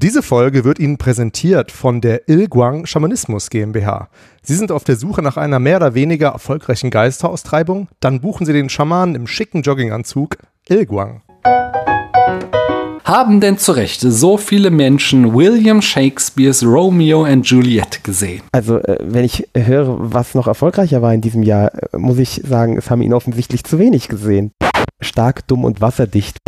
Diese Folge wird Ihnen präsentiert von der Ilguang Schamanismus GmbH. Sie sind auf der Suche nach einer mehr oder weniger erfolgreichen Geisteraustreibung? Dann buchen Sie den Schamanen im schicken Jogginganzug Ilguang. Haben denn zu Recht so viele Menschen William Shakespeares Romeo and Juliet gesehen? Also, äh, wenn ich höre, was noch erfolgreicher war in diesem Jahr, äh, muss ich sagen, es haben ihn offensichtlich zu wenig gesehen. Stark, dumm und wasserdicht.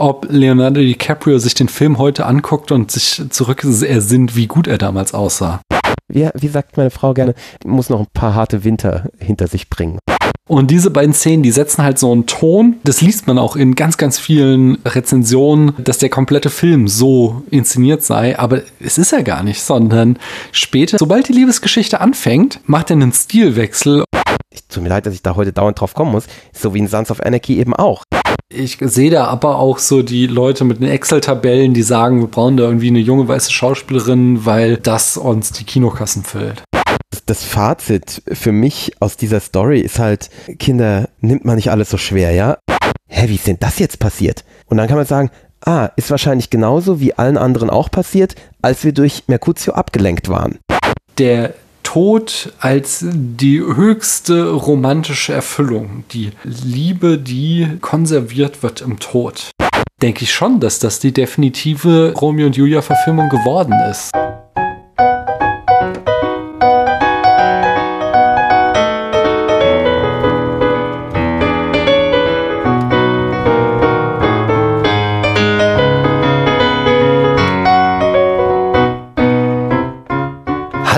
Ob Leonardo DiCaprio sich den Film heute anguckt und sich zurück ersinnt, wie gut er damals aussah. Wie, wie sagt meine Frau gerne, muss noch ein paar harte Winter hinter sich bringen. Und diese beiden Szenen, die setzen halt so einen Ton. Das liest man auch in ganz, ganz vielen Rezensionen, dass der komplette Film so inszeniert sei. Aber es ist er gar nicht, sondern später, sobald die Liebesgeschichte anfängt, macht er einen Stilwechsel. Ich, tut mir leid, dass ich da heute dauernd drauf kommen muss. So wie in Sons of Anarchy eben auch. Ich sehe da aber auch so die Leute mit den Excel-Tabellen, die sagen, wir brauchen da irgendwie eine junge weiße Schauspielerin, weil das uns die Kinokassen füllt das Fazit für mich aus dieser Story ist halt, Kinder, nimmt man nicht alles so schwer, ja? Hä, wie ist denn das jetzt passiert? Und dann kann man sagen, ah, ist wahrscheinlich genauso wie allen anderen auch passiert, als wir durch Mercutio abgelenkt waren. Der Tod als die höchste romantische Erfüllung, die Liebe, die konserviert wird im Tod. Denke ich schon, dass das die definitive Romeo und Julia Verfilmung geworden ist.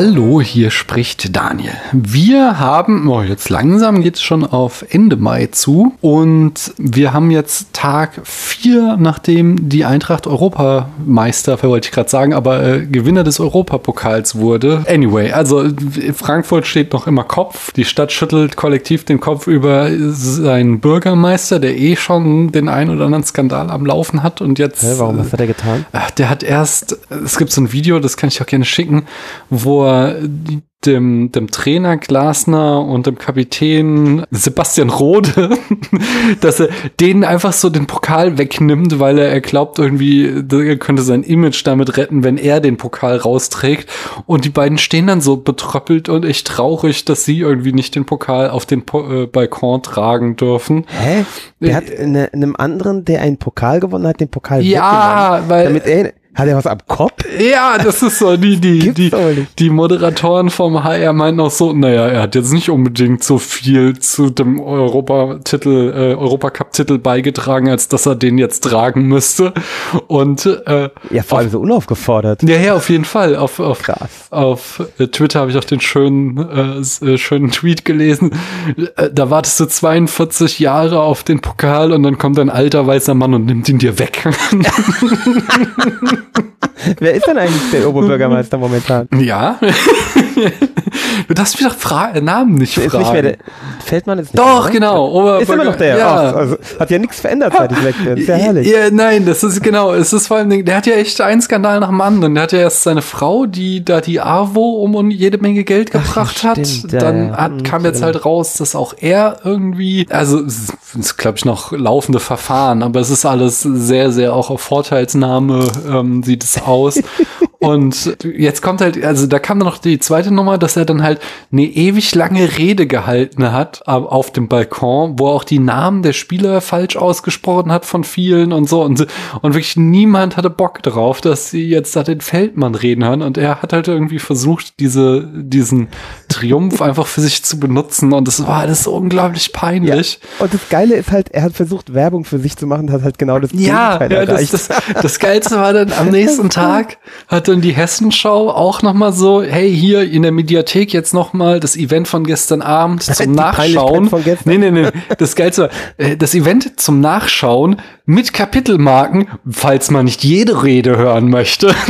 Hallo, hier spricht Daniel. Wir haben, oh, jetzt langsam geht es schon auf Ende Mai zu und wir haben jetzt Tag 4, nachdem die Eintracht Europameister, wollte ich gerade sagen, aber äh, Gewinner des Europapokals wurde. Anyway, also Frankfurt steht noch immer Kopf. Die Stadt schüttelt kollektiv den Kopf über seinen Bürgermeister, der eh schon den ein oder anderen Skandal am Laufen hat und jetzt. Hä, warum? Was hat er getan? Äh, der hat erst, es gibt so ein Video, das kann ich auch gerne schicken, wo er dem, dem Trainer Glasner und dem Kapitän Sebastian Rode, dass er denen einfach so den Pokal wegnimmt, weil er, er glaubt irgendwie, er könnte sein Image damit retten, wenn er den Pokal rausträgt. Und die beiden stehen dann so betröppelt und echt traurig, dass sie irgendwie nicht den Pokal auf den po äh, Balkon tragen dürfen. Hä? Der hat eine, einem anderen, der einen Pokal gewonnen hat, den Pokal Ja, weil damit er hat er was am Kopf? Ja, das ist so, die, die, die, die Moderatoren vom HR meinten auch so, naja, er hat jetzt nicht unbedingt so viel zu dem Europatitel, äh, Europacup-Titel beigetragen, als dass er den jetzt tragen müsste. Und äh, Ja, vor allem so unaufgefordert. Ja, ja, auf jeden Fall. Auf, auf, Krass. auf äh, Twitter habe ich auch den schönen, äh, äh, schönen Tweet gelesen. Äh, da wartest du 42 Jahre auf den Pokal und dann kommt ein alter weißer Mann und nimmt ihn dir weg. Wer ist denn eigentlich der Oberbürgermeister momentan? Ja. du darfst mich doch Fra Namen nicht fragen. Ist nicht mehr der, Feldmann ist nicht Doch, mehr, genau. Oberbürger ist immer noch der. Ja. Oh, also, hat ja nichts verändert, seit ich weg bin. Ist ja herrlich. Ja, nein, das ist genau. Es ist vor allem, der hat ja echt einen Skandal nach dem anderen. Der hat ja erst seine Frau, die da die AWO um jede Menge Geld gebracht Ach, hat. Dann hat, hm, kam jetzt halt raus, dass auch er irgendwie, also es ist, glaube ich, noch laufende Verfahren, aber es ist alles sehr, sehr auch auf Vorteilsnahme ähm, sieht es aus. Und jetzt kommt halt, also da kam dann noch die zweite Nummer, dass er dann halt eine ewig lange Rede gehalten hat auf dem Balkon, wo auch die Namen der Spieler falsch ausgesprochen hat von vielen und so. Und, und wirklich niemand hatte Bock drauf, dass sie jetzt da den Feldmann reden hören. Und er hat halt irgendwie versucht, diese, diesen Triumph einfach für sich zu benutzen. Und das war alles so unglaublich peinlich. Ja. Und das Geile ist halt, er hat versucht, Werbung für sich zu machen, hat halt genau das ja, Gegenteil ja, erreicht. Das, das, das Geilste war dann am nächsten Tag, hat dann die Hessenschau auch nochmal so, hey, hier in der Mediathek jetzt nochmal das Event von gestern Abend zum Nachschauen. Von gestern. Nee, nee, nee. Das Geilste war, äh, das Event zum Nachschauen mit Kapitelmarken, falls man nicht jede Rede hören möchte.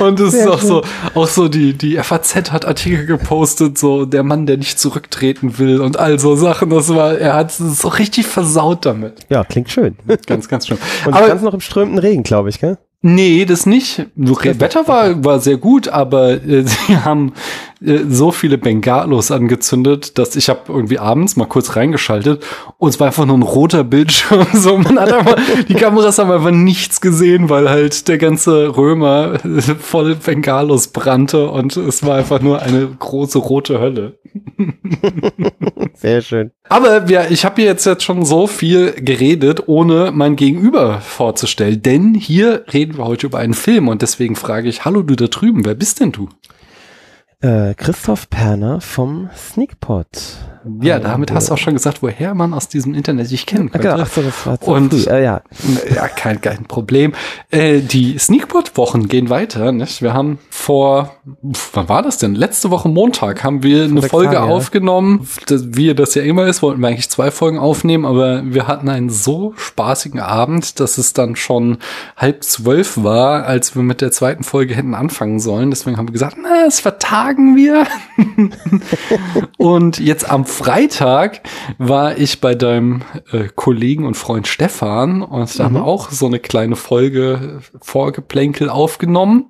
Und es ist auch so, auch so die, die FAZ hat Artikel gepostet, so der Mann, der nicht zurücktreten will und all so Sachen. Das war, er hat es so richtig versaut damit. Ja, klingt schön. Ganz, ganz schön. Und aber, ganz noch im strömenden Regen, glaube ich, gell? Nee, das nicht. Das Wetter war, war sehr gut, aber äh, sie haben so viele Bengalos angezündet, dass ich habe irgendwie abends mal kurz reingeschaltet und es war einfach nur ein roter Bildschirm. So, man hat einfach, die Kameras haben einfach nichts gesehen, weil halt der ganze Römer voll Bengalos brannte und es war einfach nur eine große rote Hölle. Sehr schön. Aber ja, ich habe jetzt jetzt schon so viel geredet, ohne mein Gegenüber vorzustellen. Denn hier reden wir heute über einen Film und deswegen frage ich, hallo du da drüben, wer bist denn du? Äh, Christoph Perner vom Sneakpot. Ja, damit hast du auch schon gesagt, woher man aus diesem Internet dich kennen könnte. Genau, so, das war zu Und früh. Äh, ja. ja, kein, kein Problem. Äh, die Sneakpot-Wochen gehen weiter. Nicht? Wir haben vor, wann war das denn? Letzte Woche Montag haben wir eine Folge Tage, aufgenommen. Wie das ja immer ist, wollten wir eigentlich zwei Folgen aufnehmen, aber wir hatten einen so spaßigen Abend, dass es dann schon halb zwölf war, als wir mit der zweiten Folge hätten anfangen sollen. Deswegen haben wir gesagt, na, das vertagen wir. Und jetzt am Freitag war ich bei deinem äh, Kollegen und Freund Stefan und da mhm. haben wir mhm. auch so eine kleine Folge Vorgeplänkel aufgenommen.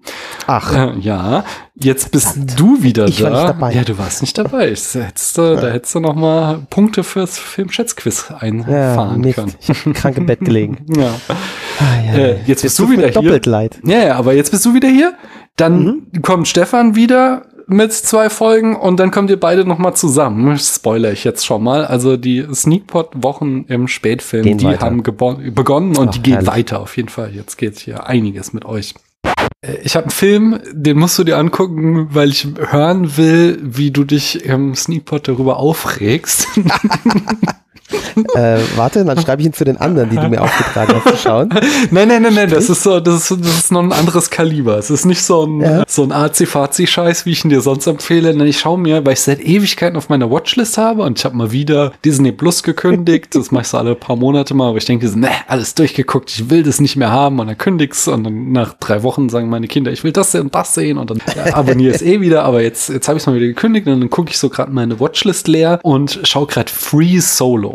Ach. Äh, ja. Jetzt bist Verdammt. du wieder ich da. War nicht dabei. Ja, du warst nicht dabei. Hättest, ja. Da hättest du noch mal Punkte fürs Filmschätzquiz einfahren ja, können. Ich hab krank im Bett gelegen. ja. Ah, ja. Äh, jetzt, jetzt bist du wieder hier. Doppelt leid. Ja, ja, aber jetzt bist du wieder hier. Dann mhm. kommt Stefan wieder mit zwei Folgen und dann kommt ihr beide noch mal zusammen. Spoiler ich jetzt schon mal. Also die Sneakpot-Wochen im Spätfilm, gehen die weiter. haben begonnen und Ach, die gehen herrlich. weiter auf jeden Fall. Jetzt geht hier einiges mit euch. Äh, ich habe einen Film, den musst du dir angucken, weil ich hören will, wie du dich im Sneakpot darüber aufregst. äh, warte, dann schreibe ich ihn zu den anderen, die du mir aufgetragen hast, zu schauen. Nein, nein, nein, nein, das ist so, das ist, das ist noch ein anderes Kaliber. Es ist nicht so ein, ja. so ein AC-Fazi-Scheiß, wie ich ihn dir sonst empfehle. Nein, ich schaue mir, weil ich seit Ewigkeiten auf meiner Watchlist habe und ich habe mal wieder Disney Plus gekündigt. Das mache ich so alle paar Monate mal, aber ich denke, ne, alles durchgeguckt, ich will das nicht mehr haben und dann kündigst und dann nach drei Wochen sagen meine Kinder, ich will das und das sehen und dann ja, abonniere es eh wieder, aber jetzt, jetzt habe ich es mal wieder gekündigt und dann gucke ich so gerade meine Watchlist leer und schaue gerade Free Solo.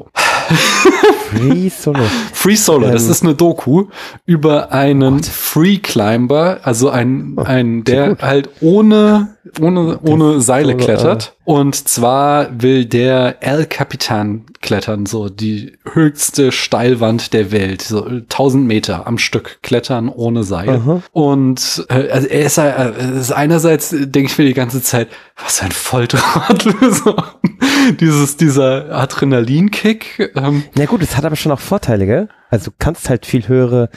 Free Solo. Free Solo, ähm, das ist eine Doku über einen What? Free Climber, also ein, oh, ein der halt ohne ohne, ohne Seile klettert. Und zwar will der El Capitan klettern, so die höchste Steilwand der Welt, so 1000 Meter am Stück klettern ohne Seil. Aha. Und äh, also er ist, äh, ist einerseits, denke ich mir die ganze Zeit, was ein Volltrottel. so. Dieses, dieser Adrenalinkick. Ähm. Na gut, es hat aber schon auch Vorteile, gell? Also du kannst halt viel höhere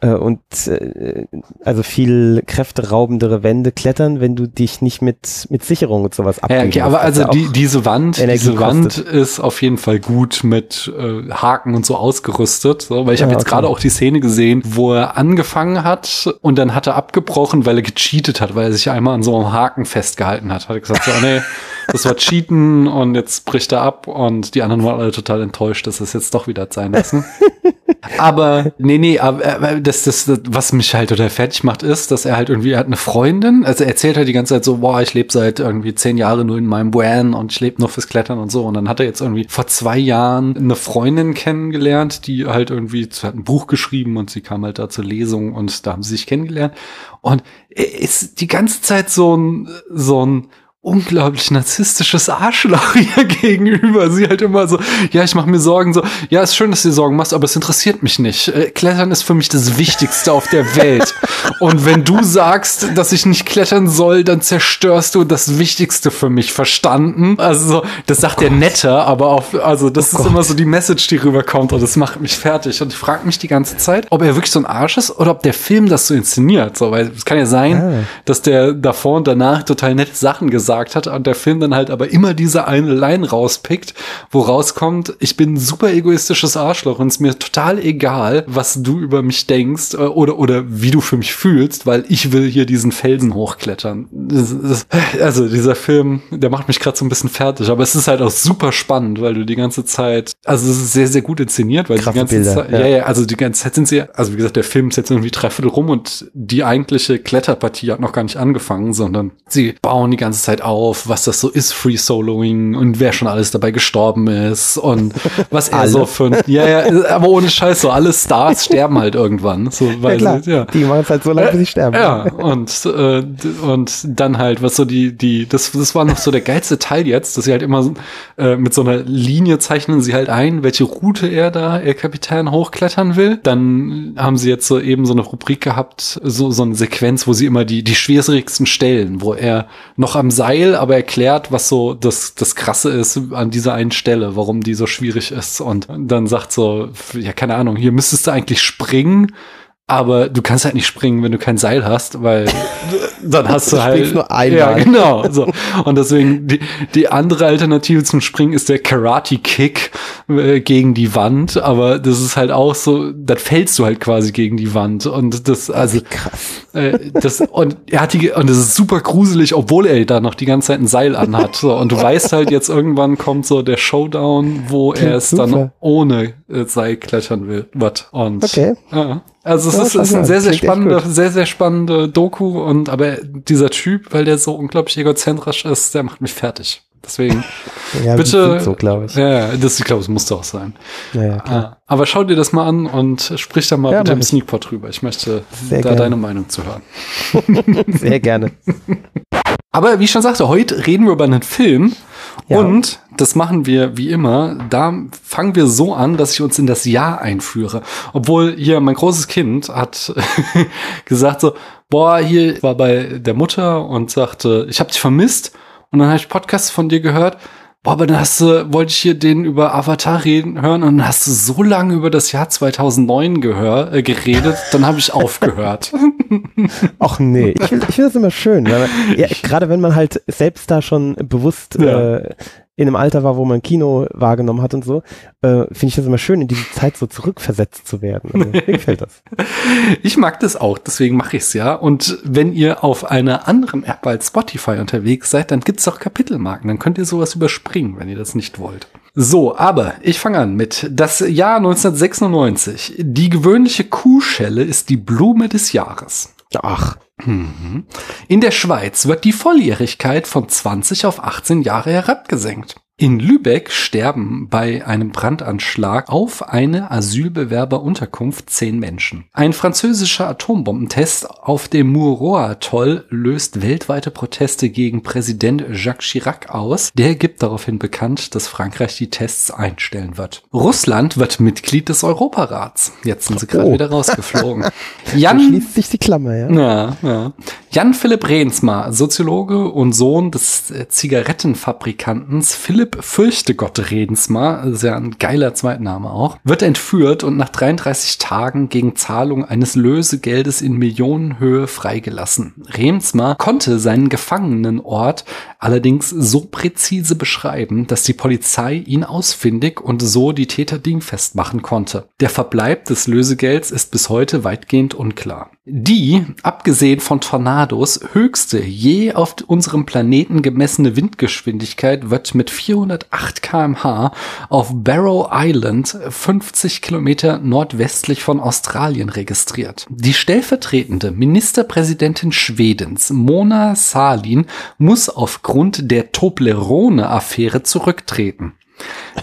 äh, und äh, also viel kräfteraubendere Wände klettern, wenn du dich nicht mit mit Sicherung und sowas abgeben Ja, okay, aber also die, diese Wand, Energie diese Wand ist auf jeden Fall gut mit äh, Haken und so ausgerüstet, so, weil ich ja, habe jetzt okay. gerade auch die Szene gesehen, wo er angefangen hat und dann hat er abgebrochen, weil er gecheatet hat, weil er sich einmal an so einem Haken festgehalten hat. Hat er gesagt, so, oh, nee, das war Cheaten und jetzt bricht er ab und die anderen waren alle total enttäuscht, dass es jetzt doch wieder sein lassen. aber nee, nee, aber das, das, was mich halt total fertig macht, ist, dass er halt irgendwie, er hat eine Freundin, also er erzählt halt die ganze Zeit so, boah, ich lebe seit irgendwie zehn Jahren nur in meinem Van und ich lebe nur fürs Klettern und so. Und dann hat er jetzt irgendwie vor zwei Jahren eine Freundin kennengelernt, die halt irgendwie, sie hat ein Buch geschrieben und sie kam halt da zur Lesung und da haben sie sich kennengelernt. Und er ist die ganze Zeit so ein, so ein unglaublich narzisstisches Arschloch ihr gegenüber. Sie halt immer so, ja, ich mache mir Sorgen, so, ja, ist schön, dass du Sorgen machst, aber es interessiert mich nicht. Äh, klettern ist für mich das Wichtigste auf der Welt. Und wenn du sagst, dass ich nicht klettern soll, dann zerstörst du das Wichtigste für mich, verstanden? Also, das sagt der netter, aber auch, also, das oh ist immer so die Message, die rüberkommt und das macht mich fertig. Und ich frage mich die ganze Zeit, ob er wirklich so ein Arsch ist oder ob der Film das so inszeniert. So, weil es kann ja sein, ah. dass der davor und danach total nette Sachen gesagt gesagt hat und der Film dann halt aber immer diese eine Line rauspickt, wo rauskommt, ich bin ein super egoistisches Arschloch und es ist mir total egal, was du über mich denkst äh, oder, oder wie du für mich fühlst, weil ich will hier diesen Felsen hochklettern. Das, das, also dieser Film, der macht mich gerade so ein bisschen fertig, aber es ist halt auch super spannend, weil du die ganze Zeit, also es ist sehr, sehr gut inszeniert, weil Krasse die ganze Bilder, Zeit, ja. ja, ja, also die ganze Zeit sind sie, also wie gesagt, der Film ist jetzt irgendwie dreiviertel rum und die eigentliche Kletterpartie hat noch gar nicht angefangen, sondern sie bauen die ganze Zeit halt auf, was das so ist, Free Soloing und wer schon alles dabei gestorben ist und was er so für ja, ja, aber ohne Scheiß, so alle Stars sterben halt irgendwann. So, weil ja, klar. Ja. Die machen es halt so lange, bis sie sterben. Ja, und, äh, und dann halt, was so die, die, das, das war noch so der geilste Teil jetzt, dass sie halt immer äh, mit so einer Linie zeichnen sie halt ein, welche Route er da, er Kapitän, hochklettern will. Dann haben sie jetzt so eben so eine Rubrik gehabt, so, so eine Sequenz, wo sie immer die, die schwierigsten Stellen, wo er noch am Seil, aber erklärt, was so das, das Krasse ist an dieser einen Stelle, warum die so schwierig ist. Und dann sagt so, ja, keine Ahnung, hier müsstest du eigentlich springen aber du kannst halt nicht springen, wenn du kein Seil hast, weil dann hast du, du halt nur einmal. Ja, genau. So. Und deswegen die, die andere Alternative zum Springen ist der Karate Kick äh, gegen die Wand, aber das ist halt auch so, dann fällst du halt quasi gegen die Wand und das also krass. Äh, das und er hat die und das ist super gruselig, obwohl er da noch die ganze Zeit ein Seil anhat. So und du weißt halt jetzt irgendwann kommt so der Showdown, wo Klingt er es super. dann ohne äh, Seil klettern will. What? Und okay. Ja. Also es ja, ist, ist ein sehr, sehr spannende, sehr, sehr spannende Doku und aber dieser Typ, weil der so unglaublich egozentrisch ist, der macht mich fertig. Deswegen ja, bitte. So, glaube ich. Ja, das, ich glaube, es muss auch sein. Ja, ja. Ah, aber schau dir das mal an und sprich da mal Ja, im ich. Sneakpot drüber. Ich möchte Sehr da gerne. deine Meinung zu hören. Sehr gerne. Aber wie ich schon sagte, heute reden wir über einen Film. Ja. Und das machen wir wie immer. Da fangen wir so an, dass ich uns in das Jahr einführe. Obwohl hier mein großes Kind hat gesagt so, boah, hier war bei der Mutter und sagte, ich habe dich vermisst. Und dann habe ich Podcasts von dir gehört. Boah, aber dann hast du, wollte ich hier den über Avatar reden hören und dann hast du so lange über das Jahr 2009 gehör, äh, geredet, dann habe ich aufgehört. Ach nee, ich finde ich find das immer schön. Ja, gerade wenn man halt selbst da schon bewusst Ja. äh, in einem Alter war, wo man Kino wahrgenommen hat und so, äh, finde ich das immer schön, in diese Zeit so zurückversetzt zu werden. Also, mir gefällt das. Ich mag das auch, deswegen mache ich es ja. Und wenn ihr auf einer anderen App als Spotify unterwegs seid, dann gibt es auch Kapitelmarken. Dann könnt ihr sowas überspringen, wenn ihr das nicht wollt. So, aber ich fange an mit das Jahr 1996. Die gewöhnliche Kuhschelle ist die Blume des Jahres. Ach, Mhm. In der Schweiz wird die Volljährigkeit von 20 auf 18 Jahre herabgesenkt. In Lübeck sterben bei einem Brandanschlag auf eine Asylbewerberunterkunft zehn Menschen. Ein französischer Atombombentest auf dem Mururoa-Atoll löst weltweite Proteste gegen Präsident Jacques Chirac aus. Der gibt daraufhin bekannt, dass Frankreich die Tests einstellen wird. Russland wird Mitglied des Europarats. Jetzt sind sie gerade Oh. wieder rausgeflogen. Jan schließt sich die Klammer, ja. ja, ja. Jan-Philipp Rehnsma, Soziologe und Sohn des äh, Zigarettenfabrikantens Philipp Fürchtegott Rehnsma, sehr ein geiler Zweitname auch, wird entführt und nach 33 Tagen gegen Zahlung eines Lösegeldes in Millionenhöhe freigelassen. Rehnsma konnte seinen Gefangenenort allerdings so präzise beschreiben, dass die Polizei ihn ausfindig und so die Täter dingfest machen konnte. Der Verbleib des Lösegelds ist bis heute weitgehend unklar. Die, abgesehen von Tornados, höchste je auf unserem Planeten gemessene Windgeschwindigkeit wird mit 408 kmh auf Barrow Island 50 Kilometer nordwestlich von Australien registriert. Die stellvertretende Ministerpräsidentin Schwedens, Mona Sahlin, muss aufgrund der Toblerone-Affäre zurücktreten.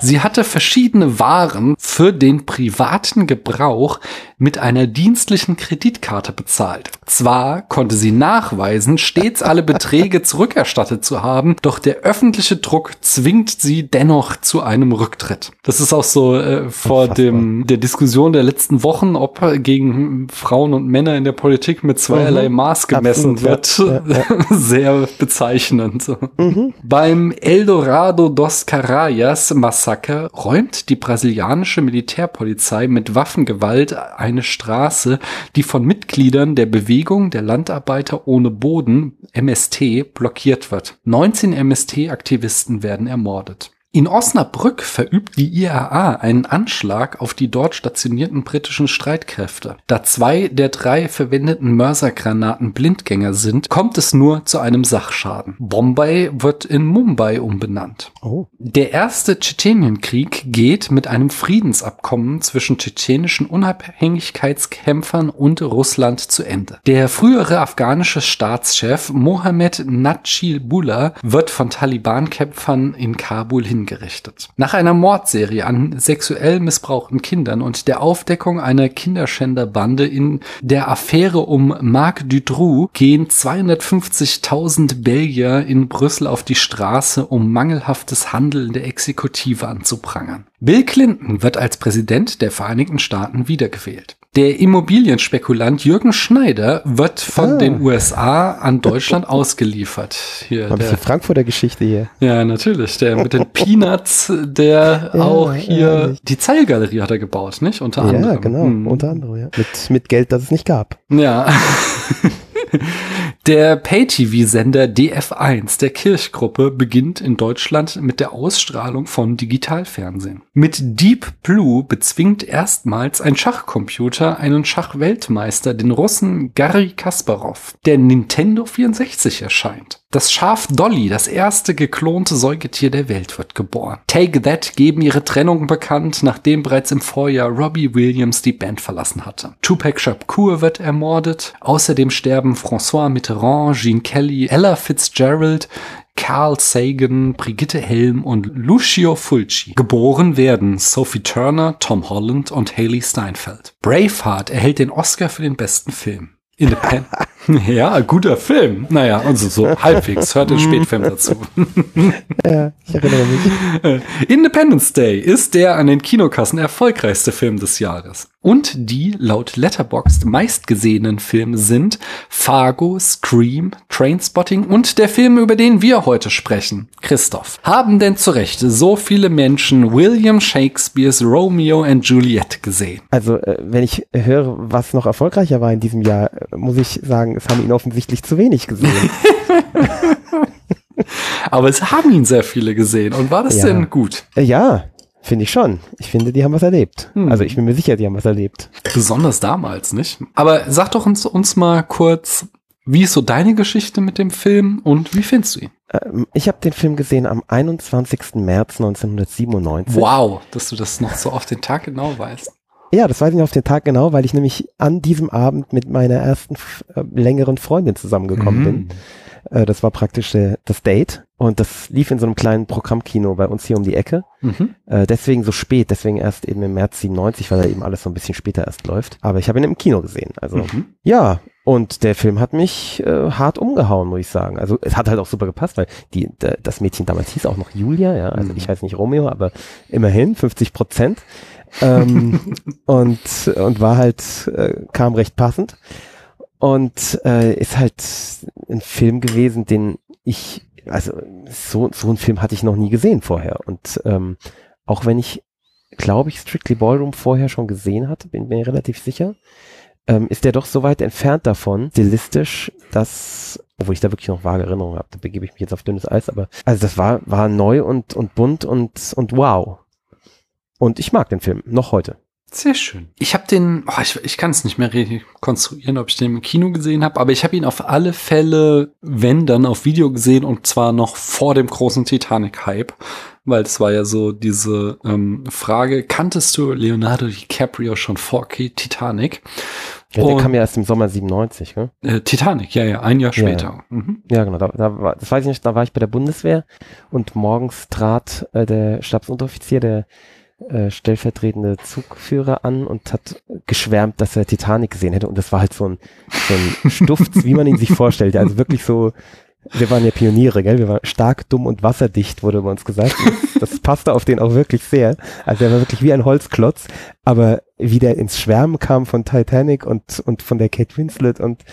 Sie hatte verschiedene Waren für den privaten Gebrauch mit einer dienstlichen Kreditkarte bezahlt. Zwar konnte sie nachweisen, stets alle Beträge zurückerstattet zu haben, doch der öffentliche Druck zwingt sie dennoch zu einem Rücktritt. Das ist auch so äh, vor Unfassbar. dem der Diskussion der letzten Wochen, ob gegen Frauen und Männer in der Politik mit zweierlei Mhm. Maß gemessen Absolut, wird. ja, ja, Sehr bezeichnend. Mhm. Beim Eldorado dos Carayas Massaker räumt die brasilianische Militärpolizei mit Waffengewalt eine Straße, die von Mitgliedern der Bewegung der Landarbeiter ohne Boden MST blockiert wird. 19 MST-Aktivisten werden ermordet. In Osnabrück verübt die IAA einen Anschlag auf die dort stationierten britischen Streitkräfte. Da zwei der drei verwendeten Mörsergranaten Blindgänger sind, kommt es nur zu einem Sachschaden. Bombay wird in Mumbai umbenannt. Oh. Der erste Tschetschenienkrieg geht mit einem Friedensabkommen zwischen tschetschenischen Unabhängigkeitskämpfern und Russland zu Ende. Der frühere afghanische Staatschef Mohammed Najibullah wird von Taliban-Kämpfern in Kabul hin hingerichtet. Nach einer Mordserie an sexuell missbrauchten Kindern und der Aufdeckung einer Kinderschänderbande in der Affäre um Marc Dutroux gehen 250.000 Belgier in Brüssel auf die Straße, um mangelhaftes Handeln der Exekutive anzuprangern. Bill Clinton wird als Präsident der Vereinigten Staaten wiedergewählt. Der Immobilienspekulant Jürgen Schneider wird von ah. den USA an Deutschland ausgeliefert. Hier, Ein bisschen Frankfurter Geschichte hier. Ja, natürlich. Der mit den Peanuts, der ja, auch hier ehrlich. die Zeilgalerie hat er gebaut, nicht? Unter ja, anderem. Ja, genau. Hm. Unter anderem, ja. Mit, mit Geld, das es nicht gab. Ja. Der Pay-TV-Sender DF1 der Kirchgruppe beginnt in Deutschland mit der Ausstrahlung von Digitalfernsehen. Mit Deep Blue bezwingt erstmals ein Schachcomputer einen Schachweltmeister, den Russen Garry Kasparov, der Nintendo 64 erscheint. Das Schaf Dolly, das erste geklonte Säugetier der Welt, wird geboren. Take That geben ihre Trennung bekannt, nachdem bereits im Vorjahr Robbie Williams die Band verlassen hatte. Tupac Shakur wird ermordet. Außerdem sterben François Mitterrand, Gene Kelly, Ella Fitzgerald, Carl Sagan, Brigitte Helm und Lucio Fulci. Geboren werden Sophie Turner, Tom Holland und Haley Steinfeld. Braveheart erhält den Oscar für den besten Film. Independent. ja, guter Film. Naja, also so halbwegs. Hört den Spätfilm dazu. ja, ich erinnere mich. Äh, Independence Day ist der an den Kinokassen erfolgreichste Film des Jahres. Und die laut Letterboxd meistgesehenen Filme sind Fargo, Scream, Trainspotting und der Film, über den wir heute sprechen. Christoph, haben denn zu Recht so viele Menschen William Shakespeares Romeo and Juliet gesehen? Also, äh, wenn ich höre, was noch erfolgreicher war in diesem Jahr, äh, muss ich sagen, es haben ihn offensichtlich zu wenig gesehen. Aber es haben ihn sehr viele gesehen. Und war das ja. denn gut? Äh, ja, Finde ich schon. Ich finde, die haben was erlebt. Hm. Also ich bin mir sicher, die haben was erlebt. Besonders damals, nicht? Aber sag doch uns, uns mal kurz, wie ist so deine Geschichte mit dem Film und wie findest du ihn? Ähm, ich habe den Film gesehen am 21. März 1997. Wow, dass du das noch so auf den Tag genau weißt. Ja, das weiß ich noch auf den Tag genau, weil ich nämlich an diesem Abend mit meiner ersten äh, längeren Freundin zusammengekommen mhm. bin. Äh, das war praktisch äh, das Date und das lief in so einem kleinen Programmkino bei uns hier um die Ecke. Mhm. Äh, deswegen so spät, deswegen erst eben im März 97, weil er eben alles so ein bisschen später erst läuft. Aber ich habe ihn im Kino gesehen. Also mhm. ja, und der Film hat mich äh, hart umgehauen, muss ich sagen. Also es hat halt auch super gepasst, weil die, das Mädchen damals hieß auch noch Julia, ja. Also mhm. ich heiße nicht Romeo, aber immerhin 50 Prozent. Ähm, und, und war halt, äh, kam recht passend. Und äh, ist halt ein Film gewesen, den ich, also so, so einen Film hatte ich noch nie gesehen vorher. Und ähm, auch wenn ich, glaube ich, Strictly Ballroom vorher schon gesehen hatte, bin mir relativ sicher, ähm, ist der doch so weit entfernt davon, stilistisch, dass, obwohl ich da wirklich noch vage Erinnerungen habe, da begebe ich mich jetzt auf dünnes Eis, aber also das war, war neu und, und bunt und, und wow. Und ich mag den Film, noch heute. Sehr schön. Ich habe den, oh, ich, ich kann es nicht mehr rekonstruieren, ob ich den im Kino gesehen habe, aber ich habe ihn auf alle Fälle, wenn dann, auf Video gesehen und zwar noch vor dem großen Titanic-Hype, weil es war ja so diese ähm, Frage, kanntest du Leonardo DiCaprio schon vor Titanic? Ja, der und, kam ja erst im Sommer 97, ne? Äh, Titanic, ja, ja, ein Jahr später. Ja, mhm. ja genau, da, da war, das weiß ich nicht, da war ich bei der Bundeswehr und morgens trat äh, der Stabsunteroffizier, der äh, stellvertretende Zugführer an und hat geschwärmt, dass er Titanic gesehen hätte. Und das war halt so ein, so ein Stuft, wie man ihn sich vorstellt. Also wirklich so, wir waren ja Pioniere, gell? Wir waren stark, dumm und wasserdicht, wurde bei uns gesagt. Das, das passte auf den auch wirklich sehr. Also er war wirklich wie ein Holzklotz. Aber wie der ins Schwärmen kam von Titanic und, und von der Kate Winslet und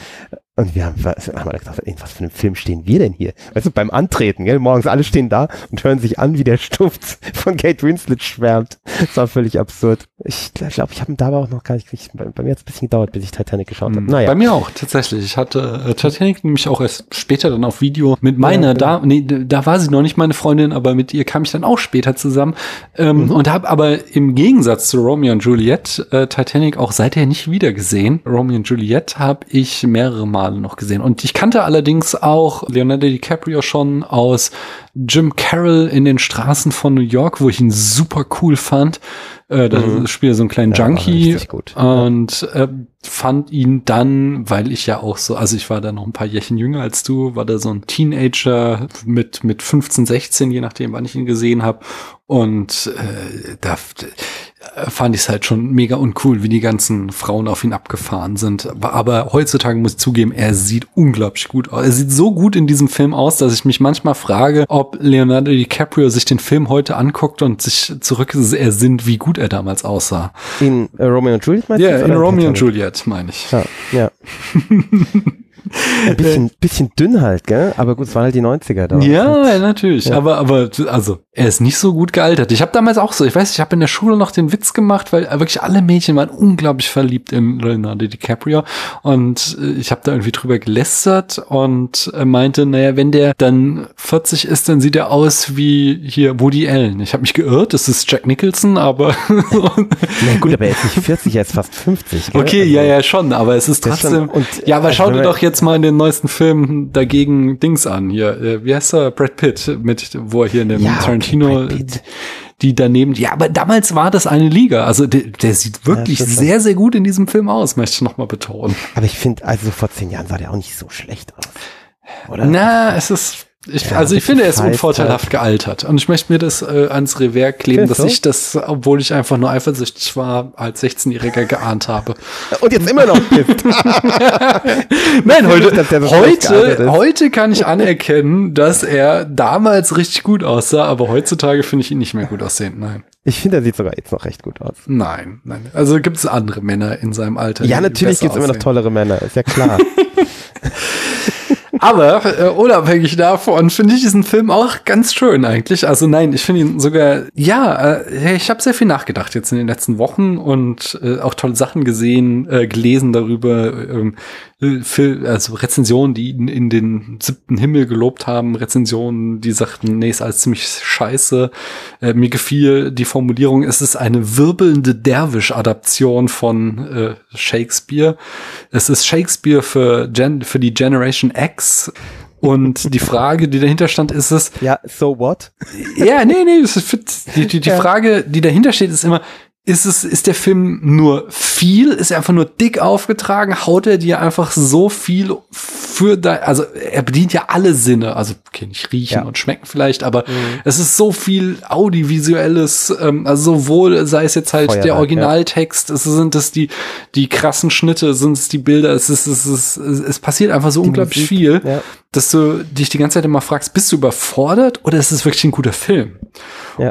Und wir haben, haben gedacht, ey, was für einen Film stehen wir denn hier? Weißt du, beim Antreten, gell? morgens alle stehen da und hören sich an, wie der Stumpf von Kate Winslet schwärmt. Das war völlig absurd. Ich glaube, ich habe da aber auch noch gar nicht, ich, bei, bei, mir hat es ein bisschen gedauert, bis ich Titanic geschaut habe. Hm. Naja. Bei mir auch, tatsächlich. Ich hatte äh, Titanic nämlich auch erst später dann auf Video mit meiner, ja, da, nee, da war sie noch nicht meine Freundin, aber mit ihr kam ich dann auch später zusammen. Ähm, mhm. Und habe aber im Gegensatz zu Romeo und Juliet äh, Titanic auch seither nicht wieder gesehen. Romeo und Juliet habe ich mehrere Mal Male noch gesehen. Und ich kannte allerdings auch Leonardo DiCaprio schon aus Jim Carroll in den Straßen von New York, wo ich ihn super cool fand. Äh, da mhm. spielt so einen kleinen ja, Junkie und äh, fand ihn dann, weil ich ja auch so, also ich war da noch ein paar Jährchen jünger als du, war da so ein Teenager mit mit 15, 16, je nachdem, wann ich ihn gesehen habe und äh, da fand ich es halt schon mega uncool, wie die ganzen Frauen auf ihn abgefahren sind. Aber heutzutage muss ich zugeben, er sieht unglaublich gut aus. Er sieht so gut in diesem Film aus, dass ich mich manchmal frage, ob Leonardo DiCaprio sich den Film heute anguckt und sich zurück ersinnt, wie gut er damals aussah. In äh, Romeo und Juliet meinst du? Ja, in Romeo und Juliet meine ich. Ja. ja. Ein bisschen, bisschen dünn halt, gell? Aber gut, es waren halt die 90er da. Ja, natürlich. Ja. Aber, aber, also, er ist nicht so gut gealtert. Ich habe damals auch so, ich weiß, ich habe in der Schule noch den Witz gemacht, weil wirklich alle Mädchen waren unglaublich verliebt in Leonardo DiCaprio. Und äh, ich habe da irgendwie drüber gelästert und meinte, naja, wenn der dann 40 ist, dann sieht er aus wie hier Woody Allen. Ich habe mich geirrt, das ist Jack Nicholson, aber. Na gut, aber er ist nicht 40, er ist fast 50. Gell? Okay, also, ja, ja, schon, aber es ist trotzdem. Und, ja, aber schau dir doch jetzt mal in den neuesten Film dagegen Dings an. Hier, äh, wie heißt er? Brad Pitt, mit, wo er hier in dem ja, Tarantino die daneben, ja, aber damals war das eine Liga. Also der, der sieht wirklich ja, sehr, sehr gut in diesem Film aus, möchte ich nochmal betonen. Aber ich finde, also vor zehn Jahren sah der auch nicht so schlecht aus. Oder? Na, es ist ich, ja, also ich finde, er ist unvorteilhaft gealtert. Und ich möchte mir das äh, ans Revers kleben, dass ich das, obwohl ich einfach nur eifersüchtig war, als 16-Jähriger geahnt habe. Und jetzt immer noch bist. Nein, heute, heute, heute kann ich anerkennen, dass er damals richtig gut aussah, aber heutzutage finde ich ihn nicht mehr gut aussehen. Nein. Ich finde, er sieht sogar jetzt noch recht gut aus. Nein, nein. Also gibt es andere Männer in seinem Alter. Ja, natürlich gibt es immer noch tollere Männer, ist ja klar. Aber äh, unabhängig davon finde ich diesen Film auch ganz schön eigentlich. Also nein, ich finde ihn sogar, ja, äh, ich habe sehr viel nachgedacht jetzt in den letzten Wochen und äh, auch tolle Sachen gesehen, äh, gelesen darüber, ähm, für, also Rezensionen, die ihn in den siebten Himmel gelobt haben, Rezensionen, die sagten, nee, ist alles ziemlich scheiße. Äh, mir gefiel die Formulierung, es ist eine wirbelnde Derwisch-Adaption von äh, Shakespeare. Es ist Shakespeare für, Gen für die Generation X. Und die Frage, die dahinter stand, ist es. Ja, so what? Ja, nee, nee, die, die, die Frage, die dahinter steht, ist immer, ist es, ist der Film nur viel? Ist er einfach nur dick aufgetragen? Haut er dir einfach so viel für da, also er bedient ja alle Sinne, also okay, nicht riechen ja. und schmecken vielleicht, aber mhm. es ist so viel audiovisuelles, ähm, also sowohl sei es jetzt halt Feuerwerk, der Originaltext, ja. es sind es die, die krassen Schnitte, sind es die Bilder, es ist, es ist, es passiert einfach so die unglaublich Musik, viel, ja. dass du dich die ganze Zeit immer fragst, bist du überfordert oder ist es wirklich ein guter Film?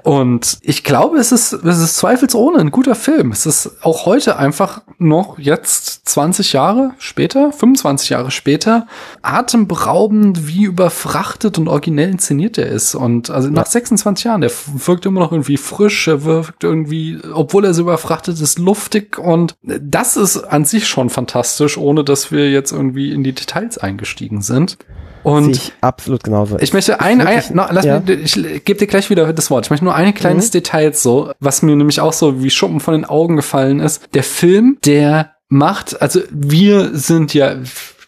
Und ich glaube, es ist, es ist zweifelsohne ein guter Film. Es ist auch heute einfach noch jetzt 20 Jahre später, 25 Jahre später, atemberaubend, wie überfrachtet und originell inszeniert er ist. Und also nach 26 Jahren, der wirkt immer noch irgendwie frisch, er wirkt irgendwie, obwohl er so überfrachtet ist, luftig. Und das ist an sich schon fantastisch, ohne dass wir jetzt irgendwie in die Details eingestiegen sind. Und ich absolut genauso. Ich möchte ein, ein no, lass ja. mir, ich gebe dir gleich wieder das Wort. Ich möchte nur ein kleines mhm. Detail so, was mir nämlich auch so wie Schuppen von den Augen gefallen ist. Der Film, der macht, also wir sind ja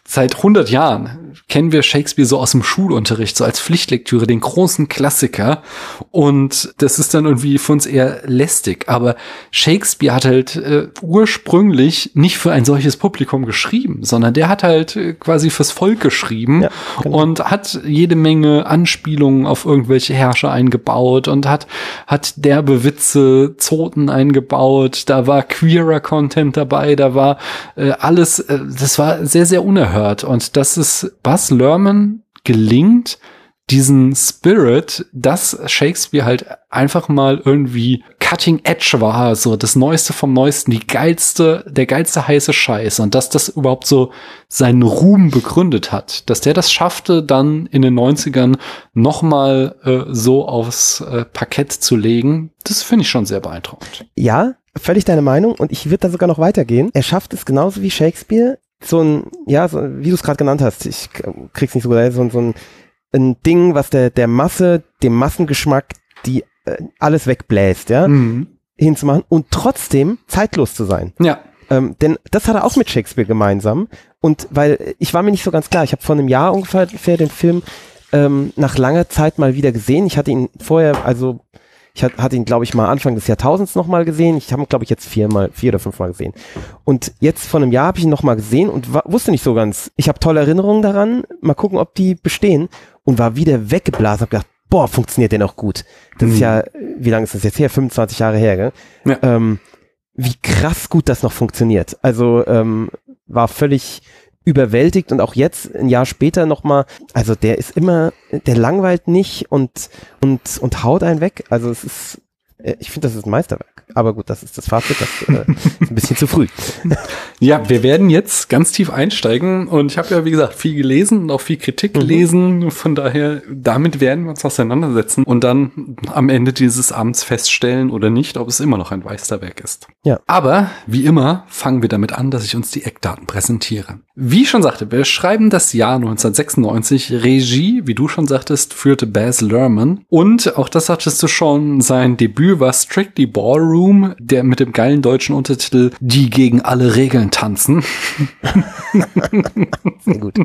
seit 100 Jahren kennen wir Shakespeare so aus dem Schulunterricht, so als Pflichtlektüre, den großen Klassiker. Und das ist dann irgendwie für uns eher lästig. Aber Shakespeare hat halt äh, ursprünglich nicht für ein solches Publikum geschrieben, sondern der hat halt äh, quasi fürs Volk geschrieben ja, genau. und hat jede Menge Anspielungen auf irgendwelche Herrscher eingebaut und hat, hat derbe Witze, Zoten eingebaut. Da war queerer Content dabei, da war äh, alles, äh, das war sehr, sehr unerhört. Und das ist Buzz Lerman gelingt, diesen Spirit, dass Shakespeare halt einfach mal irgendwie Cutting Edge war, so das Neueste vom Neuesten, die geilste, der geilste heiße Scheiß und dass das überhaupt so seinen Ruhm begründet hat, dass der das schaffte, dann in den 90ern nochmal äh, so aufs äh, Parkett zu legen, das finde ich schon sehr beeindruckend. Ja, völlig deine Meinung und ich würde da sogar noch weitergehen. Er schafft es genauso wie Shakespeare, so ein, ja, so, wie du es gerade genannt hast, ich krieg's nicht so gut, so, so ein, ein Ding, was der, der Masse, dem Massengeschmack, die äh, alles wegbläst, ja, mhm. hinzumachen und trotzdem zeitlos zu sein. Ja. Ähm, denn das hat er auch mit Shakespeare gemeinsam. Und weil ich war mir nicht so ganz klar, ich habe vor einem Jahr ungefähr den Film ähm, nach langer Zeit mal wieder gesehen. Ich hatte ihn vorher, also ich hatte ihn, glaube ich, mal Anfang des Jahrtausends nochmal gesehen. Ich habe ihn, glaube ich, jetzt viermal, vier oder fünfmal gesehen. Und jetzt vor einem Jahr habe ich ihn nochmal gesehen und wusste nicht so ganz. Ich habe tolle Erinnerungen daran. Mal gucken, ob die bestehen. Und war wieder weggeblasen. Hab gedacht, boah, funktioniert der noch gut. Das mhm. ist ja, wie lange ist das jetzt her? 25 Jahre her, gell? Ja. Ähm, wie krass gut das noch funktioniert. Also ähm, war völlig überwältigt und auch jetzt ein Jahr später nochmal, also der ist immer, der langweilt nicht und, und, und haut einen weg. Also es ist, ich finde, das ist ein Meisterwerk. Aber gut, das ist das Fazit, das äh, ist ein bisschen zu früh. Ja, wir werden jetzt ganz tief einsteigen und ich habe ja, wie gesagt, viel gelesen und auch viel Kritik mhm. gelesen. Von daher, damit werden wir uns auseinandersetzen und dann am Ende dieses Abends feststellen oder nicht, ob es immer noch ein Meisterwerk ist. Ja. Aber wie immer fangen wir damit an, dass ich uns die Eckdaten präsentiere. Wie ich schon sagte, wir schreiben das Jahr 1996. Regie, wie du schon sagtest, führte Baz Luhrmann und auch das hattest du schon, sein Debüt war Strictly Ballroom, der mit dem geilen deutschen Untertitel Die gegen alle Regeln tanzen. Sehr gut.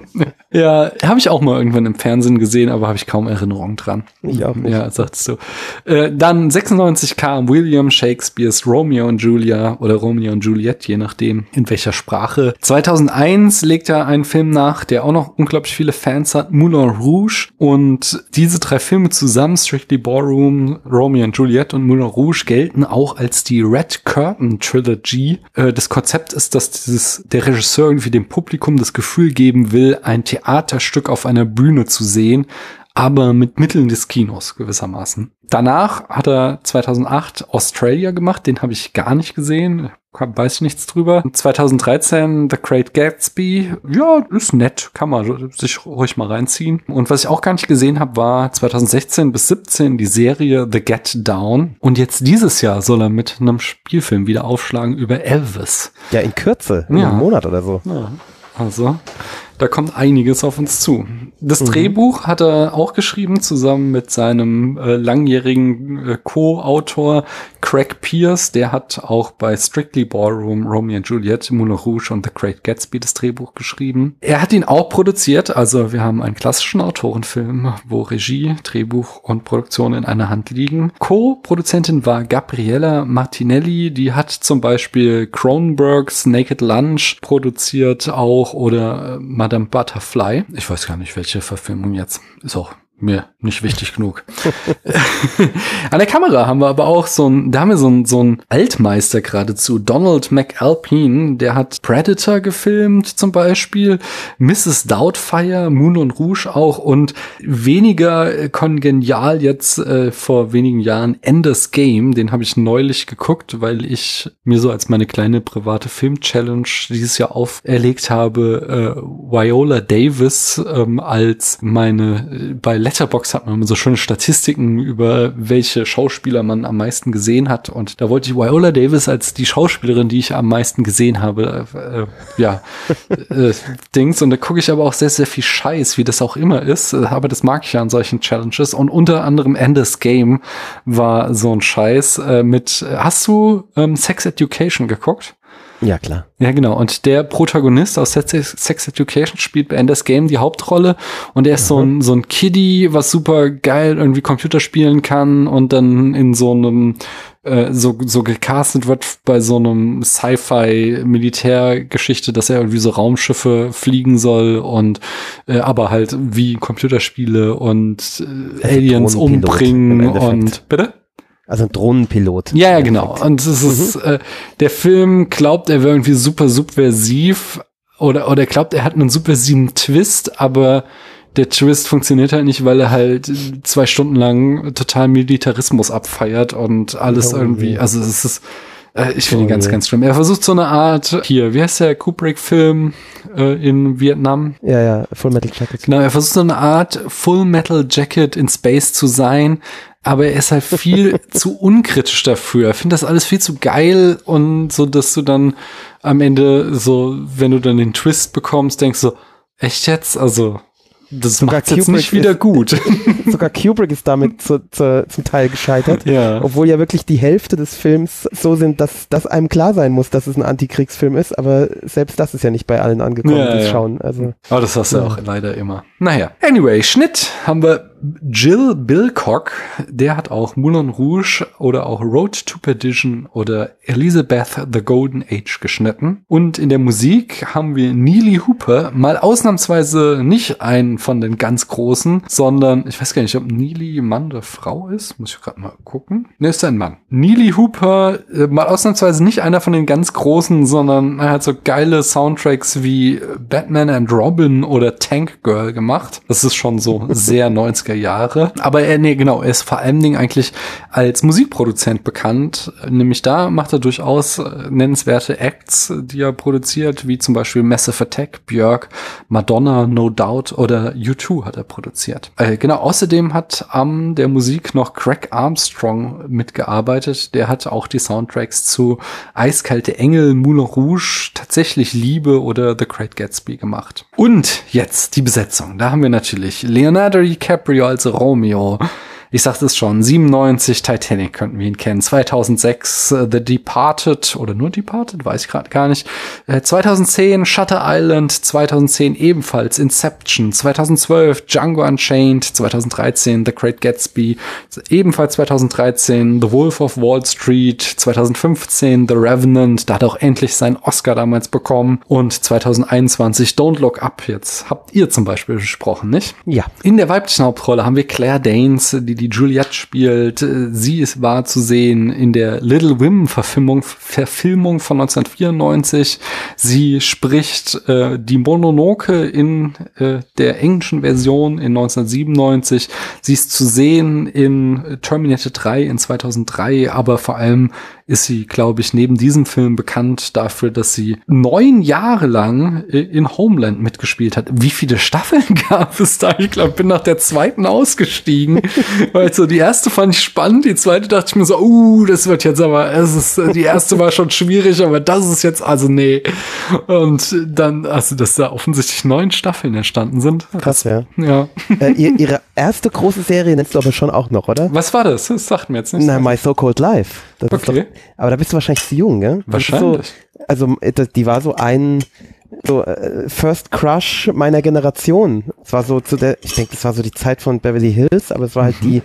Ja, habe ich auch mal irgendwann im Fernsehen gesehen, aber habe ich kaum Erinnerungen dran. Ich auch nicht. Ja, sagst du. Äh, dann 96 kam William Shakespeares Romeo und Julia oder Romeo und Juliet, je nachdem in welcher Sprache. 2001 legt er einen Film nach, der auch noch unglaublich viele Fans hat, Moulin Rouge. Und diese drei Filme zusammen, Strictly Ballroom, Romeo und Juliet und Moulin Rouge, gelten auch als die Red Curtain Trilogy. Äh, das Konzept ist, dass dieses, der Regisseur irgendwie dem Publikum das Gefühl geben will, ein Theaterstück auf einer Bühne zu sehen, aber mit Mitteln des Kinos gewissermaßen. Danach hat er 2008 Australia gemacht, den habe ich gar nicht gesehen, weiß ich nichts drüber. 2013 The Great Gatsby, ja, ist nett, kann man sich ruhig mal reinziehen. Und was ich auch gar nicht gesehen habe, war 2016 bis 17 die Serie The Get Down. Und jetzt dieses Jahr soll er mit einem Spielfilm wieder aufschlagen über Elvis. Ja, in Kürze, in ja. einem Monat oder so. Ja. Also, da kommt einiges auf uns zu. Das mhm. Drehbuch hat er auch geschrieben, zusammen mit seinem äh, langjährigen äh, Co-Autor Craig Pierce. Der hat auch bei Strictly Ballroom, Romeo and Juliet, Moulin Rouge und The Great Gatsby das Drehbuch geschrieben. Er hat ihn auch produziert, also wir haben einen klassischen Autorenfilm, wo Regie, Drehbuch und Produktion in einer Hand liegen. Co-Produzentin war Gabriella Martinelli, die hat zum Beispiel Cronenbergs Naked Lunch produziert auch oder äh, Madame Butterfly. Ich weiß gar nicht, welche Verfilmung jetzt. Ist auch mir nicht wichtig genug. An der Kamera haben wir aber auch so ein, da haben wir so ein, so ein Altmeister geradezu, Donald McAlpine, der hat Predator gefilmt zum Beispiel, Mrs. Doubtfire, Moon und Rouge auch und weniger kongenial jetzt äh, vor wenigen Jahren Enders Game, den habe ich neulich geguckt, weil ich mir so als meine kleine private Film-Challenge dieses Jahr auferlegt habe, äh, Viola Davis ähm, als meine äh, bei Letterbox hat man so schöne Statistiken über welche Schauspieler man am meisten gesehen hat. Und da wollte ich Viola Davis als die Schauspielerin, die ich am meisten gesehen habe, äh, äh ja, äh, Dings. Und da gucke ich aber auch sehr, sehr viel Scheiß, wie das auch immer ist. Aber das mag ich ja an solchen Challenges. Und unter anderem Enders Game war so ein Scheiß äh, mit, hast du ähm, Sex Education geguckt? Ja, klar. Ja, genau. Und der Protagonist aus Sex Education spielt bei Enders Game die Hauptrolle und er ist mhm. so ein, so ein Kiddie, was super geil irgendwie Computer spielen kann und dann in so einem äh, so, so gecastet wird bei so einem Sci-Fi-Militärgeschichte, dass er irgendwie so Raumschiffe fliegen soll und äh, aber halt wie Computerspiele und äh, Aliens umbringen und bitte? Also ein Drohnenpilot. Ja, ja, genau. Und es ist, mhm. äh, der Film glaubt, er wäre irgendwie super subversiv oder, oder glaubt, er hat einen subversiven Twist, aber der Twist funktioniert halt nicht, weil er halt zwei Stunden lang total Militarismus abfeiert und alles irgendwie, also es ist, äh, ich finde ihn ganz, ganz schlimm. Er versucht so eine Art, hier, wie heißt der Kubrick-Film äh, in Vietnam? Ja, ja, Full Metal Jacket. Genau, er versucht so eine Art Full Metal Jacket in Space zu sein, aber er ist halt viel zu unkritisch dafür. Er findet das alles viel zu geil und so, dass du dann am Ende so, wenn du dann den Twist bekommst, denkst du, echt jetzt? Also, das macht jetzt nicht wieder gut. sogar Kubrick ist damit zu, zu, zum Teil gescheitert. Ja. Obwohl ja wirklich die Hälfte des Films so sind, dass, dass einem klar sein muss, dass es ein Antikriegsfilm ist, aber selbst das ist ja nicht bei allen angekommen, ja, die ja. schauen. Also, aber das hast du ja. auch leider immer. Naja. Anyway, Schnitt haben wir Jill Bilcock, der hat auch Moulin Rouge oder auch Road to Perdition oder Elizabeth the Golden Age geschnitten. Und in der Musik haben wir Neely Hooper, mal ausnahmsweise nicht einen von den ganz großen, sondern ich weiß gar nicht, ob Neely Mann oder Frau ist. Muss ich gerade mal gucken. Ne, ist ein Mann. Neely Hooper, äh, mal ausnahmsweise nicht einer von den ganz großen, sondern er hat so geile Soundtracks wie Batman and Robin oder Tank Girl gemacht. Das ist schon so sehr 90er 90er Jahre. Aber er, nee, genau, er ist vor allen Dingen eigentlich als Musikproduzent bekannt. Nämlich da macht er durchaus äh, nennenswerte Acts, die er produziert, wie zum Beispiel Massive Attack, Björk, Madonna, No Doubt oder U2 hat er produziert. Äh, genau, außerdem hat am der Musik noch Craig Armstrong mitgearbeitet. Der hat auch die Soundtracks zu Eiskalte Engel, Moulin Rouge, Tatsächlich Liebe oder The Great Gatsby gemacht. Und jetzt die Besetzung. Da haben wir natürlich Leonardo DiCaprio DiCaprio als Romeo, ich sagte es schon, 97 Titanic könnten wir ihn kennen, 2006 uh, The Departed oder nur Departed, weiß ich gerade gar nicht, äh, 2010 Shutter Island, 2010 ebenfalls Inception, 2012 Django Unchained, 2013 The Great Gatsby, ebenfalls 2013 The Wolf of Wall Street, 2015 The Revenant, da hat er auch endlich seinen Oscar damals bekommen. Und 2021 Don't Look Up, jetzt habt ihr zum Beispiel besprochen, nicht? Ja. In der weiblichen Hauptrolle haben wir Claire Danes, die die Juliette spielt. Sie ist war zu sehen in der Little Women Verfilmung, Verfilmung von 1994. Sie spricht äh, die Mononoke in äh, der englischen Version in 1997. Sie ist zu sehen in Terminator 3 in 2003, aber vor allem ist sie, glaube ich, neben diesem Film bekannt dafür, dass sie neun Jahre lang in Homeland mitgespielt hat. Wie viele Staffeln gab es da? Ich glaube, bin nach der zweiten ausgestiegen, weil so die erste fand ich spannend, die zweite dachte ich mir so, uh, das wird jetzt aber, es ist, die erste war schon schwierig, aber das ist jetzt, also nee. Und dann, also, dass da offensichtlich neun Staffeln entstanden sind. Krass, ja. Ja. Äh, ihre erste große Serie nennst du aber schon auch noch, oder? Was war das? Das sagt mir jetzt nicht. Na, My So-Called Life. Das okay. Aber da bist du wahrscheinlich zu jung, gell? Wahrscheinlich. So, also die war so ein so äh, First Crush meiner Generation. Es war so zu der, ich denke, das war so die Zeit von Beverly Hills, aber es war halt mhm. die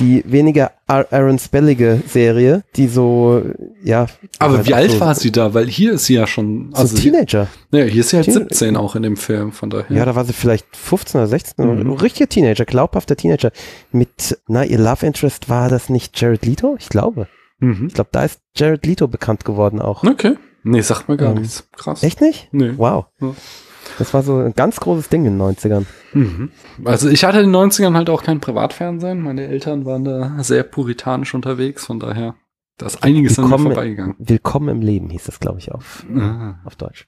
die weniger Aaron Spellige Serie, die so, ja. Aber halt wie alt so war sie da? Weil hier ist sie ja schon, also so Teenager. Sie, ja, hier ist sie halt Teen 17 auch in dem Film, von daher. Ja, da war sie vielleicht 15 oder 16, mhm. richtiger Teenager, glaubhafter Teenager. Mit, na, ihr Love Interest war das nicht Jared Leto? Ich glaube. Mhm. Ich glaube, da ist Jared Leto bekannt geworden auch. Okay. Nee, sagt mir gar ähm, nichts. Krass. Echt nicht? Nee. Wow. Ja. Das war so ein ganz großes Ding in den 90ern. Mhm. Also ich hatte in den 90ern halt auch kein Privatfernsehen. Meine Eltern waren da sehr puritanisch unterwegs, von daher da ist einiges Willkommen, an mir vorbeigegangen. Willkommen im Leben hieß das, glaube ich, auf, ah. auf Deutsch.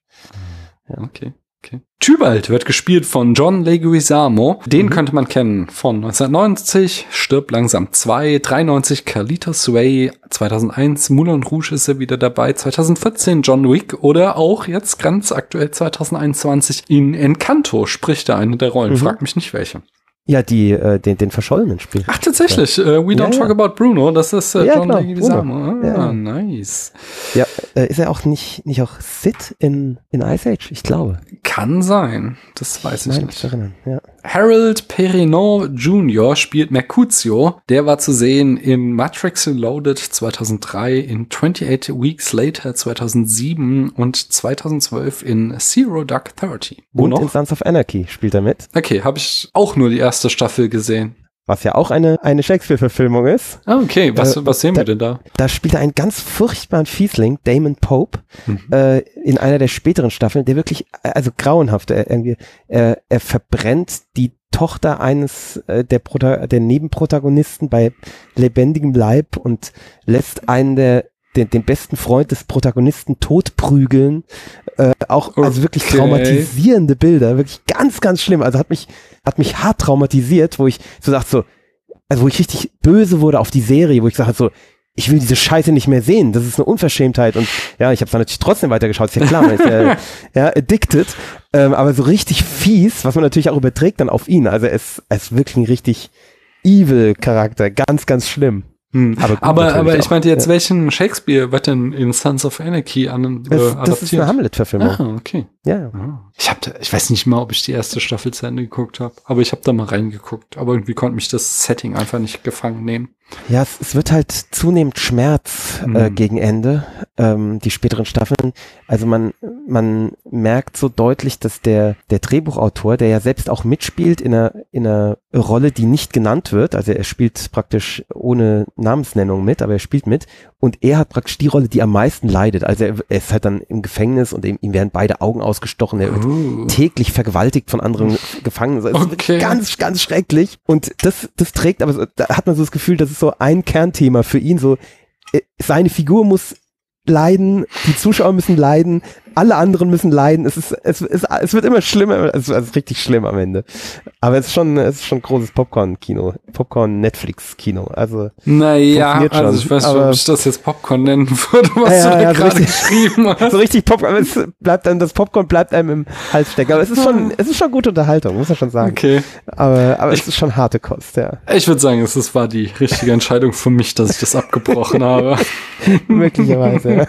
Ja. Okay. Okay. Tybalt wird gespielt von John Leguizamo. Den mhm. könnte man kennen von 1990, Stirb langsam 2, 93 Carlitos Way, 2001 Moulin Rouge ist er wieder dabei, 2014 John Wick oder auch jetzt ganz aktuell 2021 in Encanto spricht er eine der Rollen. Mhm. Frag mich nicht welche. Ja, die, äh, den, den Verschollenen spielt. Ach, tatsächlich. Ja. Uh, We Don't ja, Talk ja. About Bruno. Das ist äh, John genau, Leguizamo. Ah, ja. nice. Ja, äh, ist er auch nicht, nicht auch Sid in, in Ice Age? Ich glaube. Kann sein. Das weiß ich, ich nicht. Erinnern. Ja. Harold Perrineau Jr. spielt Mercutio. Der war zu sehen in Matrix Reloaded 2003, in 28 Weeks Later 2007 und 2012 in Zero Dark Thirty. Und noch? in Sons of Anarchy spielt er mit. Okay, habe ich auch nur die erste Staffel gesehen. Was ja auch eine, eine Shakespeare-Verfilmung ist. Ah, okay. Was, äh, was sehen da, wir denn da? Da spielt er einen ganz furchtbaren Fiesling, Damon Pope, mhm. äh, in einer der späteren Staffeln, der wirklich, also grauenhaft, er, irgendwie, er, er verbrennt die Tochter eines äh, der, Prota der Nebenprotagonisten bei lebendigem Leib und lässt einen der den, den besten Freund des Protagonisten totprügeln. Äh, auch okay. also wirklich traumatisierende Bilder, wirklich ganz, ganz schlimm. Also hat mich, hat mich hart traumatisiert, wo ich so dachte so, also wo ich richtig böse wurde auf die Serie, wo ich sage so, ich will diese Scheiße nicht mehr sehen. Das ist eine Unverschämtheit. Und ja, ich habe dann natürlich trotzdem weitergeschaut. Ist ja klar, man ist ja, ja addicted. Ähm, aber so richtig fies, was man natürlich auch überträgt dann auf ihn. Also es, es ist wirklich ein richtig evil Charakter. Ganz, ganz schlimm. Hm. Aber, aber, aber ich meinte jetzt, ja. welchen Shakespeare wird denn in Sons of Anarchy an, äh, das? Das ist eine Hamlet-Verfilmung. Ah, okay. Ja. Ah. Ich hab, da, ich weiß nicht mal, ob ich die erste Staffel zu Ende geguckt habe, aber ich habe da mal reingeguckt. Aber irgendwie konnte mich das Setting einfach nicht gefangen nehmen. Ja, es, es wird halt zunehmend Schmerz äh, mhm. gegen Ende, ähm, die späteren Staffeln. Also man, man merkt so deutlich, dass der, der Drehbuchautor, der ja selbst auch mitspielt in einer, in einer Rolle, die nicht genannt wird, also er spielt praktisch ohne Namensnennung mit, aber er spielt mit und er hat praktisch die Rolle, die am meisten leidet. Also er, er ist halt dann im Gefängnis und ihm, ihm werden beide Augen ausgestochen. Er wird uh. täglich vergewaltigt von anderen Gefangenen. Also okay. ganz, ganz schrecklich. Und das, das trägt, aber da hat man so das Gefühl, das ist so ein Kernthema für ihn. So, äh, seine Figur muss leiden, die Zuschauer müssen leiden, alle anderen müssen leiden. Es ist, es ist, es wird immer schlimmer. Es ist richtig schlimm am Ende. Aber es ist schon, es ist schon großes Popcorn-Kino, Popcorn-Netflix-Kino. Also naja, also ich weiß nicht, ob ich das jetzt Popcorn nennen würde, was ja, du da ja, gerade so geschrieben hast. So richtig Popcorn, es bleibt einem, das Popcorn bleibt einem im Hals stecken. Aber es ist schon, es ist schon gute Unterhaltung, muss man schon sagen. Okay. Aber, aber ich, es ist schon harte Kost, ja. Ich würde sagen, es ist, war die richtige Entscheidung für mich, dass ich das abgebrochen habe. Möglicherweise, ja.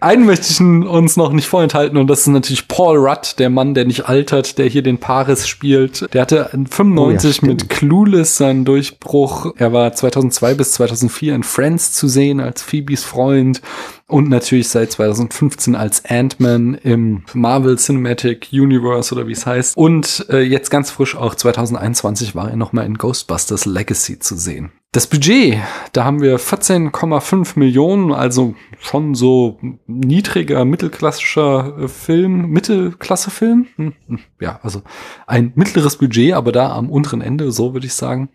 Einen möchte ich uns noch nicht vorenthalten und das ist natürlich Paul Rudd, der Mann, der nicht altert, der hier den Paris spielt. Der hatte 95 oh ja, mit Clueless seinen Durchbruch. Er war 2002 bis 2004 in Friends zu sehen als Phoebes Freund und natürlich seit 2015 als Ant-Man im Marvel Cinematic Universe oder wie es heißt. Und äh, jetzt ganz frisch auch 2021 war er nochmal in Ghostbusters Legacy zu sehen. Das Budget, da haben wir 14,5 Millionen, also schon so niedriger, mittelklassischer äh, Film, Mittelklasse-Film. Hm, hm, ja, also ein mittleres Budget, aber da am unteren Ende, so würde ich sagen.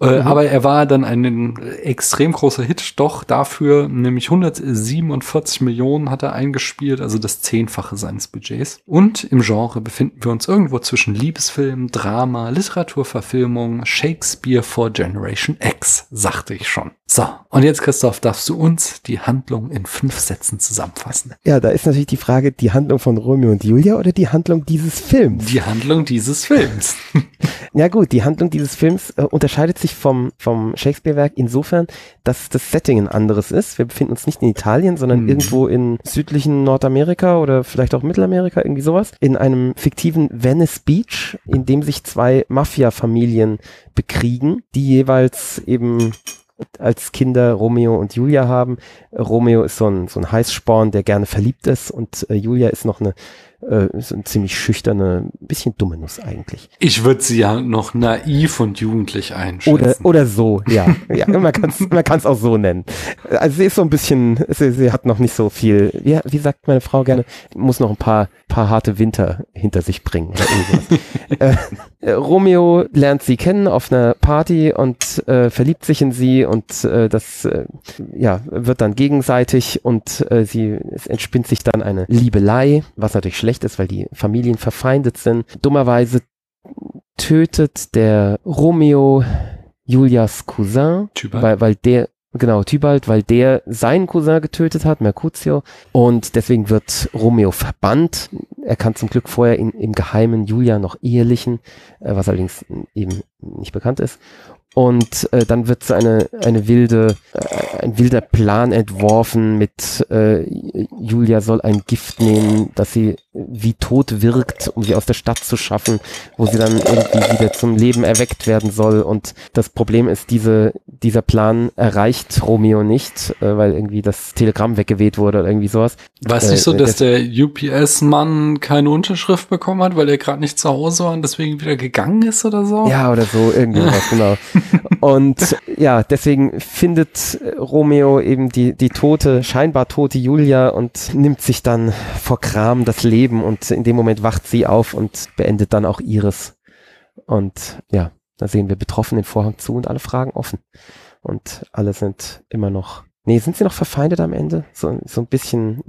Äh, mhm. Aber er war dann ein extrem großer Hit, doch dafür, nämlich 147 Millionen hat er eingespielt, also das Zehnfache seines Budgets. Und im Genre befinden wir uns irgendwo zwischen Liebesfilm, Drama, Literaturverfilmung, Shakespeare for Generation X, sagte ich schon. So, und jetzt, Christoph, darfst du uns die Handlung in fünf Sätzen zusammenfassen. Ja, da ist natürlich die Frage, die Handlung von Romeo und Julia oder die Handlung dieses Films? Die Handlung dieses Films. ja gut, die Handlung dieses Films äh, unterscheidet sich vom, vom Shakespeare-Werk insofern, dass das Setting ein anderes ist. Wir befinden uns nicht in Italien, sondern mhm. irgendwo in südlichen Nordamerika oder vielleicht auch Mittelamerika, irgendwie sowas, in einem fiktiven Venice Beach, in dem sich zwei Mafia-Familien bekriegen, die jeweils eben als Kinder Romeo und Julia haben. Romeo ist so ein, so ein Heißsporn, der gerne verliebt ist und äh, Julia ist noch eine äh, ist eine ziemlich schüchterne, bisschen dumme Nuss eigentlich. Ich würde sie ja noch naiv und jugendlich einschätzen. Oder, oder so, ja. ja man kann es man kann's auch so nennen. Also sie ist so ein bisschen, sie, sie hat noch nicht so viel, wie, wie sagt meine Frau gerne, muss noch ein paar, paar harte Winter hinter sich bringen. äh, äh, Romeo lernt sie kennen auf einer Party und äh, verliebt sich in sie und äh, das äh, ja, wird dann gegenseitig und äh, sie, es entspinnt sich dann eine Liebelei, was natürlich schlecht schlecht ist, weil die Familien verfeindet sind. Dummerweise tötet der Romeo Julias Cousin, weil, weil der, genau, Tybalt, weil der seinen Cousin getötet hat, Mercutio, und deswegen wird Romeo verbannt. Er kann zum Glück vorher in, im Geheimen Julia noch ehelichen, äh, was allerdings eben nicht bekannt ist. Und äh, dann wird eine, eine wilde, äh, ein wilder Plan entworfen mit äh, Julia soll ein Gift nehmen, dass sie wie tot wirkt, um sie aus der Stadt zu schaffen, wo sie dann irgendwie wieder zum Leben erweckt werden soll. Und das Problem ist, diese, dieser Plan erreicht Romeo nicht, äh, weil irgendwie das Telegramm weggeweht wurde oder irgendwie sowas. War es nicht so, äh, dass der UPS-Mann keine Unterschrift bekommen hat, weil er gerade nicht zu Hause war und deswegen wieder gegangen ist oder so? Ja, oder so, irgendwie was, genau. Und ja, deswegen findet Romeo eben die, die tote, scheinbar tote Julia und nimmt sich dann vor Kram das Leben und in dem Moment wacht sie auf und beendet dann auch ihres. Und ja, da sehen wir betroffen den Vorhang zu und alle Fragen offen. Und alle sind immer noch. Nee, sind sie noch verfeindet am Ende? So, so ein bisschen.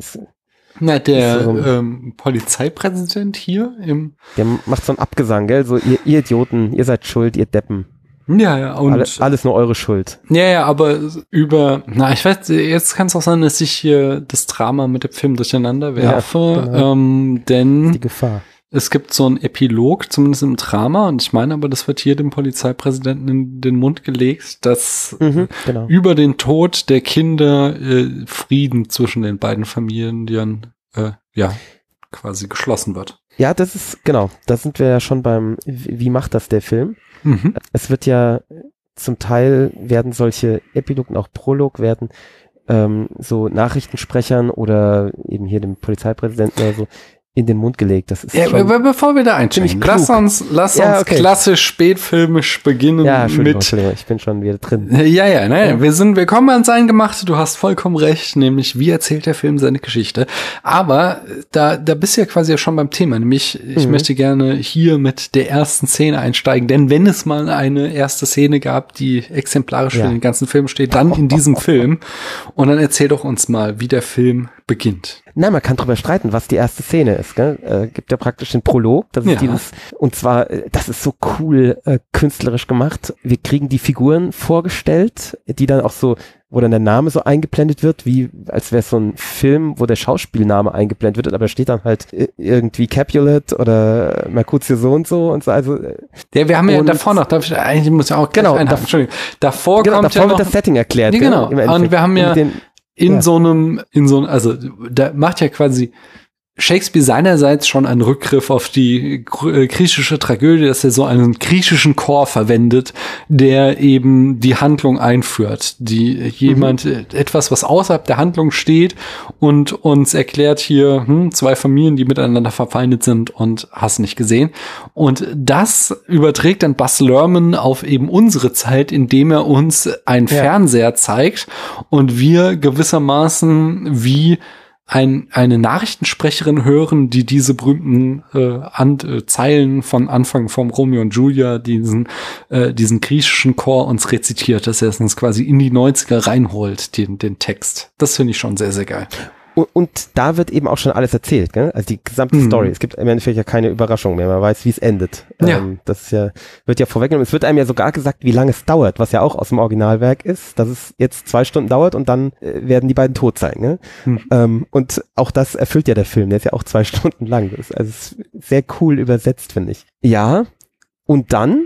Na, der so ähm, Polizeipräsident hier im. Der macht so einen Abgesang, gell? So, ihr, ihr Idioten, ihr seid schuld, ihr Deppen. Ja, ja, und. Alles, alles nur eure Schuld. Ja, ja, aber über, na, ich weiß, jetzt kann es auch sein, dass ich hier das Drama mit dem Film durcheinander werfe, ja, genau. ähm, denn. Die Gefahr. Es gibt so einen Epilog, zumindest im Drama, und ich meine aber, das wird hier dem Polizeipräsidenten in den Mund gelegt, dass mhm, genau. über den Tod der Kinder äh, Frieden zwischen den beiden Familien, die dann, äh, ja, quasi geschlossen wird. Ja, das ist, genau, da sind wir ja schon beim, wie macht das der Film? Mhm. Es wird ja zum Teil werden solche Epilogen, auch Prolog werden ähm, so Nachrichtensprechern oder eben hier dem Polizeipräsidenten oder so in den Mund gelegt. Das ist ja, schon bevor wir da einsteigen, lass uns, lass ja, uns okay. klassisch spätfilmisch beginnen ja, Entschuldigung, mit. Entschuldigung, ich bin schon wieder drin. Ja, ja, naja, ja. wir sind, wir kommen ans Eingemachte. Du hast vollkommen recht, nämlich wie erzählt der Film seine Geschichte. Aber da, da bist du ja quasi ja schon beim Thema. Nämlich, ich mhm. möchte gerne hier mit der ersten Szene einsteigen, denn wenn es mal eine erste Szene gab, die exemplarisch ja. für den ganzen Film steht, dann in diesem Film. Und dann erzähl doch uns mal, wie der Film beginnt. Na, man kann drüber streiten, was die erste Szene ist. Gell? Äh, gibt ja praktisch den Prolog. Das ist ja. dieses, und zwar, äh, das ist so cool äh, künstlerisch gemacht. Wir kriegen die Figuren vorgestellt, die dann auch so, wo dann der Name so eingeblendet wird, wie als wäre es so ein Film, wo der Schauspielname eingeblendet wird, aber steht dann halt äh, irgendwie Capulet oder Mercutio so und so und so. Also, äh, ja, wir haben ja davor noch, darf ich, eigentlich muss ja auch genau, da, Entschuldigung, davor genau, kommt davor ja noch, wird das Setting erklärt. Ja, genau. Und wir haben ja in ja. so einem, in so einem, also da macht ja quasi Shakespeare seinerseits schon einen Rückgriff auf die äh, griechische Tragödie, dass er so einen griechischen Chor verwendet, der eben die Handlung einführt, die jemand mhm. etwas, was außerhalb der Handlung steht und uns erklärt hier hm, zwei Familien, die miteinander verfeindet sind und hast nicht gesehen. Und das überträgt dann Buzz Lerman auf eben unsere Zeit, indem er uns einen ja. Fernseher zeigt und wir gewissermaßen wie ein, eine Nachrichtensprecherin hören, die diese berühmten äh, An äh, Zeilen von Anfang vom Romeo und Julia, diesen, äh, diesen griechischen Chor uns rezitiert, dass er es uns quasi in die 90er reinholt, den, den Text. Das finde ich schon sehr, sehr geil. Und, und, da wird eben auch schon alles erzählt, gell? also die gesamte mhm. Story. Es gibt im Endeffekt ja keine Überraschung mehr. Man weiß, wie es endet. Ja. Ähm, das ist ja, wird ja vorweggenommen. Es wird einem ja sogar gesagt, wie lange es dauert, was ja auch aus dem Originalwerk ist, dass es jetzt zwei Stunden dauert und dann äh, werden die beiden tot sein. Ne? Mhm. Ähm, und auch das erfüllt ja der Film. Der ist ja auch zwei Stunden lang. Das ist, also ist sehr cool übersetzt, finde ich. Ja. Und dann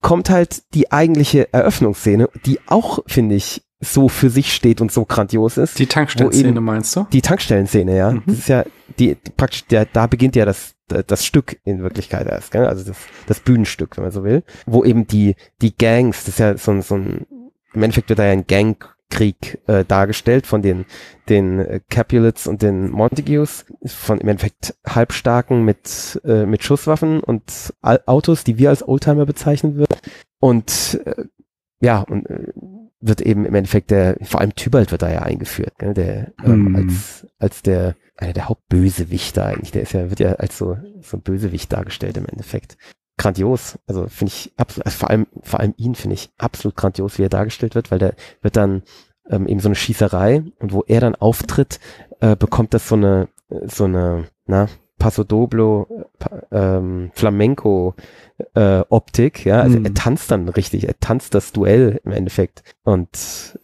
kommt halt die eigentliche Eröffnungsszene, die auch, finde ich, so für sich steht und so grandios ist. Die Tankstellenszene meinst du? Die Tankstellenszene, ja. Mhm. Das ist ja die, praktisch der, da beginnt ja das das Stück in Wirklichkeit erst, gell? also das, das Bühnenstück, wenn man so will, wo eben die die Gangs, das ist ja so ein, so ein im Endeffekt wird da ja ein Gangkrieg äh, dargestellt von den den äh, Capulets und den Montagues, von im Endeffekt Halbstarken mit äh, mit Schusswaffen und Autos, die wir als Oldtimer bezeichnen würden und äh, ja und äh, wird eben im Endeffekt der, vor allem Tybalt wird da ja eingeführt, gell, der ähm, mm. als, als der, einer der Hauptbösewichter eigentlich, der ist ja, wird ja als so, so ein Bösewicht dargestellt im Endeffekt. Grandios, also finde ich absolut, also vor allem, vor allem ihn finde ich absolut grandios, wie er dargestellt wird, weil der wird dann ähm, eben so eine Schießerei und wo er dann auftritt, äh, bekommt das so eine, so eine, na, Paso Doblo, ähm, Flamenco äh, Optik, ja, also mhm. er tanzt dann richtig, er tanzt das Duell im Endeffekt und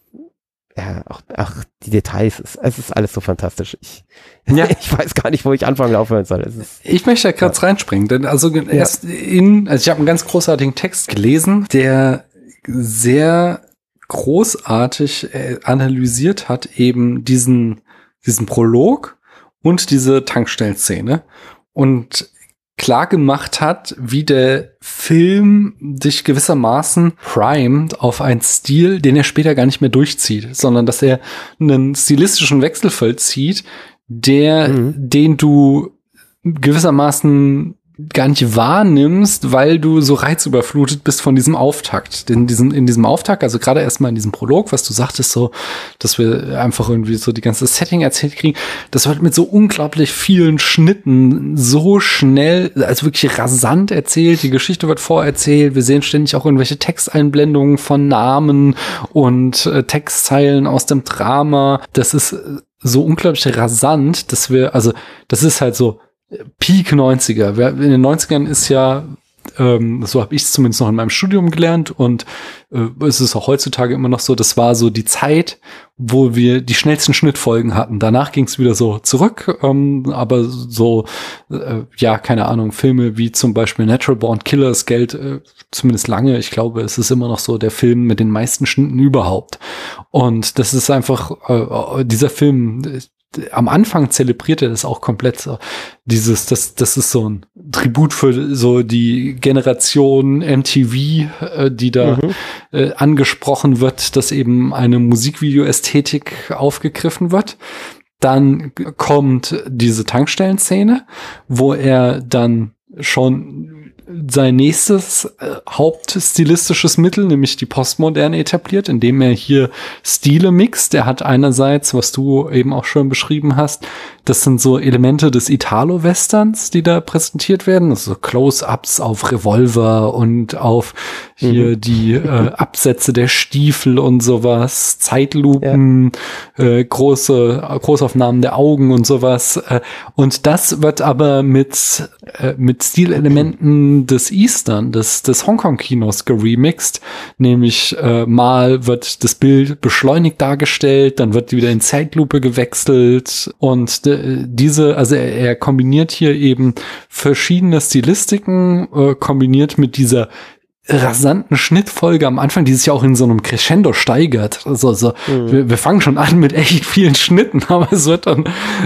ja, auch, auch die Details, es, es ist alles so fantastisch. Ich, ja. ich weiß gar nicht, wo ich anfangen aufhören soll. Es ist, ich möchte da kurz ja. reinspringen, denn also ja. erst in, also ich habe einen ganz großartigen Text gelesen, der sehr großartig äh, analysiert hat eben diesen diesen Prolog und diese Tankstellenszene und klar gemacht hat, wie der Film dich gewissermaßen primed auf einen Stil, den er später gar nicht mehr durchzieht, sondern dass er einen stilistischen Wechsel vollzieht, der, mhm. den du gewissermaßen gar nicht wahrnimmst, weil du so reizüberflutet bist von diesem Auftakt. In diesem, in diesem Auftakt, also gerade erstmal in diesem Prolog, was du sagtest, so, dass wir einfach irgendwie so die ganze Setting erzählt kriegen, das wird mit so unglaublich vielen Schnitten so schnell, also wirklich rasant erzählt, die Geschichte wird vorerzählt, wir sehen ständig auch irgendwelche Texteinblendungen von Namen und äh, Textzeilen aus dem Drama. Das ist so unglaublich rasant, dass wir, also das ist halt so, Peak 90er. In den 90ern ist ja, ähm, so habe ich es zumindest noch in meinem Studium gelernt und äh, es ist auch heutzutage immer noch so, das war so die Zeit, wo wir die schnellsten Schnittfolgen hatten. Danach ging es wieder so zurück, ähm, aber so, äh, ja, keine Ahnung, Filme wie zum Beispiel Natural Born Killers Geld äh, zumindest lange. Ich glaube, es ist immer noch so der Film mit den meisten Schnitten überhaupt. Und das ist einfach, äh, dieser Film, am Anfang zelebriert er das auch komplett so. Dieses, das, das ist so ein Tribut für so die Generation MTV, äh, die da mhm. äh, angesprochen wird, dass eben eine Musikvideo-Ästhetik aufgegriffen wird. Dann kommt diese Tankstellenszene, wo er dann schon sein nächstes äh, hauptstilistisches Mittel, nämlich die Postmoderne etabliert, indem er hier Stile mixt. Er hat einerseits, was du eben auch schon beschrieben hast, das sind so Elemente des Italo-Westerns, die da präsentiert werden. Also Close-ups auf Revolver und auf hier mhm. die äh, Absätze der Stiefel und sowas, Zeitlupen, ja. äh, große Großaufnahmen der Augen und sowas. Äh, und das wird aber mit äh, mit Stilelementen des Eastern, des des Hongkong-Kinos geremixed. Nämlich äh, mal wird das Bild beschleunigt dargestellt, dann wird wieder in Zeitlupe gewechselt und diese, also er, er kombiniert hier eben verschiedene Stilistiken, äh, kombiniert mit dieser rasanten Schnittfolge am Anfang, die sich ja auch in so einem Crescendo steigert. Also, also mhm. wir, wir, fangen schon an mit echt vielen Schnitten, aber es wird dann,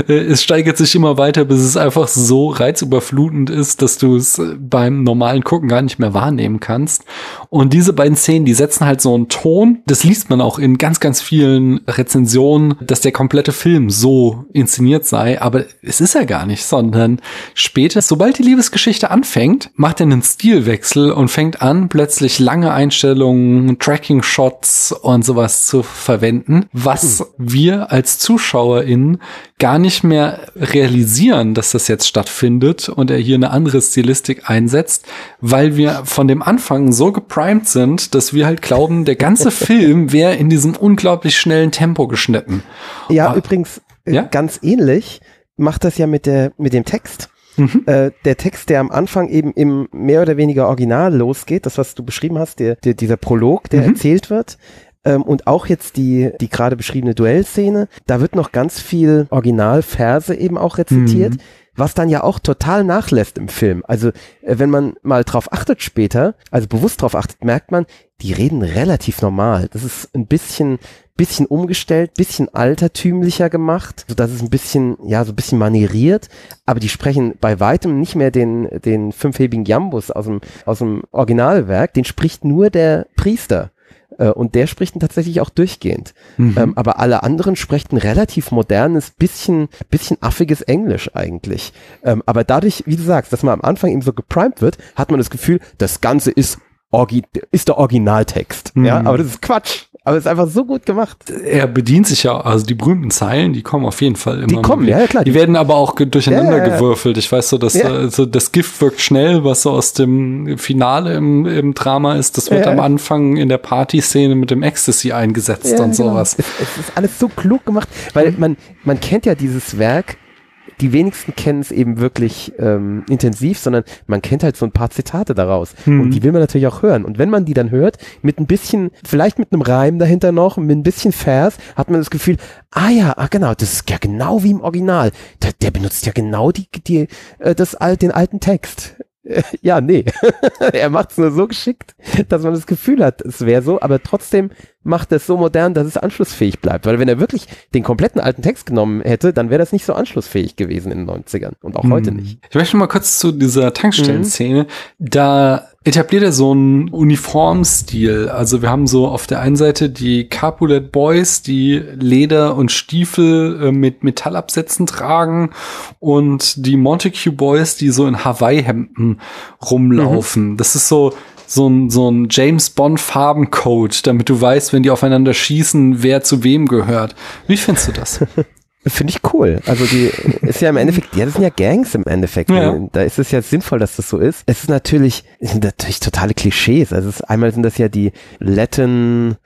äh, es steigert sich immer weiter, bis es einfach so reizüberflutend ist, dass du es beim normalen Gucken gar nicht mehr wahrnehmen kannst. Und diese beiden Szenen, die setzen halt so einen Ton. Das liest man auch in ganz, ganz vielen Rezensionen, dass der komplette Film so inszeniert sei. Aber es ist er gar nicht, sondern später, sobald die Liebesgeschichte anfängt, macht er einen Stilwechsel und fängt an, plötzlich lange Einstellungen, Tracking-Shots und sowas zu verwenden, was wir als ZuschauerInnen gar nicht mehr realisieren, dass das jetzt stattfindet und er hier eine andere Stilistik einsetzt, weil wir von dem Anfang so geprimed sind, dass wir halt glauben, der ganze Film wäre in diesem unglaublich schnellen Tempo geschnitten. Ja, Aber, übrigens äh, ja? ganz ähnlich macht das ja mit der mit dem Text. Mhm. Äh, der Text, der am Anfang eben im mehr oder weniger Original losgeht, das, was du beschrieben hast, der, der dieser Prolog, der mhm. erzählt wird, ähm, und auch jetzt die, die gerade beschriebene Duellszene, da wird noch ganz viel Originalverse eben auch rezitiert. Mhm was dann ja auch total nachlässt im Film. Also äh, wenn man mal drauf achtet später, also bewusst drauf achtet, merkt man, die reden relativ normal. Das ist ein bisschen, bisschen umgestellt, bisschen altertümlicher gemacht, so dass es ein bisschen, ja, so ein bisschen manieriert, aber die sprechen bei weitem nicht mehr den, den fünfhebigen Jambus aus dem, aus dem Originalwerk, den spricht nur der Priester. Äh, und der spricht ihn tatsächlich auch durchgehend. Mhm. Ähm, aber alle anderen sprechen relativ modernes, bisschen, bisschen affiges Englisch eigentlich. Ähm, aber dadurch, wie du sagst, dass man am Anfang eben so geprimed wird, hat man das Gefühl, das Ganze ist Orgi ist der Originaltext. Mhm. Ja, aber das ist Quatsch. Aber es ist einfach so gut gemacht. Er bedient sich ja, also die berühmten Zeilen, die kommen auf jeden Fall immer. Die kommen, ja, klar. Die, werden aber auch durcheinander ja, ja, gewürfelt. Ich weiß so, dass ja. äh, so das Gift wirkt schnell, was so aus dem Finale im, im Drama ist. Das wird am Anfang in der Party-Szene mit dem Ecstasy eingesetzt und genau. sowas. Es, es, ist alles so klug gemacht, weil man, man kennt ja dieses Werk die wenigsten kennen es eben wirklich ähm, intensiv, sondern man kennt halt so ein paar Zitate daraus. Mhm. Und die will man natürlich auch hören. Und wenn man die dann hört, mit ein bisschen, vielleicht mit einem Reim dahinter noch, mit ein bisschen Vers, hat man das Gefühl, ah ja, ah genau, das ist ja genau wie im Original. Der, der benutzt ja genau die, die, äh, das, den alten Text. Ja, nee. er macht es nur so geschickt, dass man das Gefühl hat, es wäre so, aber trotzdem macht das so modern, dass es anschlussfähig bleibt. Weil wenn er wirklich den kompletten alten Text genommen hätte, dann wäre das nicht so anschlussfähig gewesen in den 90ern und auch hm. heute nicht. Ich möchte mal kurz zu dieser Tankstellenszene. Mhm. Da etabliert er so einen Uniformstil. Also wir haben so auf der einen Seite die Capulet Boys, die Leder und Stiefel äh, mit Metallabsätzen tragen und die Montague Boys, die so in Hawaii-Hemden rumlaufen. Mhm. Das ist so so ein, so ein James Bond Farbencode, damit du weißt, wenn die aufeinander schießen, wer zu wem gehört. Wie findest du das? Finde ich cool. Also die ist ja im Endeffekt, ja, das sind ja Gangs im Endeffekt. Ja. Da ist es ja sinnvoll, dass das so ist. Es ist natürlich, sind natürlich totale Klischees. Also es, einmal sind das ja die Latin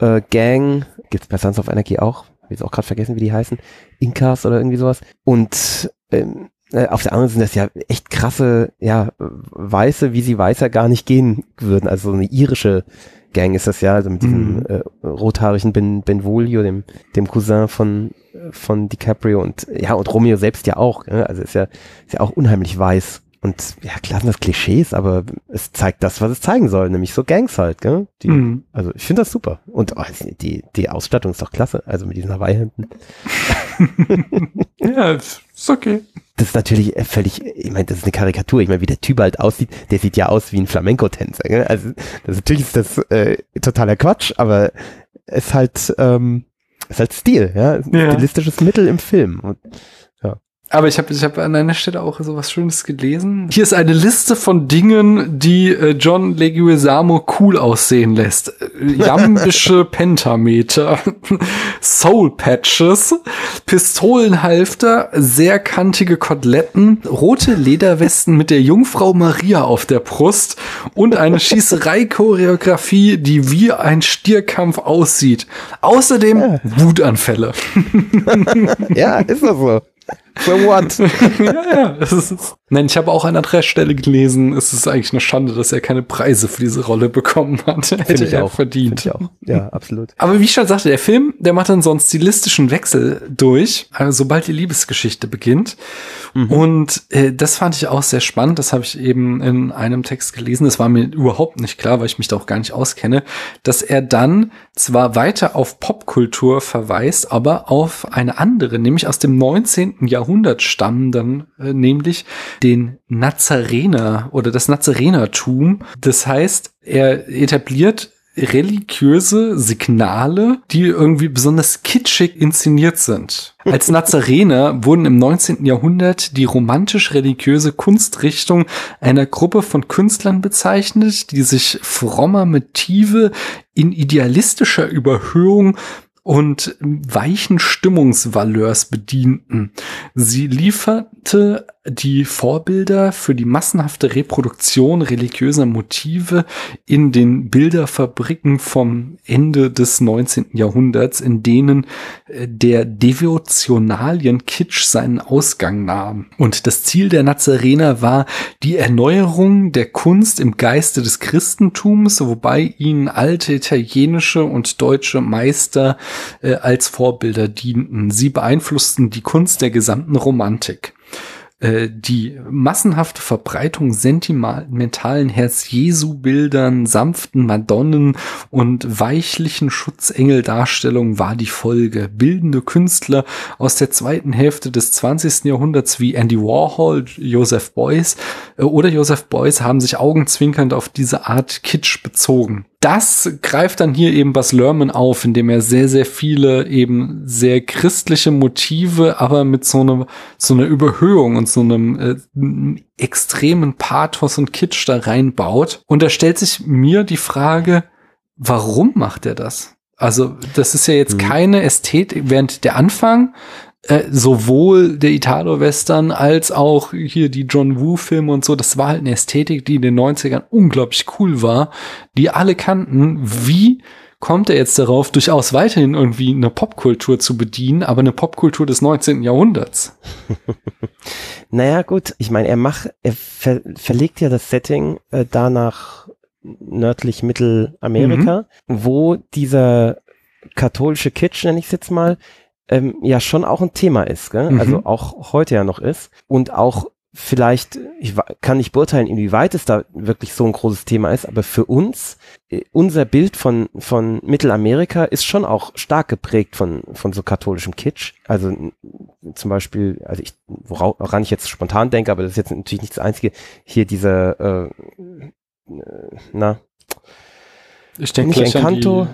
äh, Gang, gibt's bei Sons of Energy auch, hab jetzt auch gerade vergessen, wie die heißen, Incas oder irgendwie sowas. Und ähm, äh, auf der anderen sind das ja echt krasse, ja, Weiße, wie sie weißer gar nicht gehen würden. Also so eine irische Gang ist das ja, also mit diesem mhm. äh, rothaarigen Ben, Benvolio, dem, dem Cousin von, von DiCaprio und ja, und Romeo selbst ja auch. Ne? Also ist ja, ist ja auch unheimlich weiß. Und ja, klar sind das Klischees, aber es zeigt das, was es zeigen soll, nämlich so Gangs halt, gell? Die, mhm. Also ich finde das super. Und oh, die, die Ausstattung ist doch klasse, also mit diesen Hawaii-Hemden. ja, ist okay das ist natürlich völlig, ich meine, das ist eine Karikatur. Ich meine, wie der Typ halt aussieht, der sieht ja aus wie ein Flamenco-Tänzer. Also das, natürlich ist das äh, totaler Quatsch, aber es ist halt, ähm, ist halt Stil, ja, ja. stilistisches Mittel im Film. Und aber ich habe ich hab an einer Stelle auch so was Schönes gelesen. Hier ist eine Liste von Dingen, die äh, John Leguizamo cool aussehen lässt. Jambische Pentameter, Soul Patches, Pistolenhalfter, sehr kantige Koteletten, rote Lederwesten mit der Jungfrau Maria auf der Brust und eine Schießerei-Choreografie, die wie ein Stierkampf aussieht. Außerdem ja. Wutanfälle. ja, ist das so. For what? ja, ja. Ist, nein, ich habe auch an anderer Stelle gelesen, es ist eigentlich eine Schande, dass er keine Preise für diese Rolle bekommen hat. Hätte ich er auch. verdient. Ich auch. Ja, absolut. Aber wie ich schon sagte, der Film, der macht dann so einen stilistischen Wechsel durch, also sobald die Liebesgeschichte beginnt. Mhm. Und äh, das fand ich auch sehr spannend. Das habe ich eben in einem Text gelesen. Das war mir überhaupt nicht klar, weil ich mich da auch gar nicht auskenne, dass er dann zwar weiter auf Popkultur verweist, aber auf eine andere, nämlich aus dem 19. Jahrhundert stammenden, äh, nämlich den Nazarener oder das Nazarenertum. Das heißt, er etabliert religiöse Signale, die irgendwie besonders kitschig inszeniert sind. Als Nazarener wurden im 19. Jahrhundert die romantisch-religiöse Kunstrichtung einer Gruppe von Künstlern bezeichnet, die sich frommer Motive in idealistischer Überhöhung und weichen Stimmungsvaleurs bedienten. Sie lieferte die Vorbilder für die massenhafte Reproduktion religiöser Motive in den Bilderfabriken vom Ende des 19. Jahrhunderts, in denen äh, der Devotionalien-Kitsch seinen Ausgang nahm. Und das Ziel der Nazarener war die Erneuerung der Kunst im Geiste des Christentums, wobei ihnen alte italienische und deutsche Meister äh, als Vorbilder dienten. Sie beeinflussten die Kunst der gesamten Romantik. Äh, die massenhafte Verbreitung sentimentalen Herz-Jesu-Bildern, sanften Madonnen und weichlichen Schutzengeldarstellungen war die Folge. Bildende Künstler aus der zweiten Hälfte des 20. Jahrhunderts wie Andy Warhol, Joseph Beuys äh, oder Joseph Beuys haben sich augenzwinkernd auf diese Art Kitsch bezogen das greift dann hier eben Bas Lerman auf, indem er sehr, sehr viele eben sehr christliche Motive, aber mit so einer, so einer Überhöhung und so einem äh, extremen Pathos und Kitsch da reinbaut. Und da stellt sich mir die Frage, warum macht er das? Also, das ist ja jetzt mhm. keine Ästhetik, während der Anfang äh, sowohl der Italo-Western als auch hier die John Woo-Filme und so, das war halt eine Ästhetik, die in den 90ern unglaublich cool war, die alle kannten. Wie kommt er jetzt darauf, durchaus weiterhin irgendwie eine Popkultur zu bedienen, aber eine Popkultur des 19. Jahrhunderts? naja, gut, ich meine, er macht, er ver verlegt ja das Setting äh, da nach nördlich Mittelamerika, mhm. wo dieser katholische Kitsch, nenne ich es jetzt mal, ähm, ja schon auch ein Thema ist, gell? Mhm. also auch heute ja noch ist und auch vielleicht, ich kann nicht beurteilen, inwieweit es da wirklich so ein großes Thema ist, aber für uns, äh, unser Bild von, von Mittelamerika ist schon auch stark geprägt von, von so katholischem Kitsch. Also zum Beispiel, also ich, woran ich jetzt spontan denke, aber das ist jetzt natürlich nicht das Einzige, hier dieser, äh, na, ich denke nicht Encanto,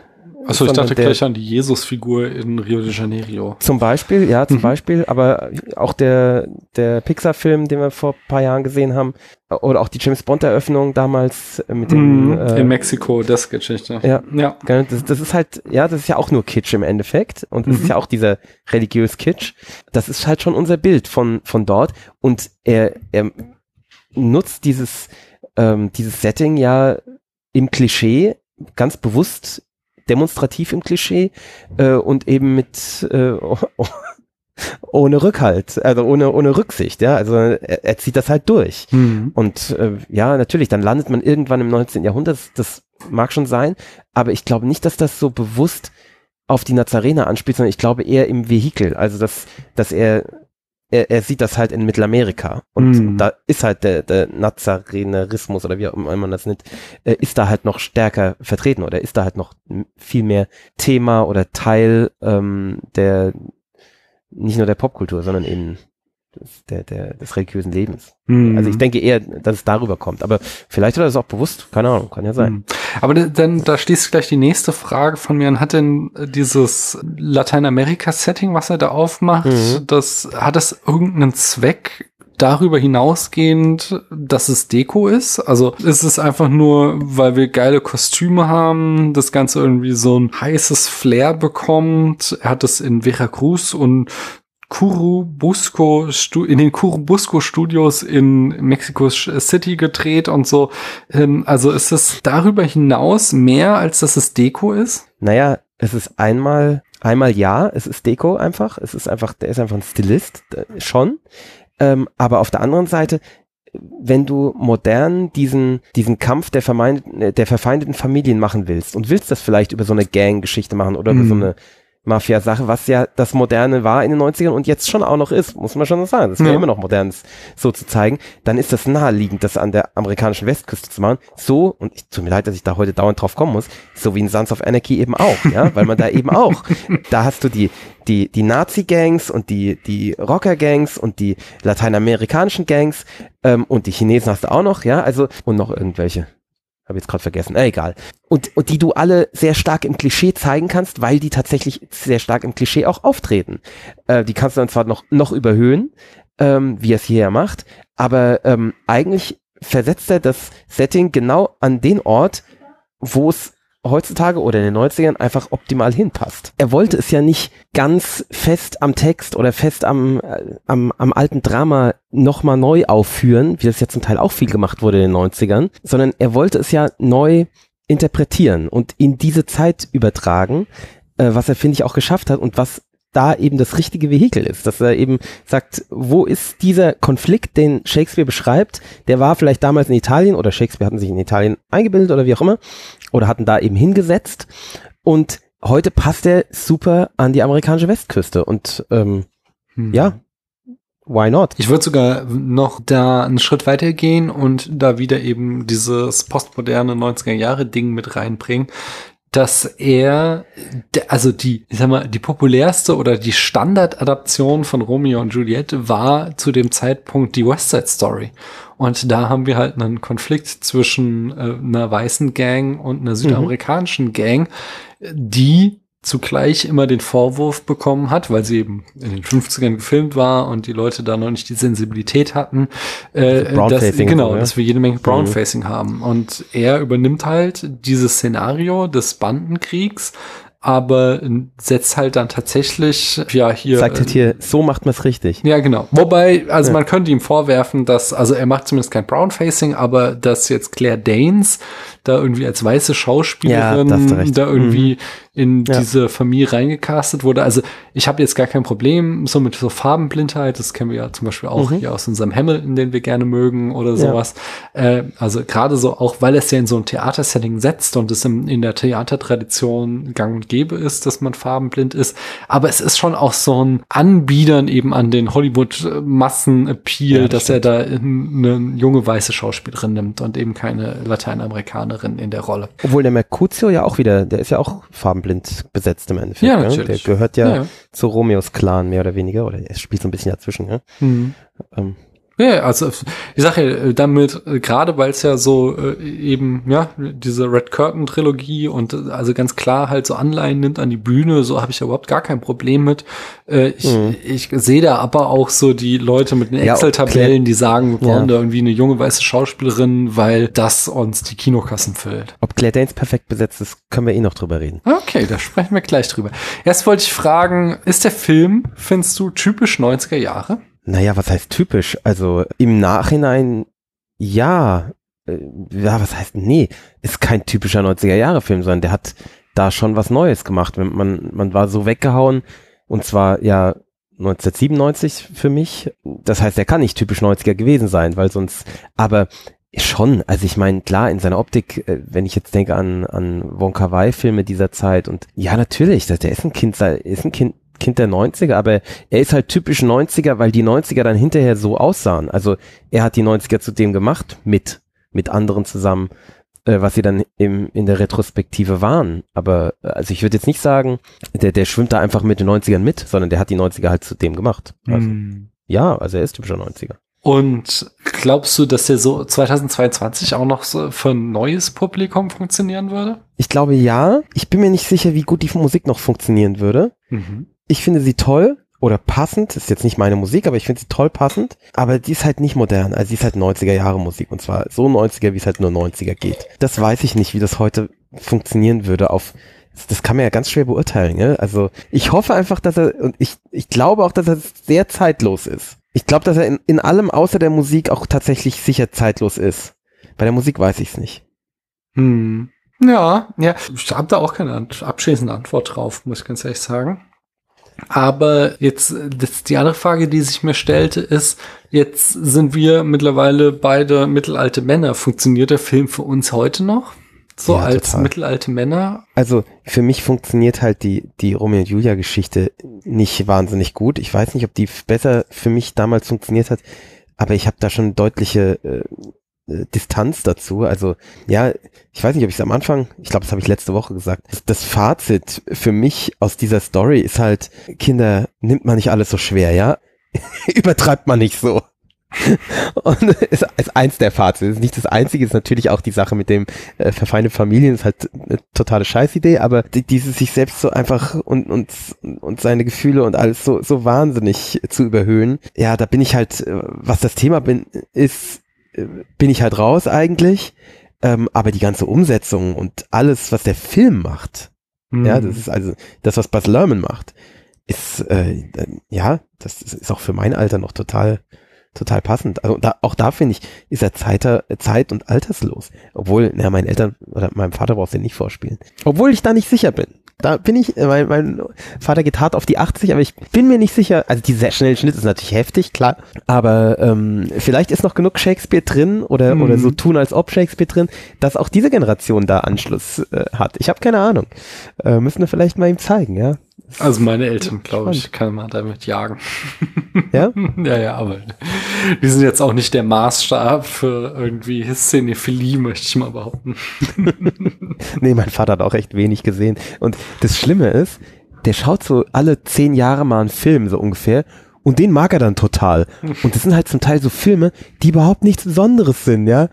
Achso, ich dachte der, gleich an die Jesus-Figur in Rio de Janeiro. Zum Beispiel, ja, zum mhm. Beispiel, aber auch der, der Pixar-Film, den wir vor ein paar Jahren gesehen haben, oder auch die James Bond-Eröffnung damals mit dem. Mhm, äh, in Mexiko, das Geschichte. Ja, ja. Das, das, ist halt, ja, das ist ja auch nur Kitsch im Endeffekt und das mhm. ist ja auch dieser religiös Kitsch. Das ist halt schon unser Bild von, von dort und er, er nutzt dieses, ähm, dieses Setting ja im Klischee ganz bewusst demonstrativ im Klischee äh, und eben mit äh, ohne Rückhalt, also ohne, ohne Rücksicht, ja. Also er, er zieht das halt durch. Mhm. Und äh, ja, natürlich, dann landet man irgendwann im 19. Jahrhundert, das, das mag schon sein, aber ich glaube nicht, dass das so bewusst auf die Nazarener anspielt, sondern ich glaube eher im Vehikel. Also dass, dass er er, er sieht das halt in Mittelamerika. Und mm. da ist halt der, der Nazarenerismus oder wie auch immer man das nennt, äh, ist da halt noch stärker vertreten oder ist da halt noch viel mehr Thema oder Teil ähm, der nicht nur der Popkultur, sondern eben des, der, der, des religiösen Lebens. Mhm. Also ich denke eher, dass es darüber kommt. Aber vielleicht hat er das auch bewusst, keine Ahnung, kann ja sein. Mhm. Aber dann, da schließt gleich die nächste Frage von mir an. Hat denn dieses Lateinamerika-Setting, was er da aufmacht, mhm. das, hat das irgendeinen Zweck? darüber hinausgehend, dass es Deko ist? Also ist es einfach nur, weil wir geile Kostüme haben, das Ganze irgendwie so ein heißes Flair bekommt. Er hat es in Veracruz und Curubusco in den Curubusco Studios in Mexico City gedreht und so. Ähm, also ist es darüber hinaus mehr, als dass es Deko ist? Naja, es ist einmal, einmal ja, es ist Deko einfach. Es ist einfach, der ist einfach ein Stilist, schon. Ähm, aber auf der anderen Seite, wenn du modern diesen, diesen Kampf der, der verfeindeten Familien machen willst und willst das vielleicht über so eine Gang-Geschichte machen oder mhm. über so eine Mafia-Sache, was ja das Moderne war in den 90ern und jetzt schon auch noch ist, muss man schon sagen. Das wäre ja. immer noch modern, so zu zeigen. Dann ist das naheliegend, das an der amerikanischen Westküste zu machen. So, und ich tut mir leid, dass ich da heute dauernd drauf kommen muss, so wie in Sons of Anarchy eben auch, ja, weil man da eben auch, da hast du die, die, die Nazi-Gangs und die, die Rocker-Gangs und die lateinamerikanischen Gangs ähm, und die Chinesen hast du auch noch, ja, also, und noch irgendwelche. Habe jetzt gerade vergessen. Äh, egal. Und, und die du alle sehr stark im Klischee zeigen kannst, weil die tatsächlich sehr stark im Klischee auch auftreten. Äh, die kannst du dann zwar noch, noch überhöhen, ähm, wie er es hier macht, aber ähm, eigentlich versetzt er das Setting genau an den Ort, wo es heutzutage oder in den 90ern einfach optimal hinpasst. Er wollte es ja nicht ganz fest am Text oder fest am, äh, am, am alten Drama nochmal neu aufführen, wie das ja zum Teil auch viel gemacht wurde in den 90ern, sondern er wollte es ja neu interpretieren und in diese Zeit übertragen, äh, was er, finde ich, auch geschafft hat und was da eben das richtige Vehikel ist, dass er eben sagt, wo ist dieser Konflikt, den Shakespeare beschreibt, der war vielleicht damals in Italien oder Shakespeare hatten sich in Italien eingebildet oder wie auch immer oder hatten da eben hingesetzt und heute passt er super an die amerikanische Westküste und ähm, hm. ja, Why not? Ich würde sogar noch da einen Schritt weiter gehen und da wieder eben dieses postmoderne 90er Jahre Ding mit reinbringen dass er, also die, ich sag mal, die populärste oder die Standardadaption von Romeo und Juliette war zu dem Zeitpunkt die West Side Story. Und da haben wir halt einen Konflikt zwischen äh, einer weißen Gang und einer südamerikanischen mhm. Gang, die zugleich immer den Vorwurf bekommen hat, weil sie eben in den 50ern gefilmt war und die Leute da noch nicht die Sensibilität hatten, äh, also dass, genau, so, ja? dass wir jede Menge Brownfacing mhm. haben. Und er übernimmt halt dieses Szenario des Bandenkriegs, aber setzt halt dann tatsächlich, ja, hier. Sagt halt hier, so macht man es richtig. Ja, genau. Wobei, also ja. man könnte ihm vorwerfen, dass, also er macht zumindest kein Brownfacing, aber dass jetzt Claire Danes da irgendwie als weiße Schauspielerin ja, da irgendwie mhm in ja. diese Familie reingecastet wurde. Also ich habe jetzt gar kein Problem so mit so Farbenblindheit. Das kennen wir ja zum Beispiel auch mhm. hier aus unserem Hamilton, den wir gerne mögen oder sowas. Äh, also gerade so auch, weil es ja in so ein Theatersetting setzt und es in, in der Theatertradition gang und gäbe ist, dass man farbenblind ist. Aber es ist schon auch so ein Anbiedern eben an den Hollywood-Massen-Appeal, ja, dass stimmt. er da eine junge weiße Schauspielerin nimmt und eben keine Lateinamerikanerin in der Rolle. Obwohl der Mercutio ja auch wieder, der ist ja auch farbenblind besetzt im Endeffekt. Ja, ne? natürlich. Der gehört ja, ja, zu Romeos Clan mehr oder weniger, oder er spielt so ein bisschen dazwischen. Ja? Mhm. Ähm, ja, also ich sage ja äh, damit, äh, gerade weil es ja so äh, eben, ja, diese Red Curtain Trilogie und äh, also ganz klar halt so Anleihen nimmt an die Bühne, so habe ich ja überhaupt gar kein Problem mit. Äh, ich, mhm. ich sehe da aber auch so die Leute mit den Excel-Tabellen, die sagen, wir wollen ja. da irgendwie eine junge weiße Schauspielerin, weil das uns die Kinokassen füllt. Ob Claire Danes perfekt besetzt ist, können wir eh noch drüber reden. Okay, da sprechen wir gleich drüber. Erst wollte ich fragen, ist der Film, findest du, typisch 90er Jahre? Naja, was heißt typisch? Also im Nachhinein, ja. Äh, ja, was heißt, nee, ist kein typischer 90er-Jahre-Film, sondern der hat da schon was Neues gemacht. Man, man war so weggehauen und zwar ja 1997 für mich. Das heißt, er kann nicht typisch 90er gewesen sein, weil sonst, aber schon, also ich meine, klar, in seiner Optik, äh, wenn ich jetzt denke an, an Wonka Wai Filme dieser Zeit und ja, natürlich, der ist ein Kind, ist ein Kind, Kind der 90er, aber er ist halt typisch 90er, weil die 90er dann hinterher so aussahen. Also er hat die 90er zu dem gemacht, mit, mit anderen zusammen, äh, was sie dann im, in der Retrospektive waren. Aber also ich würde jetzt nicht sagen, der, der schwimmt da einfach mit den 90ern mit, sondern der hat die 90er halt zu dem gemacht. Also, mm. Ja, also er ist typischer 90er. Und glaubst du, dass der so 2022 auch noch so für ein neues Publikum funktionieren würde? Ich glaube ja. Ich bin mir nicht sicher, wie gut die Musik noch funktionieren würde. Mhm ich finde sie toll oder passend, ist jetzt nicht meine Musik, aber ich finde sie toll passend, aber die ist halt nicht modern, also die ist halt 90er Jahre Musik und zwar so 90er, wie es halt nur 90er geht. Das weiß ich nicht, wie das heute funktionieren würde auf das kann man ja ganz schwer beurteilen, ne? Also ich hoffe einfach, dass er und ich, ich glaube auch, dass er sehr zeitlos ist. Ich glaube, dass er in, in allem außer der Musik auch tatsächlich sicher zeitlos ist. Bei der Musik weiß ich es nicht. Hm. Ja, ja. Ich habe da auch keine abschließende Antwort drauf, muss ich ganz ehrlich sagen. Aber jetzt, das, die andere Frage, die sich mir stellte, ist, jetzt sind wir mittlerweile beide mittelalte Männer. Funktioniert der Film für uns heute noch? So ja, als total. mittelalte Männer? Also für mich funktioniert halt die, die Romeo und Julia Geschichte nicht wahnsinnig gut. Ich weiß nicht, ob die besser für mich damals funktioniert hat, aber ich habe da schon deutliche äh, äh, Distanz dazu. Also ja, ich weiß nicht, ob ich es am Anfang, ich glaube, das habe ich letzte Woche gesagt. Das, Fazit für mich aus dieser Story ist halt, Kinder, nimmt man nicht alles so schwer, ja? Übertreibt man nicht so. Und ist, ist eins der Fazit. Ist nicht das einzige, ist natürlich auch die Sache mit dem äh, verfeindete Familien, ist halt eine totale Scheißidee, aber die, dieses sich selbst so einfach und, und, und seine Gefühle und alles so, so wahnsinnig zu überhöhen. Ja, da bin ich halt, äh, was das Thema bin, ist, bin ich halt raus eigentlich. Ähm, aber die ganze Umsetzung und alles, was der Film macht, mhm. ja, das ist also das, was Buzz Lerman macht, ist äh, ja, das ist auch für mein Alter noch total total passend. Also da, auch da finde ich, ist er Zeiter, Zeit- und alterslos. Obwohl, na, meinen Eltern oder meinem Vater brauchst du nicht vorspielen. Obwohl ich da nicht sicher bin. Da bin ich, äh, mein, mein Vater geht hart auf die 80, aber ich bin mir nicht sicher. Also dieser schnelle Schnitt ist natürlich heftig, klar. Aber ähm, vielleicht ist noch genug Shakespeare drin oder, mhm. oder so tun, als ob Shakespeare drin, dass auch diese Generation da Anschluss äh, hat. Ich habe keine Ahnung. Äh, müssen wir vielleicht mal ihm zeigen, ja. Also meine Eltern, glaube ich, kann man damit jagen. Ja? ja, ja, aber die sind jetzt auch nicht der Maßstab für irgendwie Szenephilie, möchte ich mal behaupten. nee, mein Vater hat auch echt wenig gesehen. Und das Schlimme ist, der schaut so alle zehn Jahre mal einen Film, so ungefähr, und den mag er dann total. Und das sind halt zum Teil so Filme, die überhaupt nichts Besonderes sind, ja.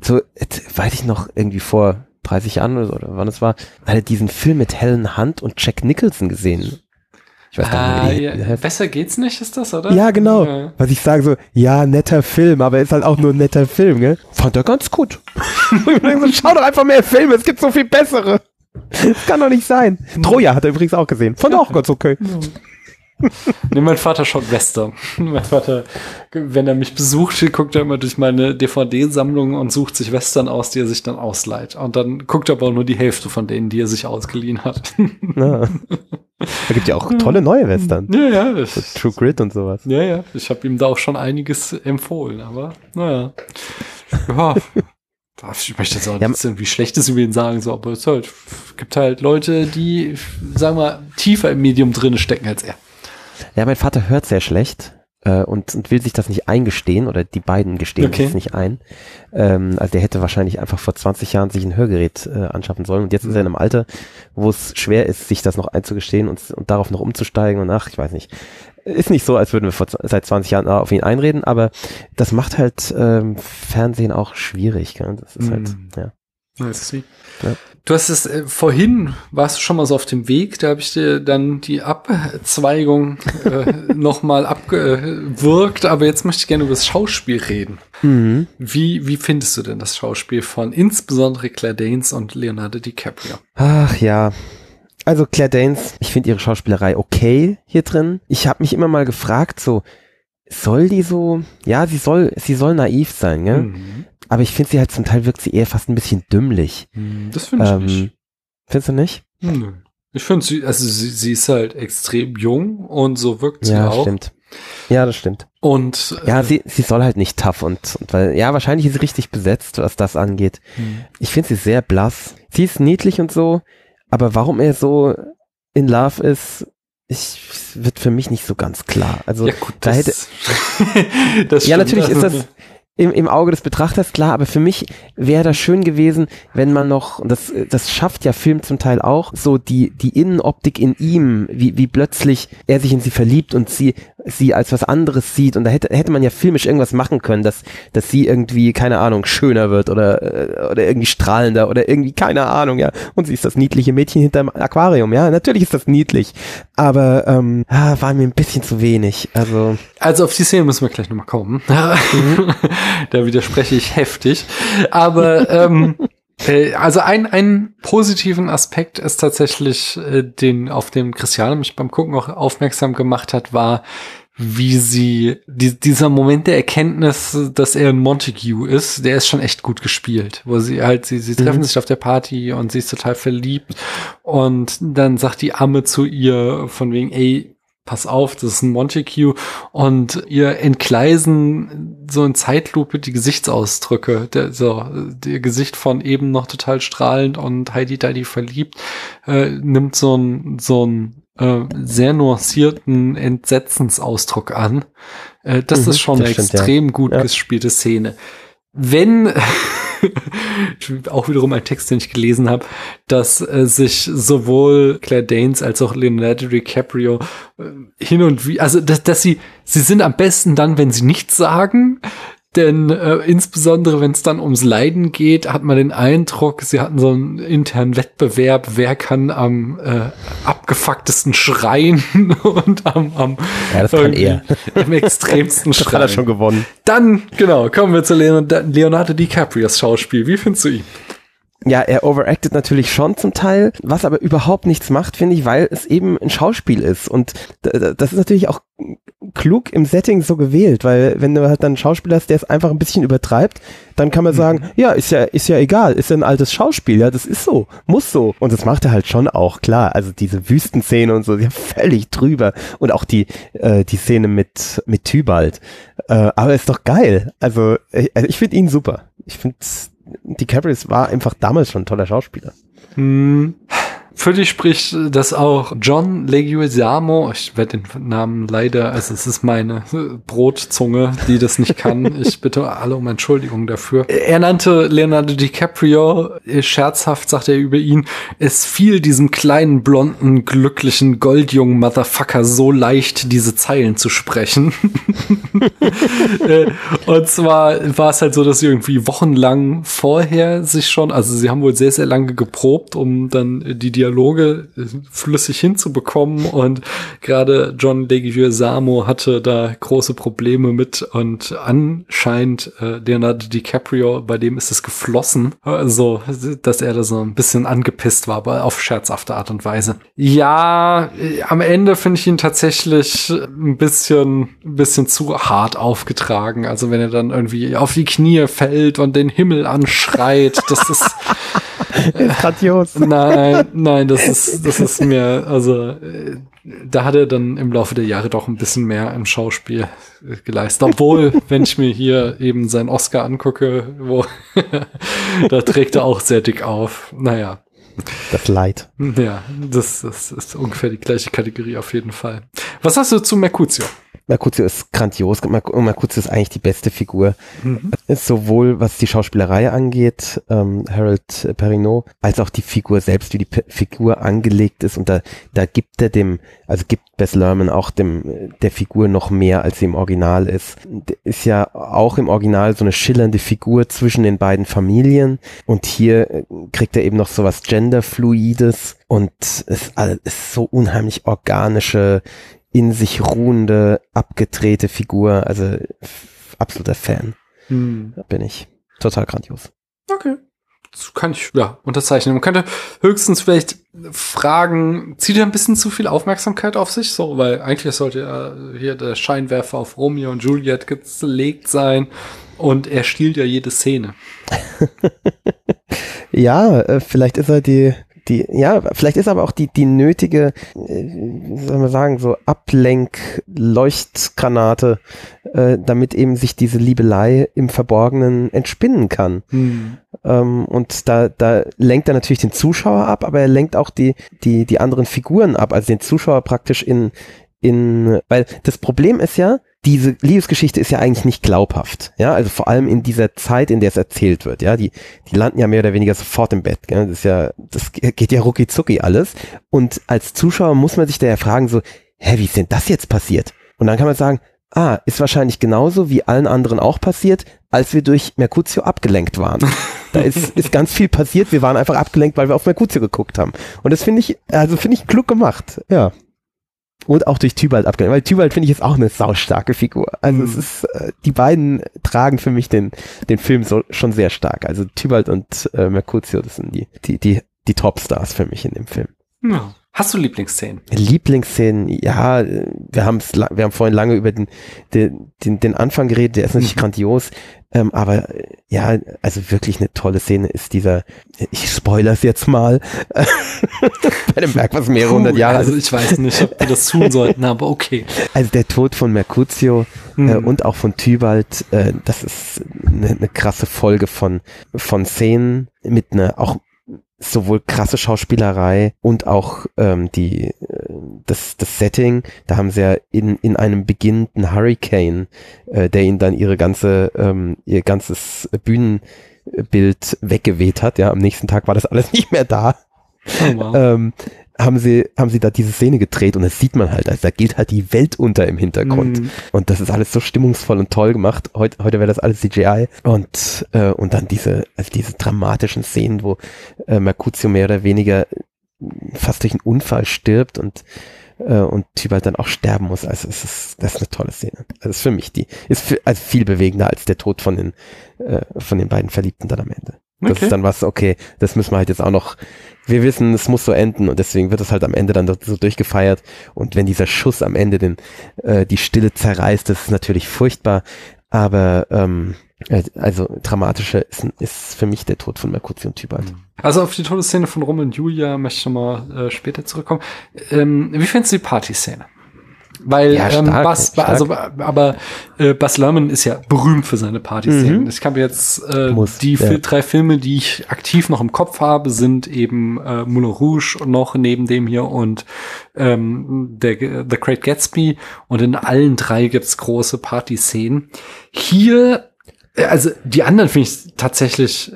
So, jetzt weiß ich noch irgendwie vor 30 Jahren oder, so, oder wann es war, hatte diesen Film mit Helen Hunt und Jack Nicholson gesehen. Ich weiß gar nicht, wie ah, ja, Besser geht's nicht, ist das, oder? Ja, genau. Ja. Was ich sage so, ja, netter Film, aber ist halt auch nur ein netter Film, gell? Fand er ganz gut. Schau doch einfach mehr Filme, es gibt so viel bessere. Das kann doch nicht sein. Troja hat er übrigens auch gesehen. Fand er auch ganz okay. Nee, mein Vater schaut Western. Mein Vater, wenn er mich besucht, guckt er immer durch meine DVD-Sammlung und sucht sich Western aus, die er sich dann ausleiht. Und dann guckt er aber auch nur die Hälfte von denen, die er sich ausgeliehen hat. Ja. Da gibt ja auch tolle neue Western. Ja, ja. Das, so True Grit und sowas. Ja, ja. Ich habe ihm da auch schon einiges empfohlen, aber naja. Ja. ich möchte jetzt auch ja, nicht irgendwie Schlechtes über ihn sagen, so, aber es halt, gibt halt Leute, die, sagen wir, tiefer im Medium drin stecken als er. Ja, mein Vater hört sehr schlecht äh, und, und, will sich das nicht eingestehen oder die beiden gestehen okay. das nicht ein. Ähm, also der hätte wahrscheinlich einfach vor 20 Jahren sich ein Hörgerät äh, anschaffen sollen und jetzt ist er in einem Alter, wo es schwer ist, sich das noch einzugestehen und, und darauf noch umzusteigen und ach, ich weiß nicht. Ist nicht so, als würden wir vor, seit 20 Jahren auf ihn einreden, aber das macht halt ähm, Fernsehen auch schwierig. Gell? Das ist halt, mm. ja. Nice. Ja. Du hast es äh, vorhin, warst du schon mal so auf dem Weg, da habe ich dir dann die Abzweigung äh, nochmal abgewirkt, aber jetzt möchte ich gerne über das Schauspiel reden. Mhm. Wie, wie findest du denn das Schauspiel von insbesondere Claire Danes und Leonardo DiCaprio? Ach ja, also Claire Danes, ich finde ihre Schauspielerei okay hier drin. Ich habe mich immer mal gefragt, so soll die so, ja, sie soll, sie soll naiv sein, gell? Mhm. Aber ich finde sie halt zum Teil wirkt sie eher fast ein bisschen dümmlich. Mhm, das finde ich ähm, nicht. Findest du nicht? Mhm. Ich finde sie, also sie, sie ist halt extrem jung und so wirkt sie ja, auch. Ja, stimmt. Ja, das stimmt. Und äh, ja, sie, sie soll halt nicht tough und, und weil ja wahrscheinlich ist sie richtig besetzt, was das angeht. Mhm. Ich finde sie sehr blass. Sie ist niedlich und so, aber warum er so in Love ist, ich, wird für mich nicht so ganz klar. Also ja, gut, da hätte das ja natürlich ist das im, im Auge des Betrachters klar, aber für mich wäre das schön gewesen, wenn man noch, und das, das schafft ja Film zum Teil auch, so die, die Innenoptik in ihm, wie, wie plötzlich er sich in sie verliebt und sie, sie als was anderes sieht. Und da hätte, hätte man ja filmisch irgendwas machen können, dass, dass sie irgendwie, keine Ahnung, schöner wird oder, äh, oder irgendwie strahlender oder irgendwie, keine Ahnung, ja. Und sie ist das niedliche Mädchen hinterm Aquarium, ja. Natürlich ist das niedlich. Aber ähm, ah, war mir ein bisschen zu wenig. Also. Also auf die Szene müssen wir gleich nochmal kommen. Mhm. da widerspreche ich heftig. Aber ähm, äh, also ein, ein positiven Aspekt ist tatsächlich, äh, den auf dem Christiane mich beim Gucken auch aufmerksam gemacht hat, war, wie sie, die, dieser Moment der Erkenntnis, dass er ein Montague ist, der ist schon echt gut gespielt, wo sie halt, sie, sie treffen mhm. sich auf der Party und sie ist total verliebt und dann sagt die Amme zu ihr von wegen, ey, pass auf, das ist ein Montague und ihr entgleisen so in Zeitlupe die Gesichtsausdrücke, der, so, ihr Gesicht von eben noch total strahlend und Heidi Daddy verliebt, äh, nimmt so ein, so ein äh, sehr nuancierten Entsetzensausdruck an. Äh, das mhm, ist schon das eine stimmt, extrem ja. gut ja. gespielte Szene. Wenn auch wiederum ein Text, den ich gelesen habe, dass äh, sich sowohl Claire Danes als auch Leonardo DiCaprio äh, hin und wie, also dass, dass sie, sie sind am besten dann, wenn sie nichts sagen, denn äh, insbesondere, wenn es dann ums Leiden geht, hat man den Eindruck, sie hatten so einen internen Wettbewerb, wer kann am äh, abgefucktesten schreien und am, am, ja, das kann er. am extremsten schreien. das hat er schon gewonnen. Dann, genau, kommen wir zu Leonardo DiCaprios Schauspiel. Wie findest du ihn? Ja, er overacted natürlich schon zum Teil, was aber überhaupt nichts macht, finde ich, weil es eben ein Schauspiel ist. Und das ist natürlich auch klug im Setting so gewählt, weil wenn du halt dann einen Schauspieler hast, der es einfach ein bisschen übertreibt, dann kann man sagen, mhm. ja, ist ja, ist ja egal, ist ja ein altes Schauspiel, ja, das ist so, muss so. Und das macht er halt schon auch, klar. Also diese Wüstenszene und so, ja, völlig drüber. Und auch die, äh, die Szene mit, mit Tybalt. Äh, aber ist doch geil. Also, ich, also ich finde ihn super. Ich finde DiCaprio war einfach damals schon ein toller Schauspieler. Hm. Für dich spricht das auch John Leguizamo. Ich werde den Namen leider, also es ist meine Brotzunge, die das nicht kann. Ich bitte alle um Entschuldigung dafür. Er nannte Leonardo DiCaprio, scherzhaft sagt er über ihn, es fiel diesem kleinen, blonden, glücklichen, goldjungen Motherfucker so leicht, diese Zeilen zu sprechen. Äh, und zwar war es halt so, dass sie irgendwie wochenlang vorher sich schon, also sie haben wohl sehr, sehr lange geprobt, um dann die Dialoge flüssig hinzubekommen und gerade John Leguizamo hatte da große Probleme mit und anscheinend äh, Leonardo DiCaprio, bei dem ist es geflossen, also dass er da so ein bisschen angepisst war, aber auf scherzhafte Art und Weise. Ja, äh, am Ende finde ich ihn tatsächlich ein bisschen, ein bisschen zu hart aufgetragen. Also wenn er dann irgendwie auf die Knie fällt und den Himmel anschreit, das ist Grandios. Nein, nein, das ist, das ist mir, also, da hat er dann im Laufe der Jahre doch ein bisschen mehr im Schauspiel äh, geleistet. Obwohl, wenn ich mir hier eben seinen Oscar angucke, wo da trägt er auch sehr dick auf. Naja. Das Leid. Ja, das, das ist ungefähr die gleiche Kategorie auf jeden Fall. Was hast du zu Mercutio? Mercutio ist grandios. Mercutio ist eigentlich die beste Figur. Mhm. Sowohl was die Schauspielerei angeht, ähm, Harold Perrineau, als auch die Figur selbst, wie die P Figur angelegt ist. Und da, da gibt er dem, also gibt Bess Lerman auch dem, der Figur noch mehr, als sie im Original ist. Ist ja auch im Original so eine schillernde Figur zwischen den beiden Familien. Und hier äh, kriegt er eben noch so was Genderfluides und es ist so unheimlich organische in sich ruhende, abgedrehte Figur. Also absoluter Fan. Hm. Da bin ich. Total grandios. Okay. Das kann ich, ja, unterzeichnen. Man könnte höchstens vielleicht fragen, zieht er ein bisschen zu viel Aufmerksamkeit auf sich? So, weil eigentlich sollte ja hier der Scheinwerfer auf Romeo und Juliet gelegt sein und er stiehlt ja jede Szene. ja, äh, vielleicht ist er die die, ja, vielleicht ist aber auch die, die nötige, äh, wie soll man sagen, so Ablenk-Leuchtgranate, äh, damit eben sich diese Liebelei im Verborgenen entspinnen kann. Hm. Ähm, und da, da lenkt er natürlich den Zuschauer ab, aber er lenkt auch die, die, die anderen Figuren ab, also den Zuschauer praktisch in, in, weil das Problem ist ja, diese Liebesgeschichte ist ja eigentlich nicht glaubhaft. Ja, also vor allem in dieser Zeit, in der es erzählt wird. Ja, die, die landen ja mehr oder weniger sofort im Bett. Gell? Das ist ja, das geht ja rucki zucki alles. Und als Zuschauer muss man sich da ja fragen so, hä, wie ist denn das jetzt passiert? Und dann kann man sagen, ah, ist wahrscheinlich genauso wie allen anderen auch passiert, als wir durch Mercutio abgelenkt waren. Da ist, ist ganz viel passiert. Wir waren einfach abgelenkt, weil wir auf Mercutio geguckt haben. Und das finde ich, also finde ich klug gemacht. Ja. Und auch durch Tybalt abgelenkt, weil Tybalt finde ich ist auch eine saustarke Figur. Also mhm. es ist, äh, die beiden tragen für mich den, den Film so, schon sehr stark. Also Tybalt und äh, Mercutio, das sind die, die, die, die Topstars für mich in dem Film. Ja. Hast du Lieblingsszenen? Lieblingsszenen, ja, wir haben wir haben vorhin lange über den, den, den, den Anfang geredet, der ist natürlich mhm. grandios, ähm, aber ja, also wirklich eine tolle Szene ist dieser, ich spoilere es jetzt mal, bei dem Werk, was mehrere hundert Jahre Also ich weiß nicht, ob wir das tun sollten, aber okay. Also der Tod von Mercutio mhm. äh, und auch von Tybalt, äh, das ist eine, eine krasse Folge von, von Szenen mit einer auch sowohl krasse Schauspielerei und auch ähm, die äh, das, das Setting, da haben sie ja in, in einem beginnenden Hurricane, äh, der ihnen dann ihre ganze, ähm, ihr ganzes Bühnenbild weggeweht hat, ja, am nächsten Tag war das alles nicht mehr da. Oh, wow. ähm, haben sie, haben sie da diese Szene gedreht und das sieht man halt, also da geht halt die Welt unter im Hintergrund. Mm. Und das ist alles so stimmungsvoll und toll gemacht. Heute, heute wäre das alles CGI. Und, äh, und dann diese, also diese dramatischen Szenen, wo äh, Mercutio mehr oder weniger fast durch einen Unfall stirbt und äh, und Tybalt dann auch sterben muss. Also es ist, das ist eine tolle Szene. Also ist für mich die, ist für, also viel bewegender als der Tod von den, äh, von den beiden Verliebten dann am Ende. Das okay. ist dann was, okay, das müssen wir halt jetzt auch noch, wir wissen, es muss so enden und deswegen wird es halt am Ende dann so durchgefeiert und wenn dieser Schuss am Ende den, äh, die Stille zerreißt, das ist natürlich furchtbar, aber ähm, äh, also dramatischer ist, ist für mich der Tod von Mercutio und Tybalt. Mhm. Also auf die Todesszene von Rom und Julia möchte ich nochmal äh, später zurückkommen. Ähm, wie findest du die Partyszene? Weil ja, ähm, stark, ähm, Bas, stark. also aber äh, Bas Lerman ist ja berühmt für seine Partyszenen. Mhm. Ich mir jetzt äh, Muss, die ja. drei Filme, die ich aktiv noch im Kopf habe, sind eben äh, Moulin Rouge noch neben dem hier und ähm, der The Great Gatsby und in allen drei gibt's große Partyszenen. Hier also die anderen finde ich tatsächlich,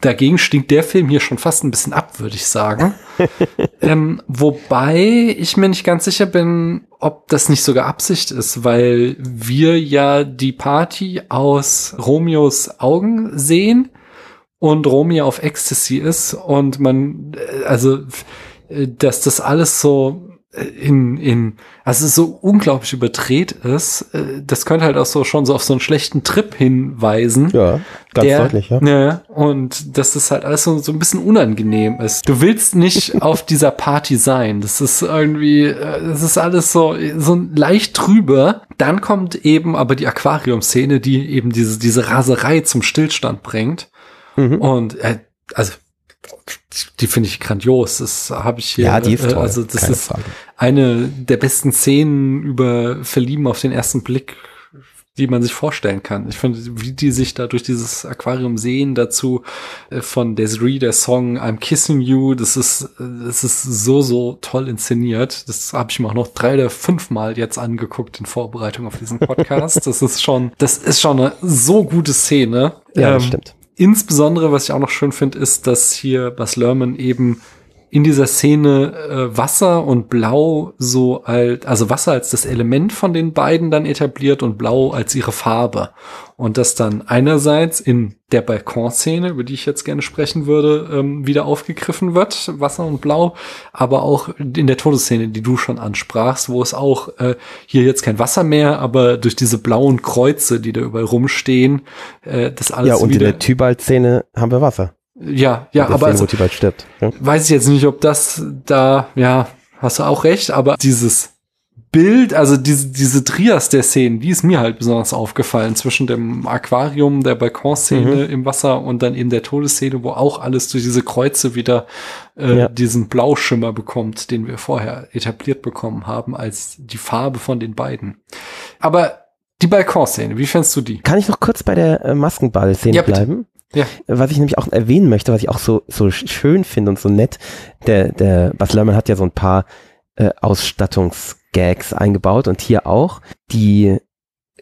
dagegen stinkt der Film hier schon fast ein bisschen ab, würde ich sagen. ähm, wobei ich mir nicht ganz sicher bin, ob das nicht sogar Absicht ist, weil wir ja die Party aus Romeos Augen sehen und Romeo auf Ecstasy ist und man, äh, also, äh, dass das alles so in, in, also so unglaublich überdreht ist, äh, das könnte halt auch so schon so auf so einen schlechten Trip hinweisen. Ja, ganz der, deutlich, ja. Ne, und dass das halt alles so, so ein bisschen unangenehm ist. Du willst nicht auf dieser Party sein. Das ist irgendwie, äh, das ist alles so, so leicht trüber. Dann kommt eben aber die Aquarium-Szene, die eben diese, diese Raserei zum Stillstand bringt. Mhm. Und, äh, also, die finde ich grandios. Das habe ich hier. Ja, die ist toll. Also das ist Frage. eine der besten Szenen über Verlieben auf den ersten Blick die man sich vorstellen kann. Ich finde, wie die sich da durch dieses Aquarium sehen, dazu äh, von Desiree, der Song I'm Kissing You, das ist, das ist so, so toll inszeniert. Das habe ich mir auch noch drei oder fünf Mal jetzt angeguckt in Vorbereitung auf diesen Podcast. das ist schon, das ist schon eine so gute Szene. Ja, ähm, stimmt. Insbesondere, was ich auch noch schön finde, ist, dass hier Bas Lerman eben in dieser Szene äh, Wasser und Blau so als, also Wasser als das Element von den beiden dann etabliert und Blau als ihre Farbe. Und das dann einerseits in der Balkonszene, über die ich jetzt gerne sprechen würde, ähm, wieder aufgegriffen wird, Wasser und Blau, aber auch in der Todesszene, die du schon ansprachst, wo es auch äh, hier jetzt kein Wasser mehr, aber durch diese blauen Kreuze, die da überall rumstehen, äh, das alles Ja, und in der Tybalt-Szene haben wir Wasser. Ja, ja, aber also, bald stirbt. Ja? weiß ich jetzt nicht, ob das da, ja, hast du auch recht, aber dieses Bild, also diese, diese Trias der Szenen, die ist mir halt besonders aufgefallen zwischen dem Aquarium, der Balkonszene mhm. im Wasser und dann eben der Todesszene, wo auch alles durch diese Kreuze wieder äh, ja. diesen Blauschimmer bekommt, den wir vorher etabliert bekommen haben als die Farbe von den beiden. Aber die Balkonszene, wie fändest du die? Kann ich noch kurz bei der äh, Maskenball-Szene ja, bleiben? Ja. Was ich nämlich auch erwähnen möchte, was ich auch so, so schön finde und so nett, der, der Bas Lerman hat ja so ein paar äh, Ausstattungsgags eingebaut und hier auch. Die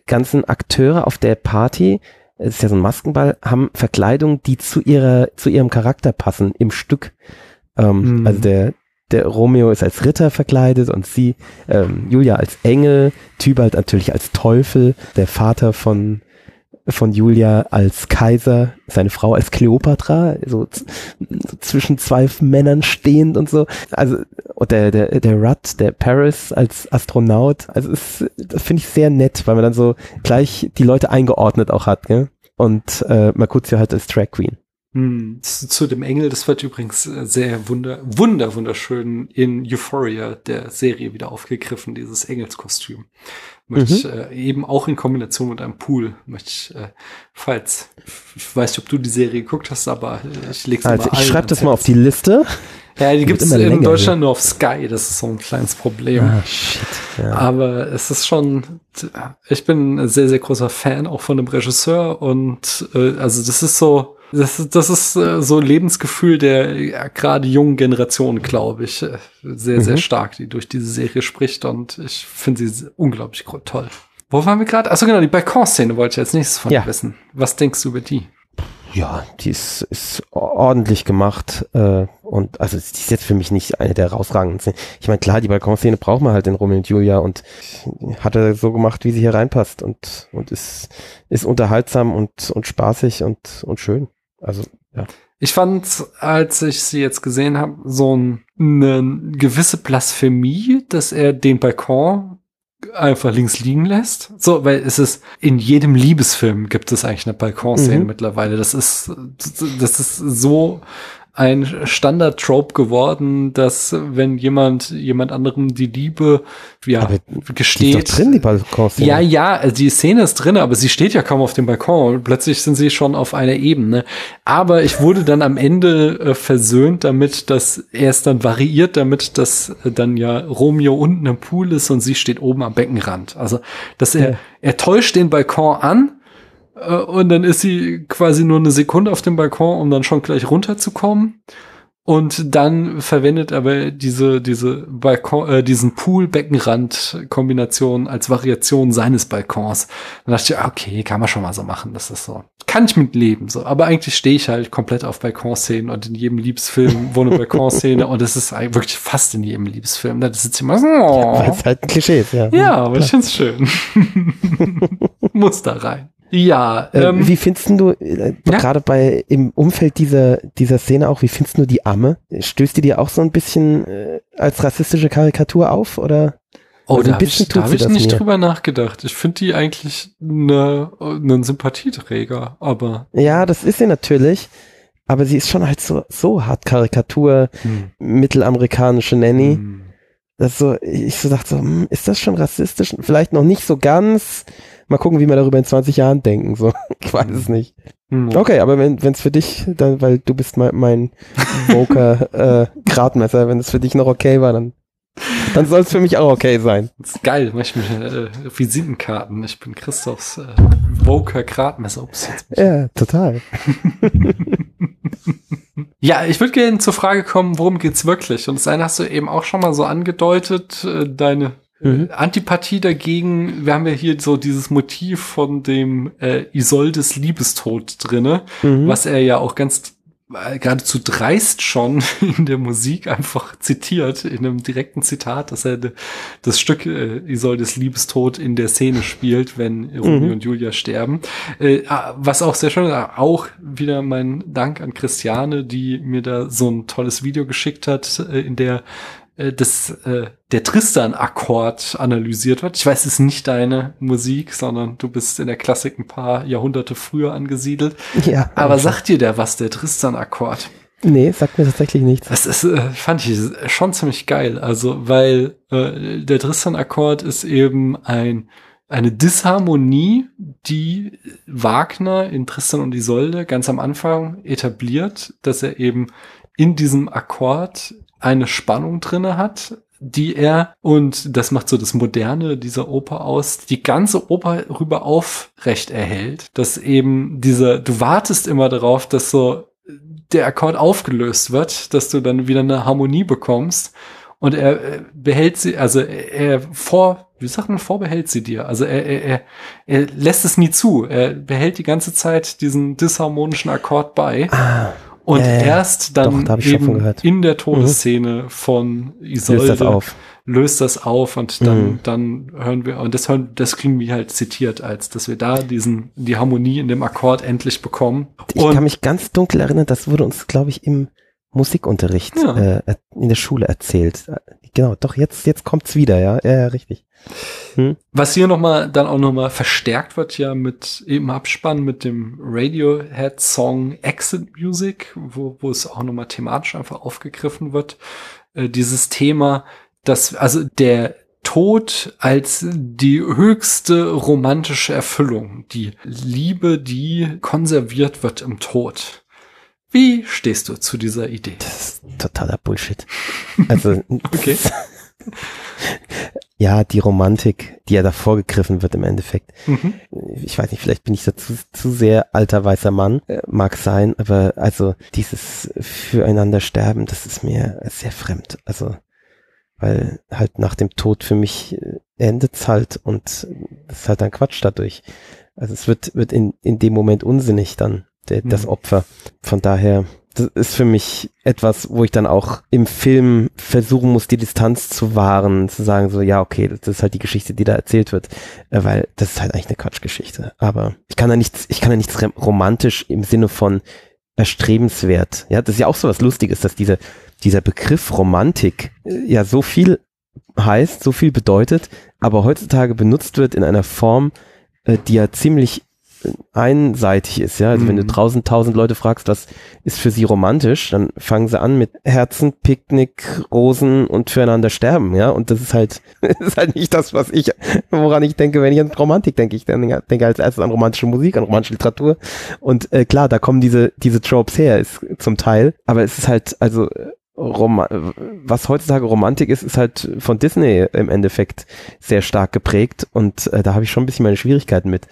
ganzen Akteure auf der Party, es ist ja so ein Maskenball, haben Verkleidung, die zu ihrer, zu ihrem Charakter passen im Stück. Ähm, mhm. Also der, der Romeo ist als Ritter verkleidet und sie, ähm, Julia als Engel, Tybalt natürlich als Teufel, der Vater von von Julia als Kaiser, seine Frau als Kleopatra, so, so zwischen zwei Männern stehend und so. Also und der der der Rudd, der Paris als Astronaut. Also es, das finde ich sehr nett, weil man dann so gleich die Leute eingeordnet auch hat, gell? Und äh, Mercutio halt als Drag Queen. Hm, zu dem Engel, das wird übrigens äh, sehr wunder, wunder, wunderschön in Euphoria der Serie wieder aufgegriffen, dieses Engelskostüm. Möchte mhm. ich äh, eben auch in Kombination mit einem Pool, möchte ich, äh, falls, ich weiß nicht, ob du die Serie geguckt hast, aber ich leg's also mal Ich schreibe das mal auf die Liste. Ja, die gibt es in länger, Deutschland ja. nur auf Sky, das ist so ein kleines Problem. Ah, shit. Ja. Aber es ist schon, ich bin ein sehr, sehr großer Fan auch von dem Regisseur und äh, also das ist so, das ist, das ist äh, so ein Lebensgefühl der ja, gerade jungen Generation, glaube ich, äh, sehr, sehr mhm. stark, die durch diese Serie spricht und ich finde sie unglaublich toll. Wo waren wir gerade? Achso, genau, die Balkon-Szene wollte ich als nächstes von ja. wissen. Was denkst du über die? Ja, die ist, ist ordentlich gemacht äh, und also die ist jetzt für mich nicht eine der herausragenden Szenen. Ich meine, klar, die Balkonszene braucht man halt in Romeo und Julia und hat er so gemacht, wie sie hier reinpasst und, und ist, ist unterhaltsam und, und spaßig und, und schön. Also, ja. Ich fand, als ich sie jetzt gesehen habe, so ein, eine gewisse Blasphemie, dass er den Balkon einfach links liegen lässt. So, weil es ist in jedem Liebesfilm gibt es eigentlich eine Balkonszene mhm. mittlerweile. Das ist das ist so ein Standard-Trope geworden, dass wenn jemand jemand anderem die Liebe ja aber gesteht. Die ist doch drin, die Balkonszene. Ja, ja, also die Szene ist drin, aber sie steht ja kaum auf dem Balkon. Plötzlich sind sie schon auf einer Ebene. Aber ich wurde dann am Ende äh, versöhnt damit, dass er es dann variiert, damit dass äh, dann ja Romeo unten im Pool ist und sie steht oben am Beckenrand. Also, dass er, ja. er täuscht den Balkon an, und dann ist sie quasi nur eine Sekunde auf dem Balkon, um dann schon gleich runterzukommen. Und dann verwendet aber diese, diese Balkon, äh, diesen Pool-Beckenrand-Kombination als Variation seines Balkons. Dann dachte ich, okay, kann man schon mal so machen. Das ist so. Kann ich mit leben, so. Aber eigentlich stehe ich halt komplett auf Balkonszenen und in jedem Liebesfilm wo eine Balkonszene und das ist wirklich fast in jedem Liebesfilm. Da sitzt immer so, oh. Ja, ist halt ein Klischee, ja. Ja, aber Klar. ich find's schön. Muss da rein. Ja. Äh, ähm, wie findest du, äh, ja? gerade bei im Umfeld dieser, dieser Szene auch, wie findest du die Amme? Stößt die dir auch so ein bisschen äh, als rassistische Karikatur auf? Oder? Oh, also da habe ich, da hab ich nicht mir. drüber nachgedacht. Ich finde die eigentlich ne, einen Sympathieträger, aber. Ja, das ist sie natürlich. Aber sie ist schon halt so, so hart Karikatur, hm. mittelamerikanische Nanny. Hm. Das so, ich so dachte so, hm, ist das schon rassistisch? Vielleicht noch nicht so ganz. Mal gucken, wie wir darüber in 20 Jahren denken. So, ich weiß es nicht. Mhm. Okay, aber wenn es für dich, dann, weil du bist mein, mein Voker äh, Gradmesser, wenn es für dich noch okay war, dann dann soll es für mich auch okay sein. Das ist geil, manchmal äh, Visitenkarten. Ich bin Christophs äh, Voker Gradmesser. Ups, ja, total. Ja, ich würde gerne zur Frage kommen, worum geht's wirklich? Und das eine hast du eben auch schon mal so angedeutet, äh, deine mhm. Antipathie dagegen. Wir haben ja hier so dieses Motiv von dem äh, Isoldes Liebestod drinne, mhm. was er ja auch ganz geradezu dreist schon in der Musik einfach zitiert, in einem direkten Zitat, dass er das Stück äh, Isoldes Liebestod in der Szene spielt, wenn Romeo mhm. und Julia sterben. Äh, ah, was auch sehr schön ist, auch wieder mein Dank an Christiane, die mir da so ein tolles Video geschickt hat, äh, in der äh, das, äh, der Tristan-Akkord analysiert wird. Ich weiß, es ist nicht deine Musik, sondern du bist in der Klassik ein paar Jahrhunderte früher angesiedelt. Ja. Aber sagt dir der was, der Tristan-Akkord? Nee, sagt mir tatsächlich nichts. Das ist, äh, fand ich schon ziemlich geil. Also, weil äh, der Tristan-Akkord ist eben ein eine Disharmonie, die Wagner in Tristan und Isolde ganz am Anfang etabliert, dass er eben in diesem Akkord eine Spannung drinne hat, die er, und das macht so das Moderne dieser Oper aus, die ganze Oper rüber aufrecht erhält. Dass eben dieser, du wartest immer darauf, dass so der Akkord aufgelöst wird, dass du dann wieder eine Harmonie bekommst. Und er behält sie, also er vor, wie sagt man, vorbehält sie dir. Also er, er, er, er lässt es nie zu. Er behält die ganze Zeit diesen disharmonischen Akkord bei. Ah. Und ja, erst dann Doch, da eben in der Todesszene mhm. von Isolde löst das auf, löst das auf und dann, mhm. dann hören wir, und das hören, das kriegen wir halt zitiert, als dass wir da diesen, die Harmonie in dem Akkord endlich bekommen. Ich und kann mich ganz dunkel erinnern, das wurde uns, glaube ich, im Musikunterricht ja. äh, in der Schule erzählt. Genau, doch, jetzt, jetzt kommt's wieder, ja, ja, richtig. Hm? Was hier nochmal, dann auch nochmal verstärkt wird ja mit eben Abspann mit dem Radiohead-Song Exit Music, wo, wo es auch nochmal thematisch einfach aufgegriffen wird. Äh, dieses Thema, dass, also der Tod als die höchste romantische Erfüllung, die Liebe, die konserviert wird im Tod. Wie stehst du zu dieser Idee? Das ist totaler Bullshit. Also, okay. ja, die Romantik, die ja da vorgegriffen wird im Endeffekt. Mhm. Ich weiß nicht, vielleicht bin ich da zu, zu sehr alter weißer Mann, äh, mag sein, aber also dieses füreinander sterben, das ist mir sehr fremd. Also, weil halt nach dem Tod für mich äh, endet's halt und das ist halt dann Quatsch dadurch. Also es wird, wird in, in dem Moment unsinnig dann der, das mhm. Opfer. Von daher, das ist für mich etwas, wo ich dann auch im Film versuchen muss, die Distanz zu wahren, zu sagen so, ja, okay, das ist halt die Geschichte, die da erzählt wird, äh, weil das ist halt eigentlich eine Quatschgeschichte. Aber ich kann da nichts, ich kann da nichts romantisch im Sinne von erstrebenswert. Ja, das ist ja auch so was Lustiges, dass diese, dieser Begriff Romantik äh, ja so viel heißt, so viel bedeutet, aber heutzutage benutzt wird in einer Form, äh, die ja ziemlich einseitig ist, ja. Also mhm. wenn du mhm. draußen tausend Leute fragst, was ist für sie romantisch, dann fangen sie an mit Herzen, Picknick, Rosen und füreinander sterben, ja. Und das ist halt, das ist halt nicht das, was ich, woran ich denke, wenn ich an Romantik denke. Ich denke, denke als erstes an romantische Musik, an romantische Literatur. Und äh, klar, da kommen diese, diese Tropes her, ist zum Teil. Aber es ist halt, also Rom was heutzutage Romantik ist, ist halt von Disney im Endeffekt sehr stark geprägt und äh, da habe ich schon ein bisschen meine Schwierigkeiten mit.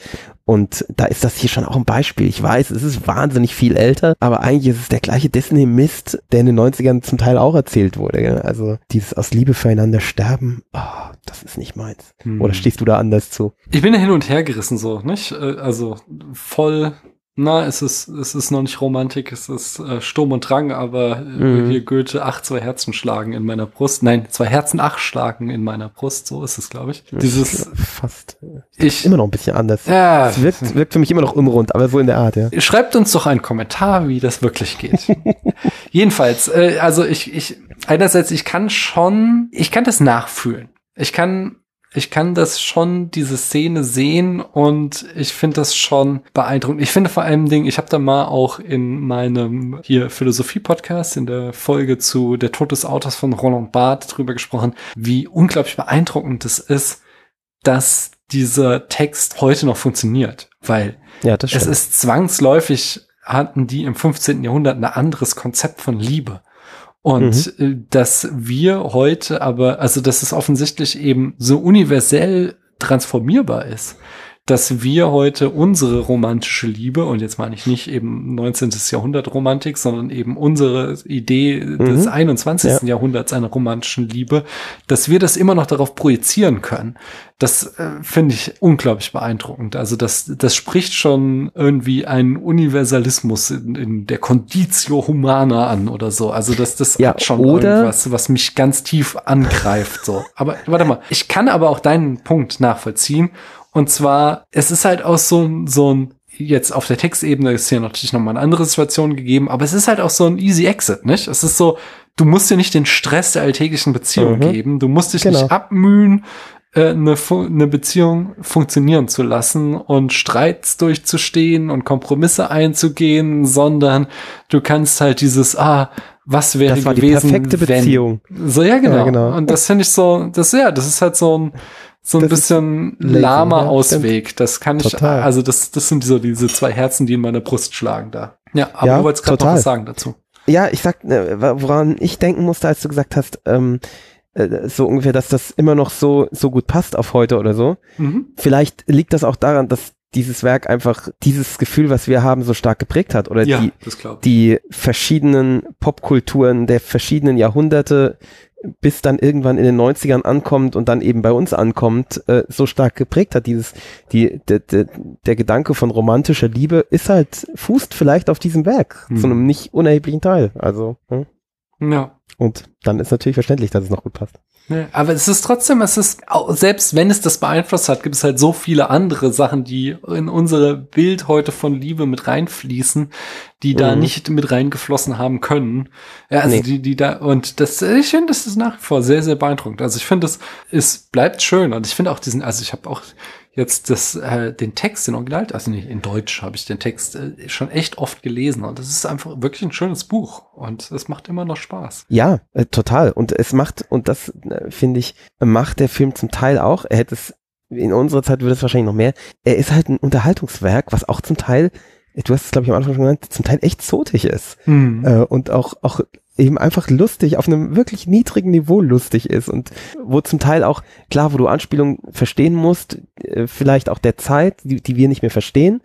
Und da ist das hier schon auch ein Beispiel. Ich weiß, es ist wahnsinnig viel älter, aber eigentlich ist es der gleiche Disney-Mist, der in den 90ern zum Teil auch erzählt wurde. Gell? Also dieses aus Liebe füreinander sterben, oh, das ist nicht meins. Hm. Oder stehst du da anders zu? Ich bin ja hin und her gerissen so, nicht? Äh, also voll na, es ist, es ist noch nicht Romantik, es ist äh, Sturm und Drang, aber äh, mhm. hier Goethe, ach, zwei Herzen schlagen in meiner Brust. Nein, zwei Herzen, ach, schlagen in meiner Brust, so ist es, glaube ich. Dieses. Fast. Ich, immer noch ein bisschen anders. Ja. Es wirkt, wirkt für mich immer noch unrund, aber so in der Art, ja. Schreibt uns doch einen Kommentar, wie das wirklich geht. Jedenfalls, äh, also ich, ich, einerseits, ich kann schon, ich kann das nachfühlen. Ich kann ich kann das schon, diese Szene sehen und ich finde das schon beeindruckend. Ich finde vor allem Ding, ich habe da mal auch in meinem hier Philosophie-Podcast in der Folge zu Der Tod des Autors von Roland Barth drüber gesprochen, wie unglaublich beeindruckend es ist, dass dieser Text heute noch funktioniert, weil ja, es ist zwangsläufig hatten die im 15. Jahrhundert ein anderes Konzept von Liebe. Und mhm. Äh, dass wir heute aber, also dass es offensichtlich eben so universell transformierbar ist, dass wir heute unsere romantische Liebe, und jetzt meine ich nicht eben 19. Jahrhundert Romantik, sondern eben unsere Idee mhm. des 21. Ja. Jahrhunderts einer romantischen Liebe, dass wir das immer noch darauf projizieren können. Das äh, finde ich unglaublich beeindruckend. Also das, das spricht schon irgendwie einen Universalismus in, in der Conditio Humana an oder so. Also das, das ja, hat schon irgendwas, was mich ganz tief angreift. So. Aber warte mal, ich kann aber auch deinen Punkt nachvollziehen. Und zwar, es ist halt auch so, so ein, jetzt auf der Textebene ist hier natürlich nochmal eine andere Situation gegeben, aber es ist halt auch so ein easy exit, nicht? Es ist so, du musst dir nicht den Stress der alltäglichen Beziehung mhm. geben, du musst dich genau. nicht abmühen, äh, eine, eine Beziehung funktionieren zu lassen und Streits durchzustehen und Kompromisse einzugehen, sondern du kannst halt dieses, ah, was wäre das war gewesen, die perfekte Beziehung. Wenn. So, ja, genau. ja, genau. Und das finde ich so, das, ja, das ist halt so ein, so ein das bisschen lahmer ja, Ausweg. Das kann ich, total. also das, das sind so diese zwei Herzen, die in meiner Brust schlagen da. Ja, aber ja, du wolltest gerade noch was sagen dazu. Ja, ich sag, äh, woran ich denken musste, als du gesagt hast, ähm, äh, so ungefähr, dass das immer noch so, so gut passt auf heute oder so. Mhm. Vielleicht liegt das auch daran, dass dieses Werk einfach dieses Gefühl, was wir haben, so stark geprägt hat oder ja, die, die verschiedenen Popkulturen der verschiedenen Jahrhunderte bis dann irgendwann in den 90ern ankommt und dann eben bei uns ankommt, äh, so stark geprägt hat. Dieses, die, de, de, der Gedanke von romantischer Liebe ist halt, fußt vielleicht auf diesem Werk, hm. zu einem nicht unerheblichen Teil. Also, hm? ja. Und dann ist natürlich verständlich, dass es noch gut passt. Ja, aber es ist trotzdem, es ist, selbst wenn es das beeinflusst hat, gibt es halt so viele andere Sachen, die in unsere Bild heute von Liebe mit reinfließen, die mhm. da nicht mit reingeflossen haben können. Ja, also nee. die, die da, und das, ich finde, das ist nach wie vor sehr, sehr beeindruckend. Also ich finde, es, es bleibt schön und ich finde auch diesen, also ich habe auch jetzt das, äh, den Text in Original, also nicht in Deutsch habe ich den Text äh, schon echt oft gelesen und das ist einfach wirklich ein schönes Buch und es macht immer noch Spaß. Ja, äh, total. Und es macht, und das äh, finde ich, macht der Film zum Teil auch, er hätte es, in unserer Zeit würde es wahrscheinlich noch mehr, er ist halt ein Unterhaltungswerk, was auch zum Teil du hast es glaube ich am Anfang schon genannt, zum Teil echt zotig ist mhm. äh, und auch auch eben einfach lustig, auf einem wirklich niedrigen Niveau lustig ist und wo zum Teil auch, klar, wo du Anspielungen verstehen musst, äh, vielleicht auch der Zeit, die, die wir nicht mehr verstehen,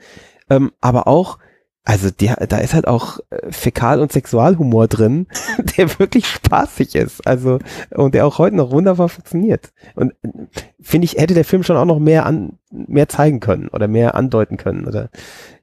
ähm, aber auch, also die, da ist halt auch äh, Fäkal- und Sexualhumor drin, der wirklich spaßig ist, also und der auch heute noch wunderbar funktioniert. Und äh, finde ich, hätte der Film schon auch noch mehr an, mehr zeigen können oder mehr andeuten können oder,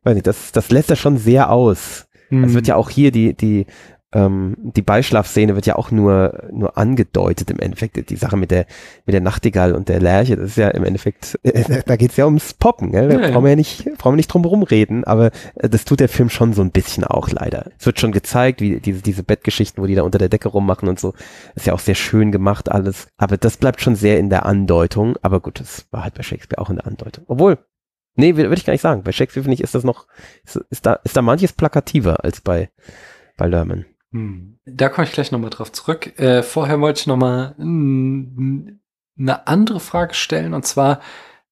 weiß nicht, das, das lässt er schon sehr aus. Es wird mhm. ja auch hier die, die ähm, die Beischlafszene wird ja auch nur, nur angedeutet im Endeffekt. Die Sache mit der, mit der Nachtigall und der Lerche, das ist ja im Endeffekt, äh, da geht's ja ums Poppen, gell? Da ja, brauchen wir ja nicht, brauchen wir nicht drum herum reden, aber äh, das tut der Film schon so ein bisschen auch leider. Es wird schon gezeigt, wie diese, diese Bettgeschichten, wo die da unter der Decke rummachen und so. Ist ja auch sehr schön gemacht alles. Aber das bleibt schon sehr in der Andeutung. Aber gut, das war halt bei Shakespeare auch in der Andeutung. Obwohl, nee, würde ich gar nicht sagen. Bei Shakespeare finde ich, ist das noch, ist, ist da, ist da manches plakativer als bei, bei Lerman. Hm. Da komme ich gleich nochmal drauf zurück. Äh, vorher wollte ich nochmal eine andere Frage stellen und zwar,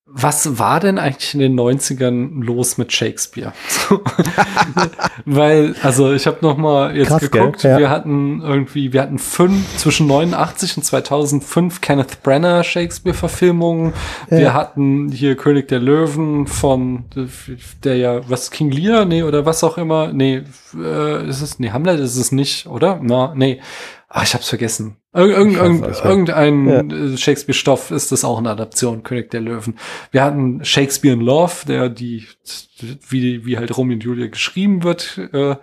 was war denn eigentlich in den 90ern los mit Shakespeare? Weil, also ich habe noch mal jetzt Krass, geguckt, ja. wir hatten irgendwie, wir hatten fünf, zwischen 89 und 2005 Kenneth Brenner Shakespeare-Verfilmungen. Ja. Wir hatten hier König der Löwen von, der ja, was, King Lear? Nee, oder was auch immer. Nee, äh, ist es, nee, Hamlet ist es nicht, oder? Na, nee. Ah, ich hab's vergessen. Irgend, irgend, irgendein ja. Äh, Shakespeare-Stoff ist das auch eine Adaption, König der Löwen. Wir hatten Shakespeare in Love, der die, wie, wie halt Romeo und Julia geschrieben wird, äh,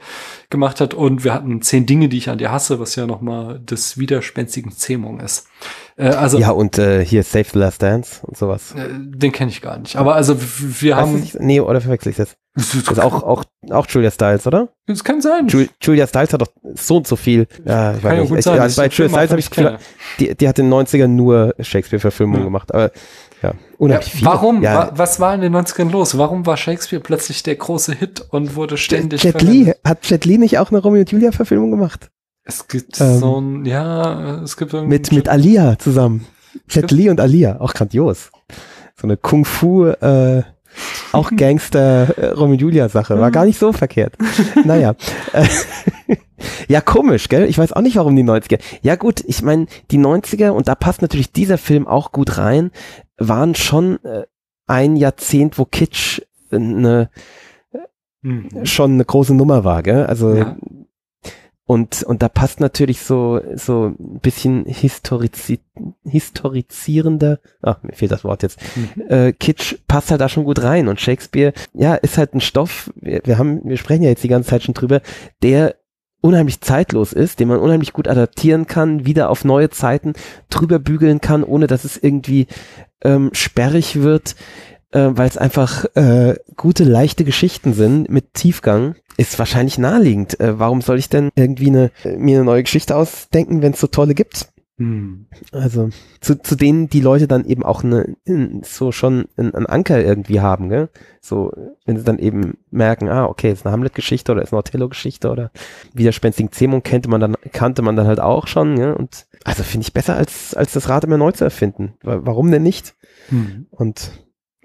gemacht hat. Und wir hatten Zehn Dinge, die ich an dir hasse, was ja nochmal des widerspenstigen Zähmung ist. Äh, also, ja, und äh, hier Save the Last Dance und sowas. Äh, den kenne ich gar nicht. Aber also wir haben. Nicht, nee, oder verwechsel ich das? Das ist auch, auch, auch Julia Stiles, oder? Das kann sein. Ju Julia Stiles hat doch so und so viel. Ja, ich weiß nicht. Ja ich, also bei Julia Stiles habe ich Gefühl, die, die hat in den 90ern nur Shakespeare-Verfilmungen ja. gemacht. Aber ja, unheimlich ja, Warum? Ja. Wa was war in den 90ern los? Warum war Shakespeare plötzlich der große Hit und wurde ständig Jet Li, Hat Jet Li nicht auch eine Romeo und Julia-Verfilmung gemacht? Es gibt ähm, so ein, ja, es gibt mit, mit Alia zusammen. Jet Li und Alia, auch grandios. So eine Kung-Fu, äh, auch Gangster äh, Romeo Julia Sache. War gar nicht so verkehrt. naja. ja, komisch, gell? Ich weiß auch nicht, warum die 90er. Ja gut, ich meine, die 90er, und da passt natürlich dieser Film auch gut rein, waren schon äh, ein Jahrzehnt, wo Kitsch eine, mhm. schon eine große Nummer war, gell? Also ja. Und, und da passt natürlich so, so ein bisschen historizi historizierender, ach, mir fehlt das Wort jetzt, mhm. äh, Kitsch passt halt da schon gut rein. Und Shakespeare, ja, ist halt ein Stoff, wir, wir haben, wir sprechen ja jetzt die ganze Zeit schon drüber, der unheimlich zeitlos ist, den man unheimlich gut adaptieren kann, wieder auf neue Zeiten drüber bügeln kann, ohne dass es irgendwie ähm, sperrig wird, äh, weil es einfach äh, gute, leichte Geschichten sind mit Tiefgang ist wahrscheinlich naheliegend. Äh, warum soll ich denn irgendwie eine, mir eine neue Geschichte ausdenken, wenn es so tolle gibt? Hm. Also zu, zu denen die Leute dann eben auch eine, so schon einen, einen Anker irgendwie haben, gell? So, wenn sie dann eben merken, ah, okay, ist eine Hamlet-Geschichte oder ist eine Othello-Geschichte oder widerspenstigen Zähmung kannte man dann, kannte man dann halt auch schon, ja? Und also finde ich besser als, als das Rad immer neu zu erfinden. Warum denn nicht? Hm. Und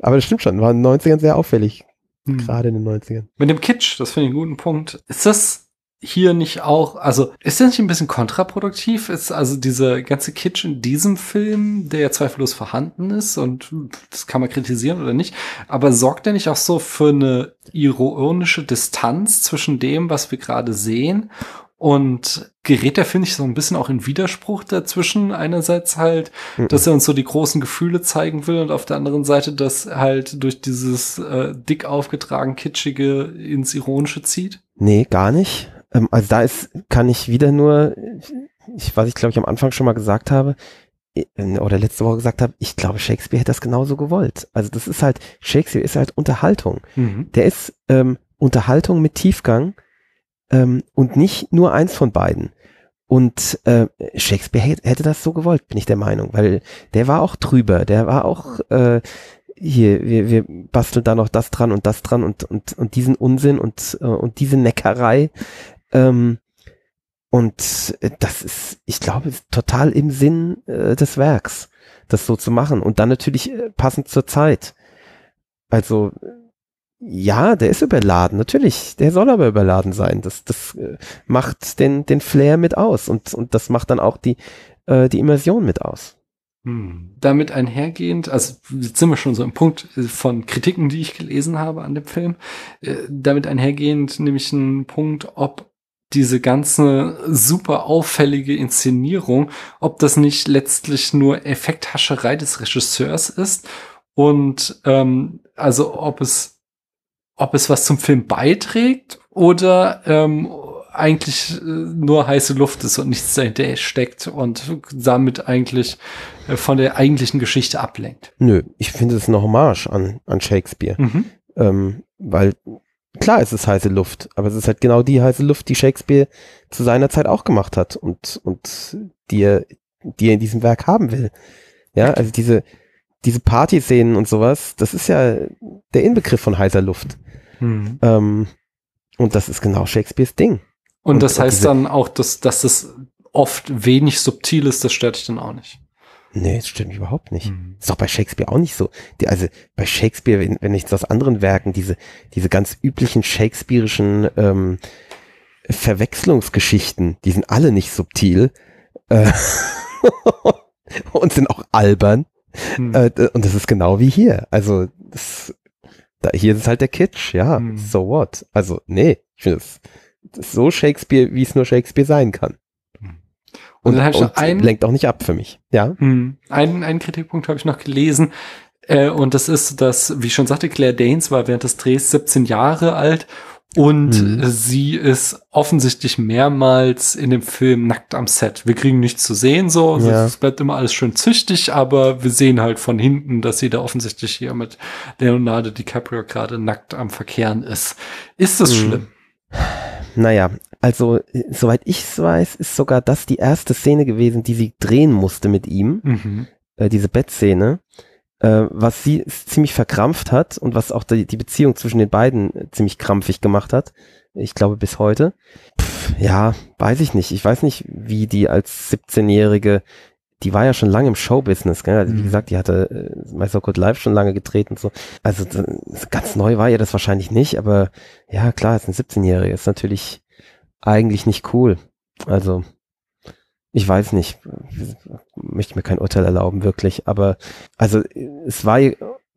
aber das stimmt schon, war in den 90ern sehr auffällig. Hm. Gerade in den 90ern. Mit dem Kitsch, das finde ich einen guten Punkt. Ist das hier nicht auch, also ist das nicht ein bisschen kontraproduktiv? Ist also dieser ganze Kitsch in diesem Film, der ja zweifellos vorhanden ist und das kann man kritisieren oder nicht, aber sorgt der nicht auch so für eine ironische Distanz zwischen dem, was wir gerade sehen und gerät der, finde ich, so ein bisschen auch in Widerspruch dazwischen. Einerseits halt, mhm. dass er uns so die großen Gefühle zeigen will und auf der anderen Seite, dass halt durch dieses äh, dick aufgetragen Kitschige ins Ironische zieht. Nee, gar nicht. Ähm, also da ist, kann ich wieder nur, ich, was ich glaube ich am Anfang schon mal gesagt habe, äh, oder letzte Woche gesagt habe, ich glaube, Shakespeare hätte das genauso gewollt. Also das ist halt, Shakespeare ist halt Unterhaltung. Mhm. Der ist ähm, Unterhaltung mit Tiefgang ähm, und nicht nur eins von beiden. Und äh, Shakespeare hätte das so gewollt, bin ich der Meinung, weil der war auch drüber, der war auch äh, hier, wir, wir basteln da noch das dran und das dran und, und, und diesen Unsinn und, äh, und diese Neckerei. Ähm, und äh, das ist, ich glaube, total im Sinn äh, des Werks, das so zu machen. Und dann natürlich äh, passend zur Zeit. Also ja, der ist überladen, natürlich. Der soll aber überladen sein. Das, das äh, macht den, den Flair mit aus und, und das macht dann auch die, äh, die Immersion mit aus. Hm. Damit einhergehend, also jetzt sind wir schon so im Punkt von Kritiken, die ich gelesen habe an dem Film. Äh, damit einhergehend nämlich ein Punkt, ob diese ganze super auffällige Inszenierung, ob das nicht letztlich nur Effekthascherei des Regisseurs ist und ähm, also ob es ob es was zum Film beiträgt oder ähm, eigentlich äh, nur heiße Luft ist und nichts dahinter steckt und damit eigentlich äh, von der eigentlichen Geschichte ablenkt. Nö, ich finde es eine Hommage an, an Shakespeare. Mhm. Ähm, weil klar es ist heiße Luft, aber es ist halt genau die heiße Luft, die Shakespeare zu seiner Zeit auch gemacht hat und, und die er, die er in diesem Werk haben will. Ja, also diese, diese Party-Szenen und sowas, das ist ja der Inbegriff von heißer Luft. Mhm. Ähm, und das ist genau Shakespeares Ding. Und, und das heißt dann auch, dass, dass das oft wenig subtil ist, das stört dich dann auch nicht. Nee, das stimmt überhaupt nicht. Mhm. Ist doch bei Shakespeare auch nicht so. Die, also bei Shakespeare, wenn, wenn ich aus anderen Werken, diese, diese ganz üblichen shakespearischen ähm, Verwechslungsgeschichten, die sind alle nicht subtil äh, und sind auch albern. Mhm. Äh, und das ist genau wie hier. Also das da, hier ist halt der Kitsch, ja, hm. so what? Also, nee, ich finde es so Shakespeare, wie es nur Shakespeare sein kann. Hm. Und, und, dann ein, lenkt auch nicht ab für mich, ja. Hm. Einen, einen Kritikpunkt habe ich noch gelesen, äh, und das ist, dass, wie ich schon sagte, Claire Danes war während des Drehs 17 Jahre alt Und mhm. sie ist offensichtlich mehrmals in dem Film nackt am Set. Wir kriegen nichts zu sehen, so. Also ja. Es bleibt immer alles schön züchtig, aber wir sehen halt von hinten, dass sie da offensichtlich hier mit Leonardo DiCaprio gerade nackt am Verkehren ist. Ist das mhm. schlimm? Naja, also soweit ich es weiß, ist sogar das die erste Szene gewesen, die sie drehen musste mit ihm. Mhm. Äh, diese Bettszene äh, was sie ziemlich verkrampft hat und was auch die, die Beziehung zwischen den beiden äh, ziemlich krampfig gemacht hat. Ich glaube bis heute. Pff, ja, weiß ich nicht. Ich weiß nicht, wie die als 17-Jährige, die war ja schon lange im Showbusiness, gell? Also, wie mhm. gesagt, die hatte äh, My So Good Life schon lange gedreht und so. Also ganz neu war ihr das wahrscheinlich nicht, aber ja, klar, ist ein 17-Jährige, ist natürlich eigentlich nicht cool. Also ich weiß nicht, möchte mir kein Urteil erlauben, wirklich, aber also es war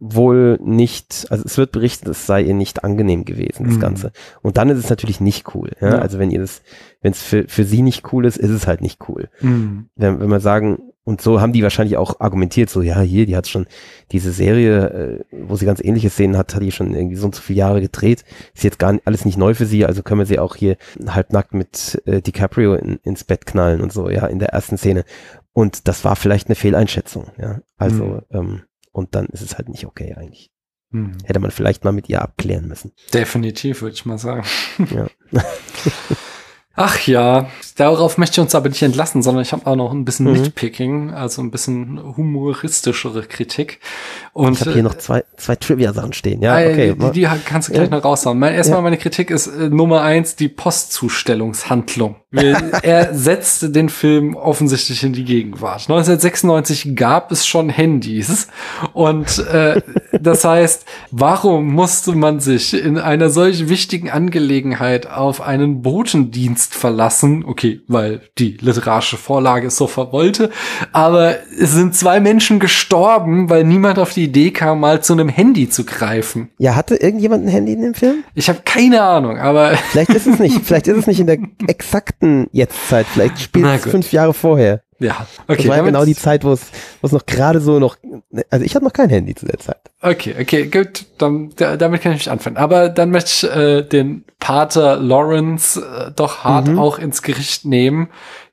wohl nicht, also es wird berichtet, es sei ihr nicht angenehm gewesen, das mhm. Ganze. Und dann ist es natürlich nicht cool. Ja? ja. Also wenn ihr das, wenn es für, für sie nicht cool ist, ist es halt nicht cool. Mhm. Wenn, wenn man sagen, und so haben die wahrscheinlich auch argumentiert, so, ja, hier, die hat schon diese Serie, äh, wo sie ganz ähnliche Szenen hat, hat die schon irgendwie so und so viele Jahre gedreht. Ist jetzt gar nicht, alles nicht neu für sie, also können wir sie auch hier halbnackt mit äh, DiCaprio in, ins Bett knallen und so, ja, in der ersten Szene. Und das war vielleicht eine Fehleinschätzung, ja. Also, mhm. ähm, und dann ist es halt nicht okay eigentlich. Mhm. Hätte man vielleicht mal mit ihr abklären müssen. Definitiv, würde ich mal sagen. Ja. Ach ja, darauf möchte ich uns aber nicht entlassen, sondern ich habe auch noch ein bisschen mhm. Nitpicking, also ein bisschen humoristischere Kritik. Und ich habe hier noch zwei, zwei Trivia-Sachen stehen. Ja, äh, okay. Die, die kannst du gleich ja. noch raushauen. Mein, erstmal ja. meine Kritik ist äh, Nummer eins die Postzustellungshandlung. er setzte den Film offensichtlich in die Gegenwart. 1996 gab es schon Handys und äh, das heißt, warum musste man sich in einer solch wichtigen Angelegenheit auf einen Botendienst verlassen? Okay, weil die literarische Vorlage es so verwollte, aber es sind zwei Menschen gestorben, weil niemand auf die Idee kam, mal zu einem Handy zu greifen. Ja, hatte irgendjemand ein Handy in dem Film? Ich habe keine Ahnung, aber vielleicht ist es nicht, vielleicht ist es nicht in der exakten Jetztzeit, vielleicht spielt es fünf Jahre vorher. Ja, okay. Das war ja genau die Zeit, wo es, wo es noch gerade so noch, also ich habe noch kein Handy zu der Zeit. Okay, okay, gut, dann damit kann ich nicht anfangen. Aber dann möchte ich äh, den Pater Lawrence äh, doch hart mhm. auch ins Gericht nehmen,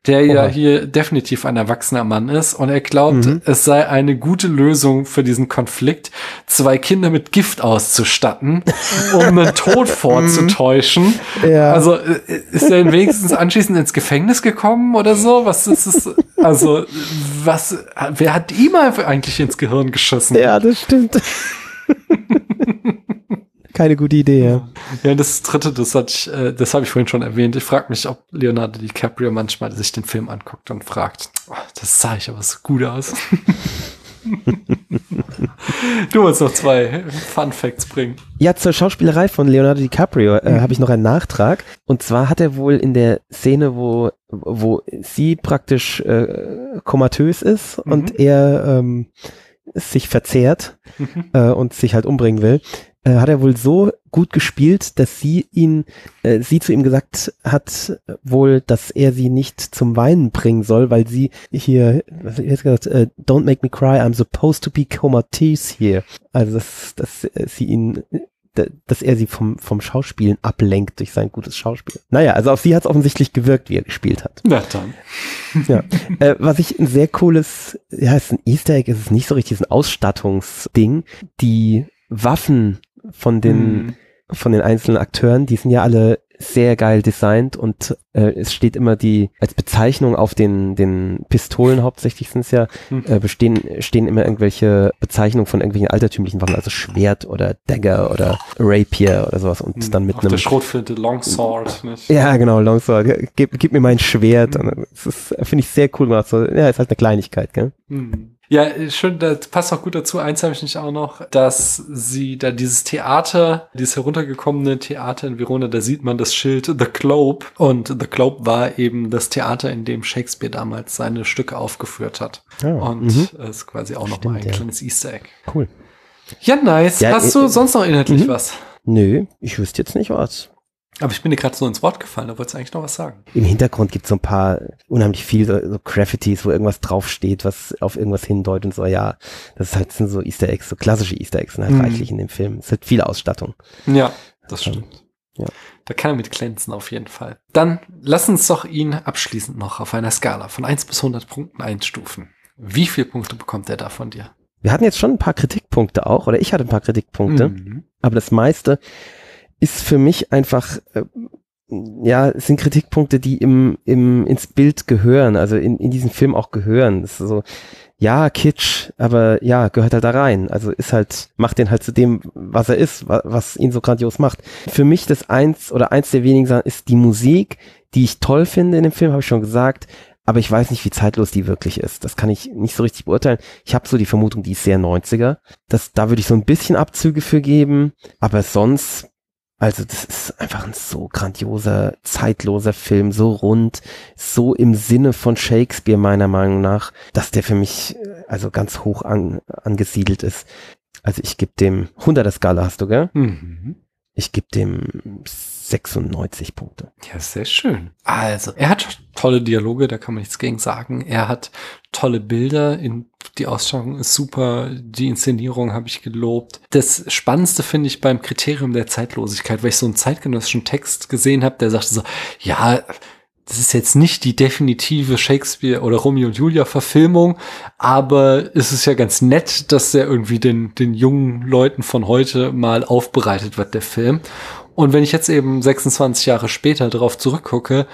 der Oha. ja hier definitiv ein erwachsener Mann ist und er glaubt, mhm. es sei eine gute Lösung für diesen Konflikt, zwei Kinder mit Gift auszustatten, um einen Tod vorzutäuschen. Ja. Also äh, ist er wenigstens anschließend ins Gefängnis gekommen oder so? Was ist es? Also was? Wer hat ihm eigentlich ins Gehirn geschossen? Ja, das stimmt. keine gute Idee, ja. Ja, das dritte, das hatte ich, äh, das habe ich vorhin schon erwähnt. Ich frage mich, ob Leonardo DiCaprio manchmal sich den Film anguckt und fragt, oh, das sah ich aber so gut aus. du wolltest noch zwei Fun Facts bringen. Ja, zur Schauspielerei von Leonardo DiCaprio äh, mhm. habe ich noch einen Nachtrag. Und zwar hat er wohl in der Szene, wo, wo sie praktisch äh, komatös ist mhm. und er ähm, sich verzehrt mhm. äh, und sich halt umbringen will, äh, hat er wohl so gut gespielt, dass sie ihn, äh, sie zu ihm gesagt hat, wohl, dass er sie nicht zum Weinen bringen soll, weil sie hier, was hat gesagt, äh, don't make me cry, I'm supposed to be comatose here. Also, dass, dass äh, sie ihn dass er sie vom, vom Schauspielen ablenkt durch sein gutes Schauspiel. Naja, also auf sie hat es offensichtlich gewirkt, wie er gespielt hat. Na dann. Ja. äh, was ich ein sehr cooles, ja, ist ein Easter Egg, ist es nicht so richtig, ein Ausstattungsding. Die Waffen von den, mhm. von den einzelnen Akteuren, die sind ja alle sehr geil designt und äh, es steht immer die, als Bezeichnung auf den, den Pistolen hauptsächlich sind es ja, mhm. äh, bestehen, stehen immer irgendwelche Bezeichnungen von irgendwelchen altertümlichen Waffen, also Schwert oder Dagger oder Rapier oder sowas und mhm. dann mit auf einem. Der Schrotflinte Longsword, nicht? Ja, genau, Longsword. Gib, gib mir mein Schwert. Mhm. Das finde ich sehr cool gemacht. So, ja, ist halt eine Kleinigkeit, gell? Mhm. Ja, schön, das passt auch gut dazu. Eins habe ich nicht auch noch, dass sie da dieses Theater, dieses heruntergekommene Theater in Verona, da sieht man das Schild The Globe. Und The Globe war eben das Theater, in dem Shakespeare damals seine Stücke aufgeführt hat. Oh, und mhm. ist quasi auch noch mal ein ja. kleines Easter Egg. Cool. Ja, nice. Ja, Hast äh, du sonst noch inhaltlich mhm. was? Nö, ich wüsste jetzt nicht was. Aber ich bin dir gerade so ins Wort gefallen, da wolltest du eigentlich noch was sagen. Im Hintergrund gibt es so ein paar unheimlich viele so, so Graffitis, wo irgendwas draufsteht, was auf irgendwas hindeutet und so, ja, das halt, sind so Easter Eggs, so klassische Easter Eggs sind halt mhm. reichlich in dem Film. Es hat viel Ausstattung. Ja, das ähm, stimmt. Ja. Da kann er mit glänzen auf jeden Fall. Dann lass uns doch ihn abschließend noch auf einer Skala von 1 bis 100 Punkten einstufen. Wie viele Punkte bekommt er da von dir? Wir hatten jetzt schon ein paar Kritikpunkte auch, oder ich hatte ein paar Kritikpunkte, mhm. aber das meiste ist für mich einfach, äh, ja, sind Kritikpunkte, die im, im, ins Bild gehören, also in, in diesen Film auch gehören. Das ist so, ja, Kitsch, aber ja, gehört halt da rein. Also ist halt, macht den halt zu dem, was er ist, was, was ihn so grandios macht. Für mich das eins oder eins der wenigen Sachen ist die Musik, die ich toll finde in dem Film, habe ich schon gesagt. Aber ich weiß nicht, wie zeitlos die wirklich ist. Das kann ich nicht so richtig beurteilen. Ich habe so die Vermutung, die ist sehr 90er. Das, da würde ich so ein bisschen Abzüge für geben. Aber sonst also das ist einfach ein so grandioser, zeitloser Film, so rund, so im Sinne von Shakespeare meiner Meinung nach, dass der für mich äh, also ganz hoch an, angesiedelt ist. Also ich gebe dem 100er Skala hast du, gell? Mhm. Ich gebe dem 96 Punkte. Ja, sehr schön. Also, er hat tolle Dialoge, da kann man nichts gegen sagen. Er hat tolle Bilder, in, die Ausstattung ist super, die Inszenierung habe ich gelobt. Das Spannendste finde ich beim Kriterium der Zeitlosigkeit, weil ich so einen zeitgenössischen Text gesehen habe, der sagte so, ja, das ist jetzt nicht die definitive Shakespeare oder Romeo und Julia Verfilmung, aber es ist ja ganz nett, dass der irgendwie den, den jungen Leuten von heute mal aufbereitet wird, der Film. Und wenn ich jetzt eben 26 Jahre später darauf zurückgucke,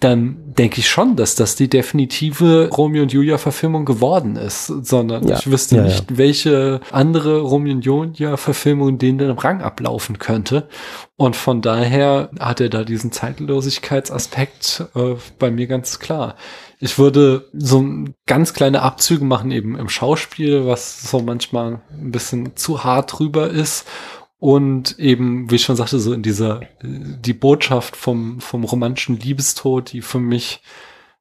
dann denke ich schon, dass das die definitive Romeo und Julia Verfilmung geworden ist, sondern ja. ich wüsste ja, nicht, ja. welche andere Romeo und Julia Verfilmung den den Rang ablaufen könnte. Und von daher hat er da diesen Zeitlosigkeitsaspekt äh, bei mir ganz klar. Ich würde so ganz kleine Abzüge machen eben im Schauspiel, was so manchmal ein bisschen zu hart drüber ist und eben, wie ich schon sagte, so in dieser, die Botschaft vom, vom romantischen Liebestod, die für mich,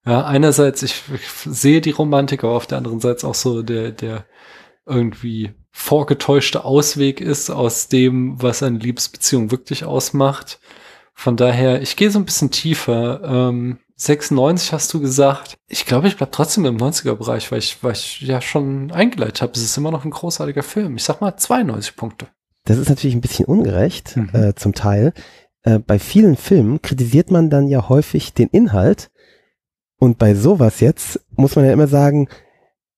ja, einerseits, ich, ich sehe die Romantik, aber auf der anderen Seite auch so der, der irgendwie vorgetäuschte Ausweg ist aus dem, was eine Liebesbeziehung wirklich ausmacht. Von daher, ich gehe so ein bisschen tiefer. Ähm, 96 hast du gesagt. Ich glaube, ich bleib trotzdem im 90er-Bereich, weil ich, weil ich ja schon eingeleitet habe. Es ist immer noch ein großartiger Film. Ich sag mal 92 Punkte. Das ist natürlich ein bisschen ungerecht, mhm. äh, zum Teil. Äh, bei vielen Filmen kritisiert man dann ja häufig den Inhalt. Und bei sowas jetzt muss man ja immer sagen,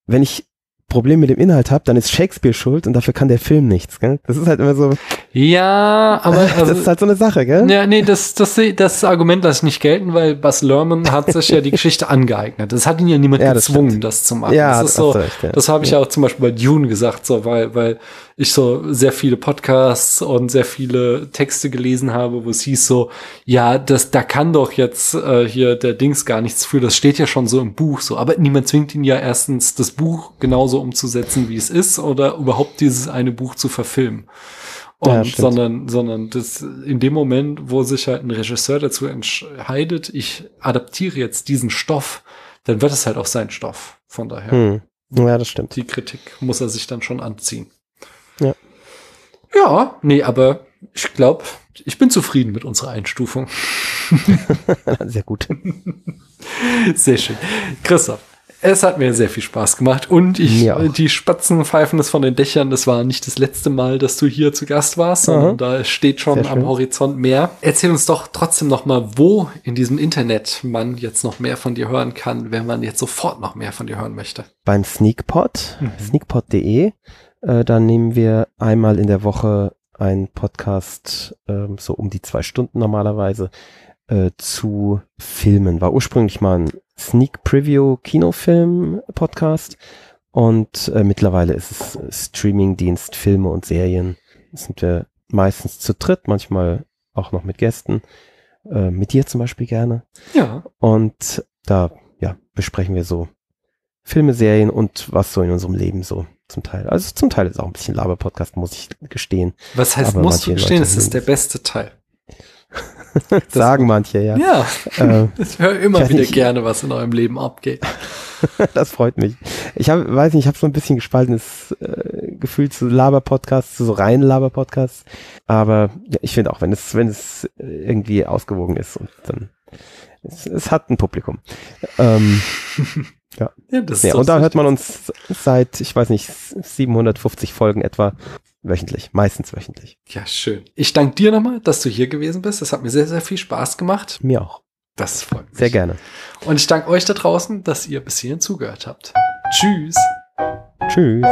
wenn ich Problem mit dem Inhalt habe, dann ist Shakespeare schuld und dafür kann der Film nichts, gell? Das ist halt immer so. Ja, aber also, das ist halt so eine Sache, gell? Ja, nee, das das das Argument lasse ich nicht gelten, weil Bas Lerman hat sich ja die Geschichte angeeignet. Das hat ihn ja niemand ja, gezwungen, stimmt. das zu machen. Ja, das ist so. Recht, ja. Das habe ich ja auch zum Beispiel bei Dune gesagt, so weil weil ich so sehr viele Podcasts und sehr viele Texte gelesen habe, wo es hieß so, ja, das, da kann doch jetzt äh, hier der Dings gar nichts für, das steht ja schon so im Buch so, aber niemand zwingt ihn ja erstens, das Buch genauso umzusetzen, wie es ist, oder überhaupt dieses eine Buch zu verfilmen. Und, ja, sondern, sondern das in dem Moment, wo sich halt ein Regisseur dazu entscheidet, ich adaptiere jetzt diesen Stoff, dann wird es halt auch sein Stoff. Von daher. Hm. Ja, das stimmt. Die Kritik muss er sich dann schon anziehen. Ja. Ja, nee, aber ich glaube, ich bin zufrieden mit unserer Einstufung. Sehr gut. Sehr schön. Christoph, es hat mir sehr viel Spaß gemacht und ich, die Spatzen pfeifen es von den Dächern. Das war nicht das letzte Mal, dass du hier zu Gast warst, sondern da steht schon am Horizont mehr. Erzähl uns doch trotzdem noch mal, wo in diesem Internet man jetzt noch mehr von dir hören kann, wenn man jetzt sofort noch mehr von dir hören möchte. Beim Sneakpot, mhm. sneakpot.de äh, da nehmen wir einmal in der Woche einen Podcast, ähm, so um die zwei Stunden normalerweise, äh, zu Filmen. War ursprünglich mal ein Sneak Preview Kinofilm Podcast und äh, mittlerweile ist es Streamingdienst Filme und Serien. Das sind wir meistens zu dritt, manchmal auch noch mit Gästen. Äh, mit dir zum Beispiel gerne. Ja. Und da ja, besprechen wir so Filme, Serien und was so in unserem Leben so zum Teil. Also zum Teil ist auch ein bisschen Laber-Podcast, muss ich gestehen. Was heißt, Aber musst du gestehen, es ist der beste Teil. sagen manche, ja. Ja, äh, ich höre immer wieder nicht. gerne, was in eurem Leben abgeht. das freut mich. Ich hab, weiß nicht, ich habe so ein bisschen gespaltenes äh, Gefühl zu Laber-Podcasts, zu so reinen Laber-Podcasts. Aber ja, ich finde auch, wenn es, wenn es irgendwie ausgewogen ist und dann es, es hat ein Publikum. Ähm, ja. ja, das ja und da hört man uns seit, ich weiß nicht, 750 Folgen etwa wöchentlich, meistens wöchentlich. Ja, schön. Ich danke dir nochmal, dass du hier gewesen bist. Das hat mir sehr, sehr viel Spaß gemacht. Mir auch. Das freut mich. Sehr gerne. Und ich danke euch da draußen, dass ihr bis hierhin zugehört habt. Tschüss. Tschüss.